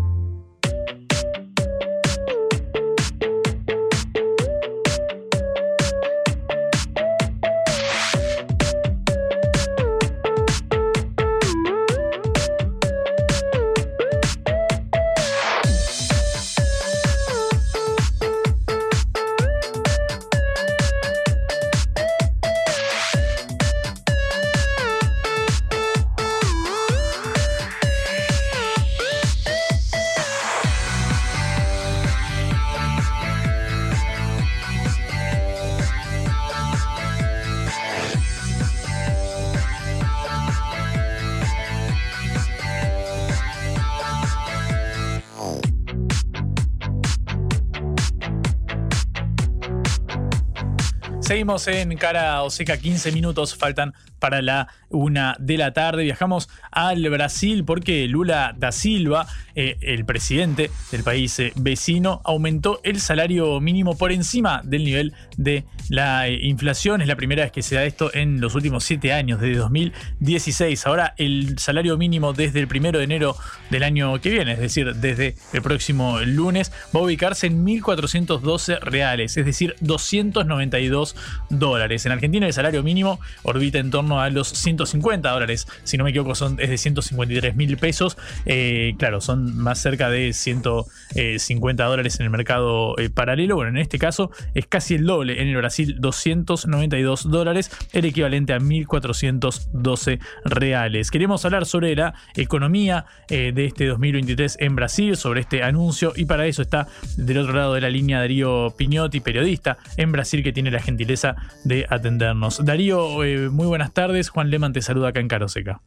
Seguimos en Cara Oseca, 15 minutos faltan para la una de la tarde. Viajamos al Brasil porque Lula da Silva, eh, el presidente del país eh, vecino, aumentó el salario mínimo por encima del nivel de la eh, inflación. Es la primera vez que se da esto en los últimos siete años, desde 2016. Ahora el salario mínimo desde el primero de enero del año que viene, es decir, desde el próximo lunes, va a ubicarse en 1.412 reales, es decir, 292 dólares. En Argentina el salario mínimo orbita en torno a los 150 dólares. Si no me equivoco, son, es de 153 mil pesos. Eh, claro, son más cerca de 150 dólares en el mercado eh, paralelo. Bueno, en este caso es casi el doble. En el Brasil, 292 dólares, el equivalente a 1.412 reales. Queremos hablar sobre la economía eh, de este 2023 en Brasil, sobre este anuncio, y para eso está del otro lado de la línea Darío Piñotti, periodista en Brasil, que tiene la gentileza de atendernos. Darío, eh, muy buenas tardes. Juan Leman te saluda acá en Caroseca.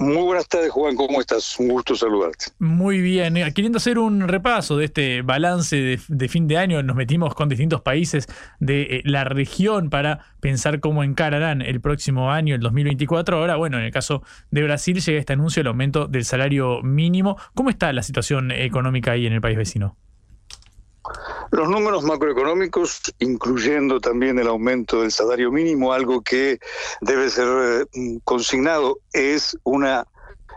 Muy buenas tardes, Juan, ¿cómo estás? Un gusto saludarte. Muy bien, eh, queriendo hacer un repaso de este balance de, fin de año, nos metimos con distintos países de eh, la región para pensar cómo encararán el próximo año, el 2024. Ahora, bueno, en el caso de Brasil llega este anuncio del aumento del salario mínimo. ¿Cómo está la situación económica ahí en el país vecino? Los números macroeconómicos, incluyendo también el aumento del salario mínimo, algo que debe ser eh, consignado, es una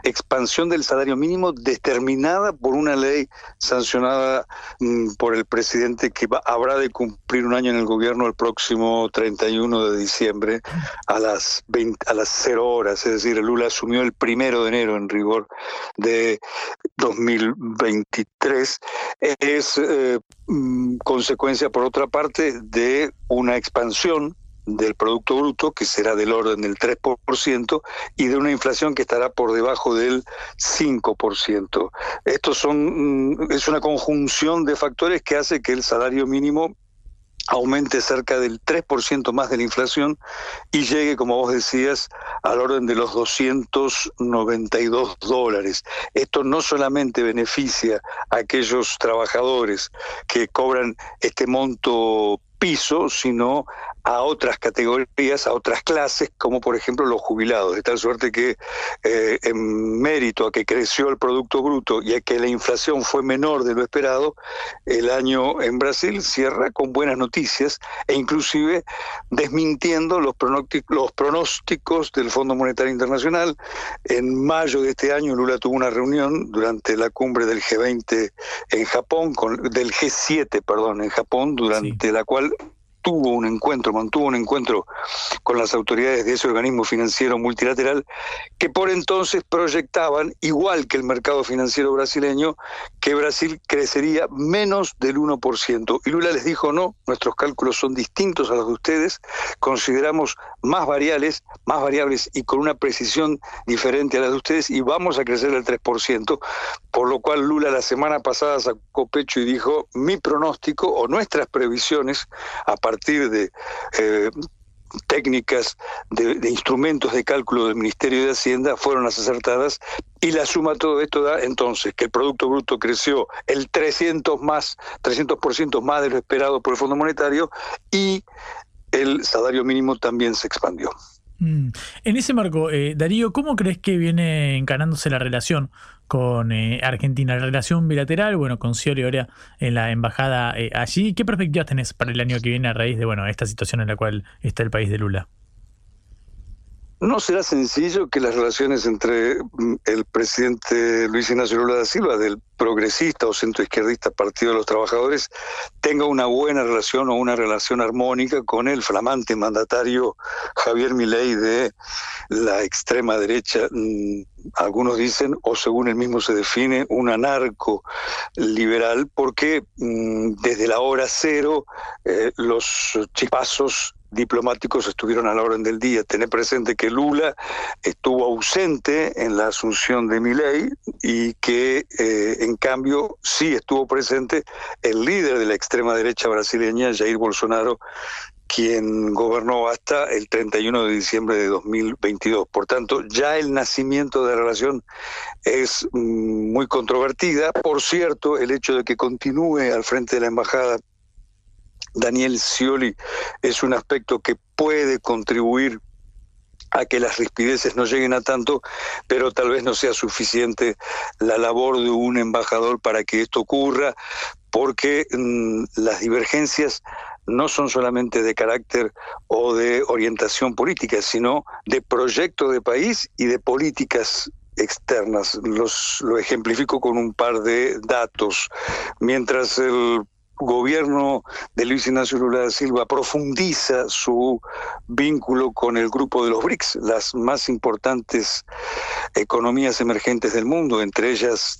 expansión del salario mínimo determinada por una ley sancionada mm, por el presidente que habrá de cumplir un año en el gobierno el próximo 31 de diciembre a las 20, a las 0 horas, es decir, Lula asumió el primero de enero en rigor de 2023. Es eh, mm, consecuencia, por otra parte, de una expansión del Producto Bruto, que será del orden del 3%, y de una inflación que estará por debajo del 5%. Estos son, mm, es una conjunción de factores que hace que el salario mínimo aumente cerca del 3% más de la inflación y llegue, como vos decías, al orden de los 292 dólares. Esto no solamente beneficia a aquellos trabajadores que cobran este monto piso, sino a otras categorías, a otras clases, como por ejemplo los jubilados, de tal suerte que eh, en mérito a que creció el Producto Bruto y a que la inflación fue menor de lo esperado, el año en Brasil cierra con buenas noticias e inclusive desmintiendo los, los pronósticos del Fondo Monetario Internacional. En mayo de este año Lula tuvo una reunión durante la cumbre del G20 en Japón, con, del G7, perdón, en Japón, durante la cual tuvo un encuentro, mantuvo un encuentro con las autoridades de ese organismo financiero multilateral que por entonces proyectaban, igual que el mercado financiero brasileño, que Brasil crecería menos del 1%. Y Lula les dijo, no, nuestros cálculos son distintos a los de ustedes, consideramos más variables, más variables y con una precisión diferente a las de ustedes y vamos a crecer el 3%, por lo cual Lula la semana pasada sacó pecho y dijo, mi pronóstico o nuestras previsiones a partir de eh, técnicas, de, instrumentos de cálculo del Ministerio de Hacienda fueron las acertadas y la suma de todo esto da entonces que el Producto Bruto creció el 300 más, 300% más de lo esperado por el Fondo Monetario y el salario mínimo también se expandió. Mm. En ese marco, eh, Darío, ¿cómo crees que viene encarándose la relación con eh, Argentina, la relación bilateral, bueno, con Scioli ahora en la embajada eh, allí? ¿Qué perspectivas tenés para el año que viene a raíz de bueno, esta situación en la cual está el país de Lula? No será sencillo que las relaciones entre mm, el presidente Luis Ignacio Lula da Silva, del progresista o centroizquierdista Partido de los Trabajadores, tenga una buena relación o una relación armónica con el flamante mandatario Javier Milei de la extrema derecha, mm, algunos dicen, o según él mismo se define, un anarco liberal, porque mm, desde la hora cero eh, los chipazos diplomáticos estuvieron a la orden del día. Tener presente que Lula estuvo ausente en la asunción de Milei y que eh, en cambio sí estuvo presente el líder de la extrema derecha brasileña, Jair Bolsonaro, quien gobernó hasta el 31 de diciembre de 2022. Por tanto, ya el nacimiento de la relación es mm, muy controvertida. Por cierto, el hecho de que continúe al frente de la embajada Daniel Scioli es un aspecto que puede contribuir a que las rispideces no lleguen a tanto, pero tal vez no sea suficiente la labor de un embajador para que esto ocurra, porque mm, las divergencias no son solamente de carácter o de orientación política, sino de proyecto de país y de políticas externas. Los, lo ejemplifico con un par de datos. Mientras el gobierno de Luis Ignacio Lula da Silva profundiza su vínculo con el grupo de los BRICS, las más importantes economías emergentes del mundo, entre ellas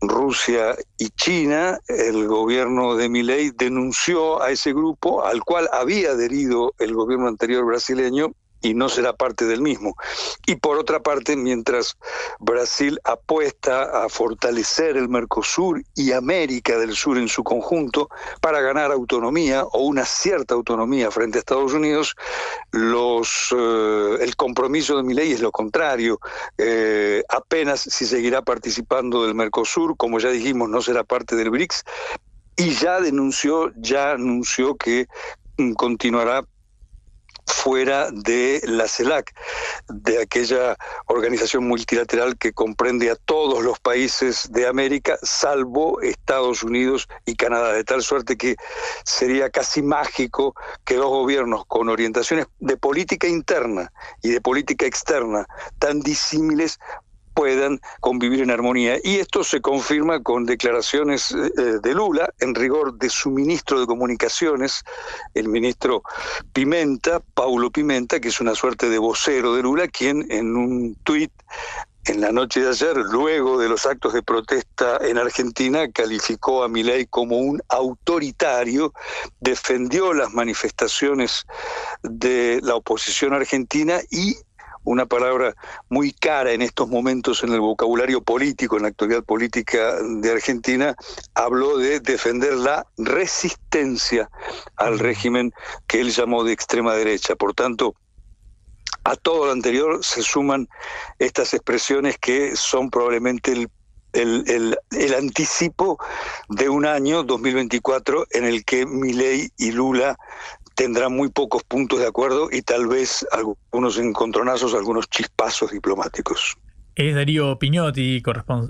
Rusia y China, el gobierno de Milei denunció a ese grupo al cual había adherido el gobierno anterior brasileño y no será parte del mismo. Y por otra parte, mientras Brasil apuesta a fortalecer el Mercosur y América del Sur en su conjunto para ganar autonomía o una cierta autonomía frente a Estados Unidos, los, eh, el compromiso de mi ley es lo contrario. Eh, apenas si seguirá participando del Mercosur, como ya dijimos, no será parte del BRICS, y ya denunció, ya anunció que mm, continuará fuera de la CELAC, de aquella organización multilateral que comprende a todos los países de América, salvo Estados Unidos y Canadá, de tal suerte que sería casi mágico que dos gobiernos con orientaciones de política interna y de política externa tan disímiles puedan convivir en armonía. Y esto se confirma con declaraciones eh, de Lula, en rigor de su ministro de Comunicaciones, el ministro Pimenta, Paulo Pimenta, que es una suerte de vocero de Lula, quien en un tuit en la noche de ayer, luego de los actos de protesta en Argentina, calificó a Milei como un autoritario, defendió las manifestaciones de la oposición argentina y una palabra muy cara en estos momentos en el vocabulario político, en la actualidad política de Argentina, habló de defender la resistencia al régimen que él llamó de extrema derecha. Por tanto, a todo lo anterior se suman estas expresiones que son probablemente el el, el, anticipo de un año 2024 en el que Milei y Lula tendrán muy pocos puntos de acuerdo y tal vez algunos encontronazos, algunos chispazos diplomáticos. Es Darío Piñotti,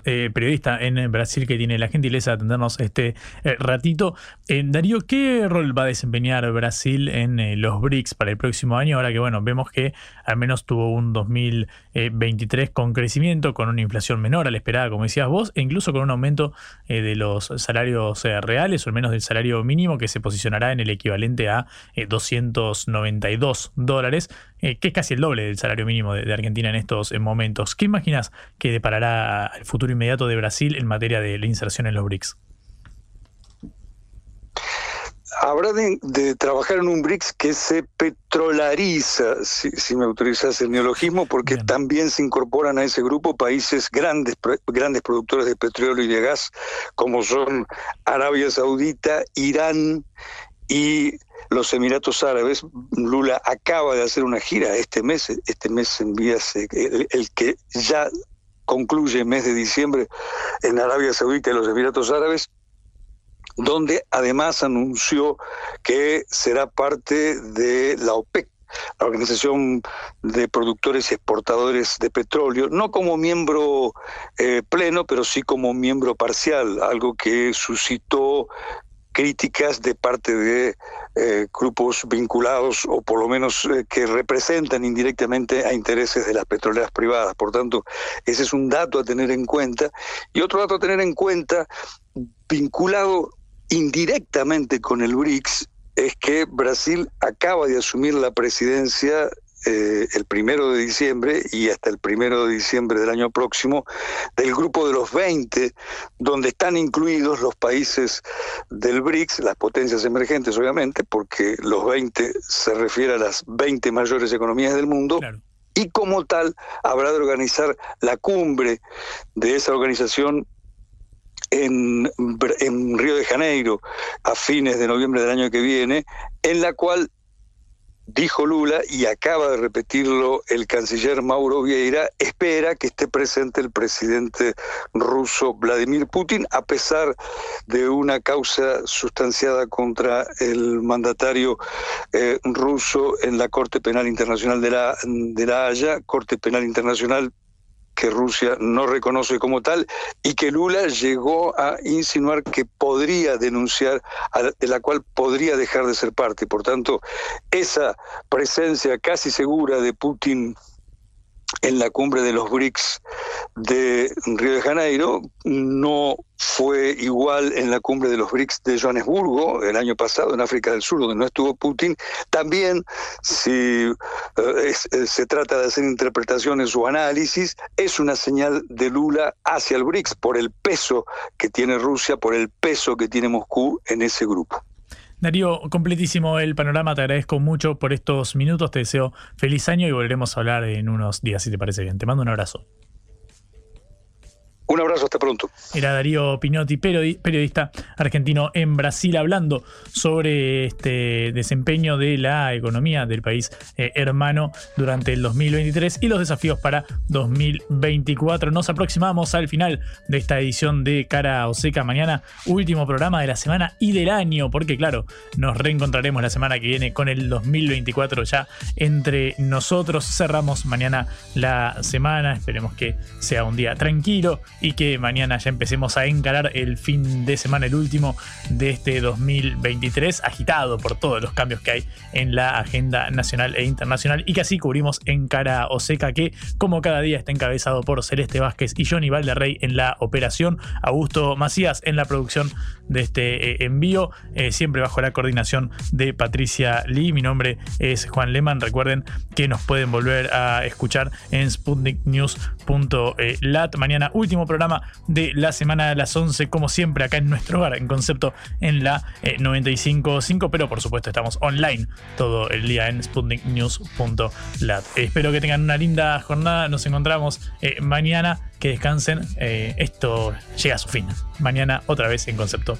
eh, periodista en Brasil, que tiene la gentileza de atendernos este eh, ratito. Eh, Darío, ¿qué rol va a desempeñar Brasil en los BRICS para el próximo año? Ahora que, bueno, vemos que al menos tuvo un 2023 con crecimiento, con una inflación menor a la esperada, como decías vos, e incluso con un aumento de los salarios reales, o al menos del salario mínimo, que se posicionará en el equivalente a 292 dólares, que es casi el doble del salario mínimo de, Argentina en estos momentos. ¿Qué imaginas? Que deparará el futuro inmediato de Brasil en materia de la inserción en los BRICS? Habrá de, trabajar en un BRICS que se petrolariza, si, me autorizas el neologismo, porque también se incorporan a ese grupo países grandes, grandes productores de petróleo y de gas, como son Arabia Saudita, Irán y los Emiratos Árabes. Lula acaba de hacer una gira este mes, este mes envía el, el que ya concluye el mes de diciembre en Arabia Saudita y los Emiratos Árabes, donde además anunció que será parte de la OPEC, la Organización de Productores y Exportadores de Petróleo, no como miembro eh, pleno, pero sí como miembro parcial, algo que suscitó críticas de parte de eh, grupos vinculados o por lo menos eh, que representan indirectamente a intereses de las petroleras privadas. Por tanto, ese es un dato a tener en cuenta. Y otro dato a tener en cuenta, vinculado indirectamente con el BRICS, es que Brasil acaba de asumir la presidencia eh, el primero de diciembre y hasta el primero de diciembre del año próximo del grupo de los 20, donde están incluidos los países del BRICS, las potencias emergentes obviamente, porque los 20 se refiere a las 20 mayores economías del mundo. Y como tal, habrá de organizar la cumbre de esa organización en, en, Río de Janeiro a fines de noviembre del año que viene, en la cual dijo Lula, y acaba de repetirlo el canciller Mauro Vieira, espera que esté presente el presidente ruso Vladimir Putin, a pesar de una causa sustanciada contra el mandatario eh, ruso en la Corte Penal Internacional de la, de la Haya, Corte Penal Internacional que Rusia no reconoce como tal y que Lula llegó a insinuar que podría denunciar, de la cual podría dejar de ser parte. Por tanto, esa presencia casi segura de Putin en la cumbre de los BRICS de Río de Janeiro, no fue igual en la cumbre de los BRICS de Johannesburgo el año pasado en África del Sur, donde no estuvo Putin. También, si eh, eh, se trata de hacer interpretaciones o análisis, es una señal de Lula hacia el BRICS por el peso que tiene Rusia, por el peso que tiene Moscú en ese grupo. Darío, completísimo el panorama, te agradezco mucho por estos minutos, te deseo feliz año y volveremos a hablar en unos días, si te parece bien. Te mando un abrazo. Un abrazo, hasta pronto. Era Darío Pinotti, periodista argentino en Brasil, hablando sobre este desempeño de la economía del país eh, hermano durante el 2023 y los desafíos para 2024. Nos aproximamos al final de esta edición de Cara o Seca. Mañana, último programa de la semana y del año, porque claro, nos reencontraremos la semana que viene con el 2024 ya entre nosotros. Cerramos mañana la semana, esperemos que sea un día tranquilo y que mañana ya empecemos a encarar el fin de semana, el último de este 2023, agitado por todos los cambios que hay en la agenda nacional e internacional y que así cubrimos en cara o seca que como cada día está encabezado por Celeste Vázquez y Johnny Valderrey en la operación, Augusto Macías en la producción de este eh, envío, eh, siempre bajo la coordinación de Patricia Lee. Mi nombre es Juan Leman. Recuerden que nos pueden volver a escuchar en sputniknews.lat. Mañana último programa de la semana a las 11, como siempre, acá en nuestro hogar, en concepto en la 95.5, eh, pero por supuesto estamos online todo el día en sputniknews.lat. espero que tengan una linda jornada, nos encontramos mañana, que descansen, esto llega a su fin. Mañana otra vez en concepto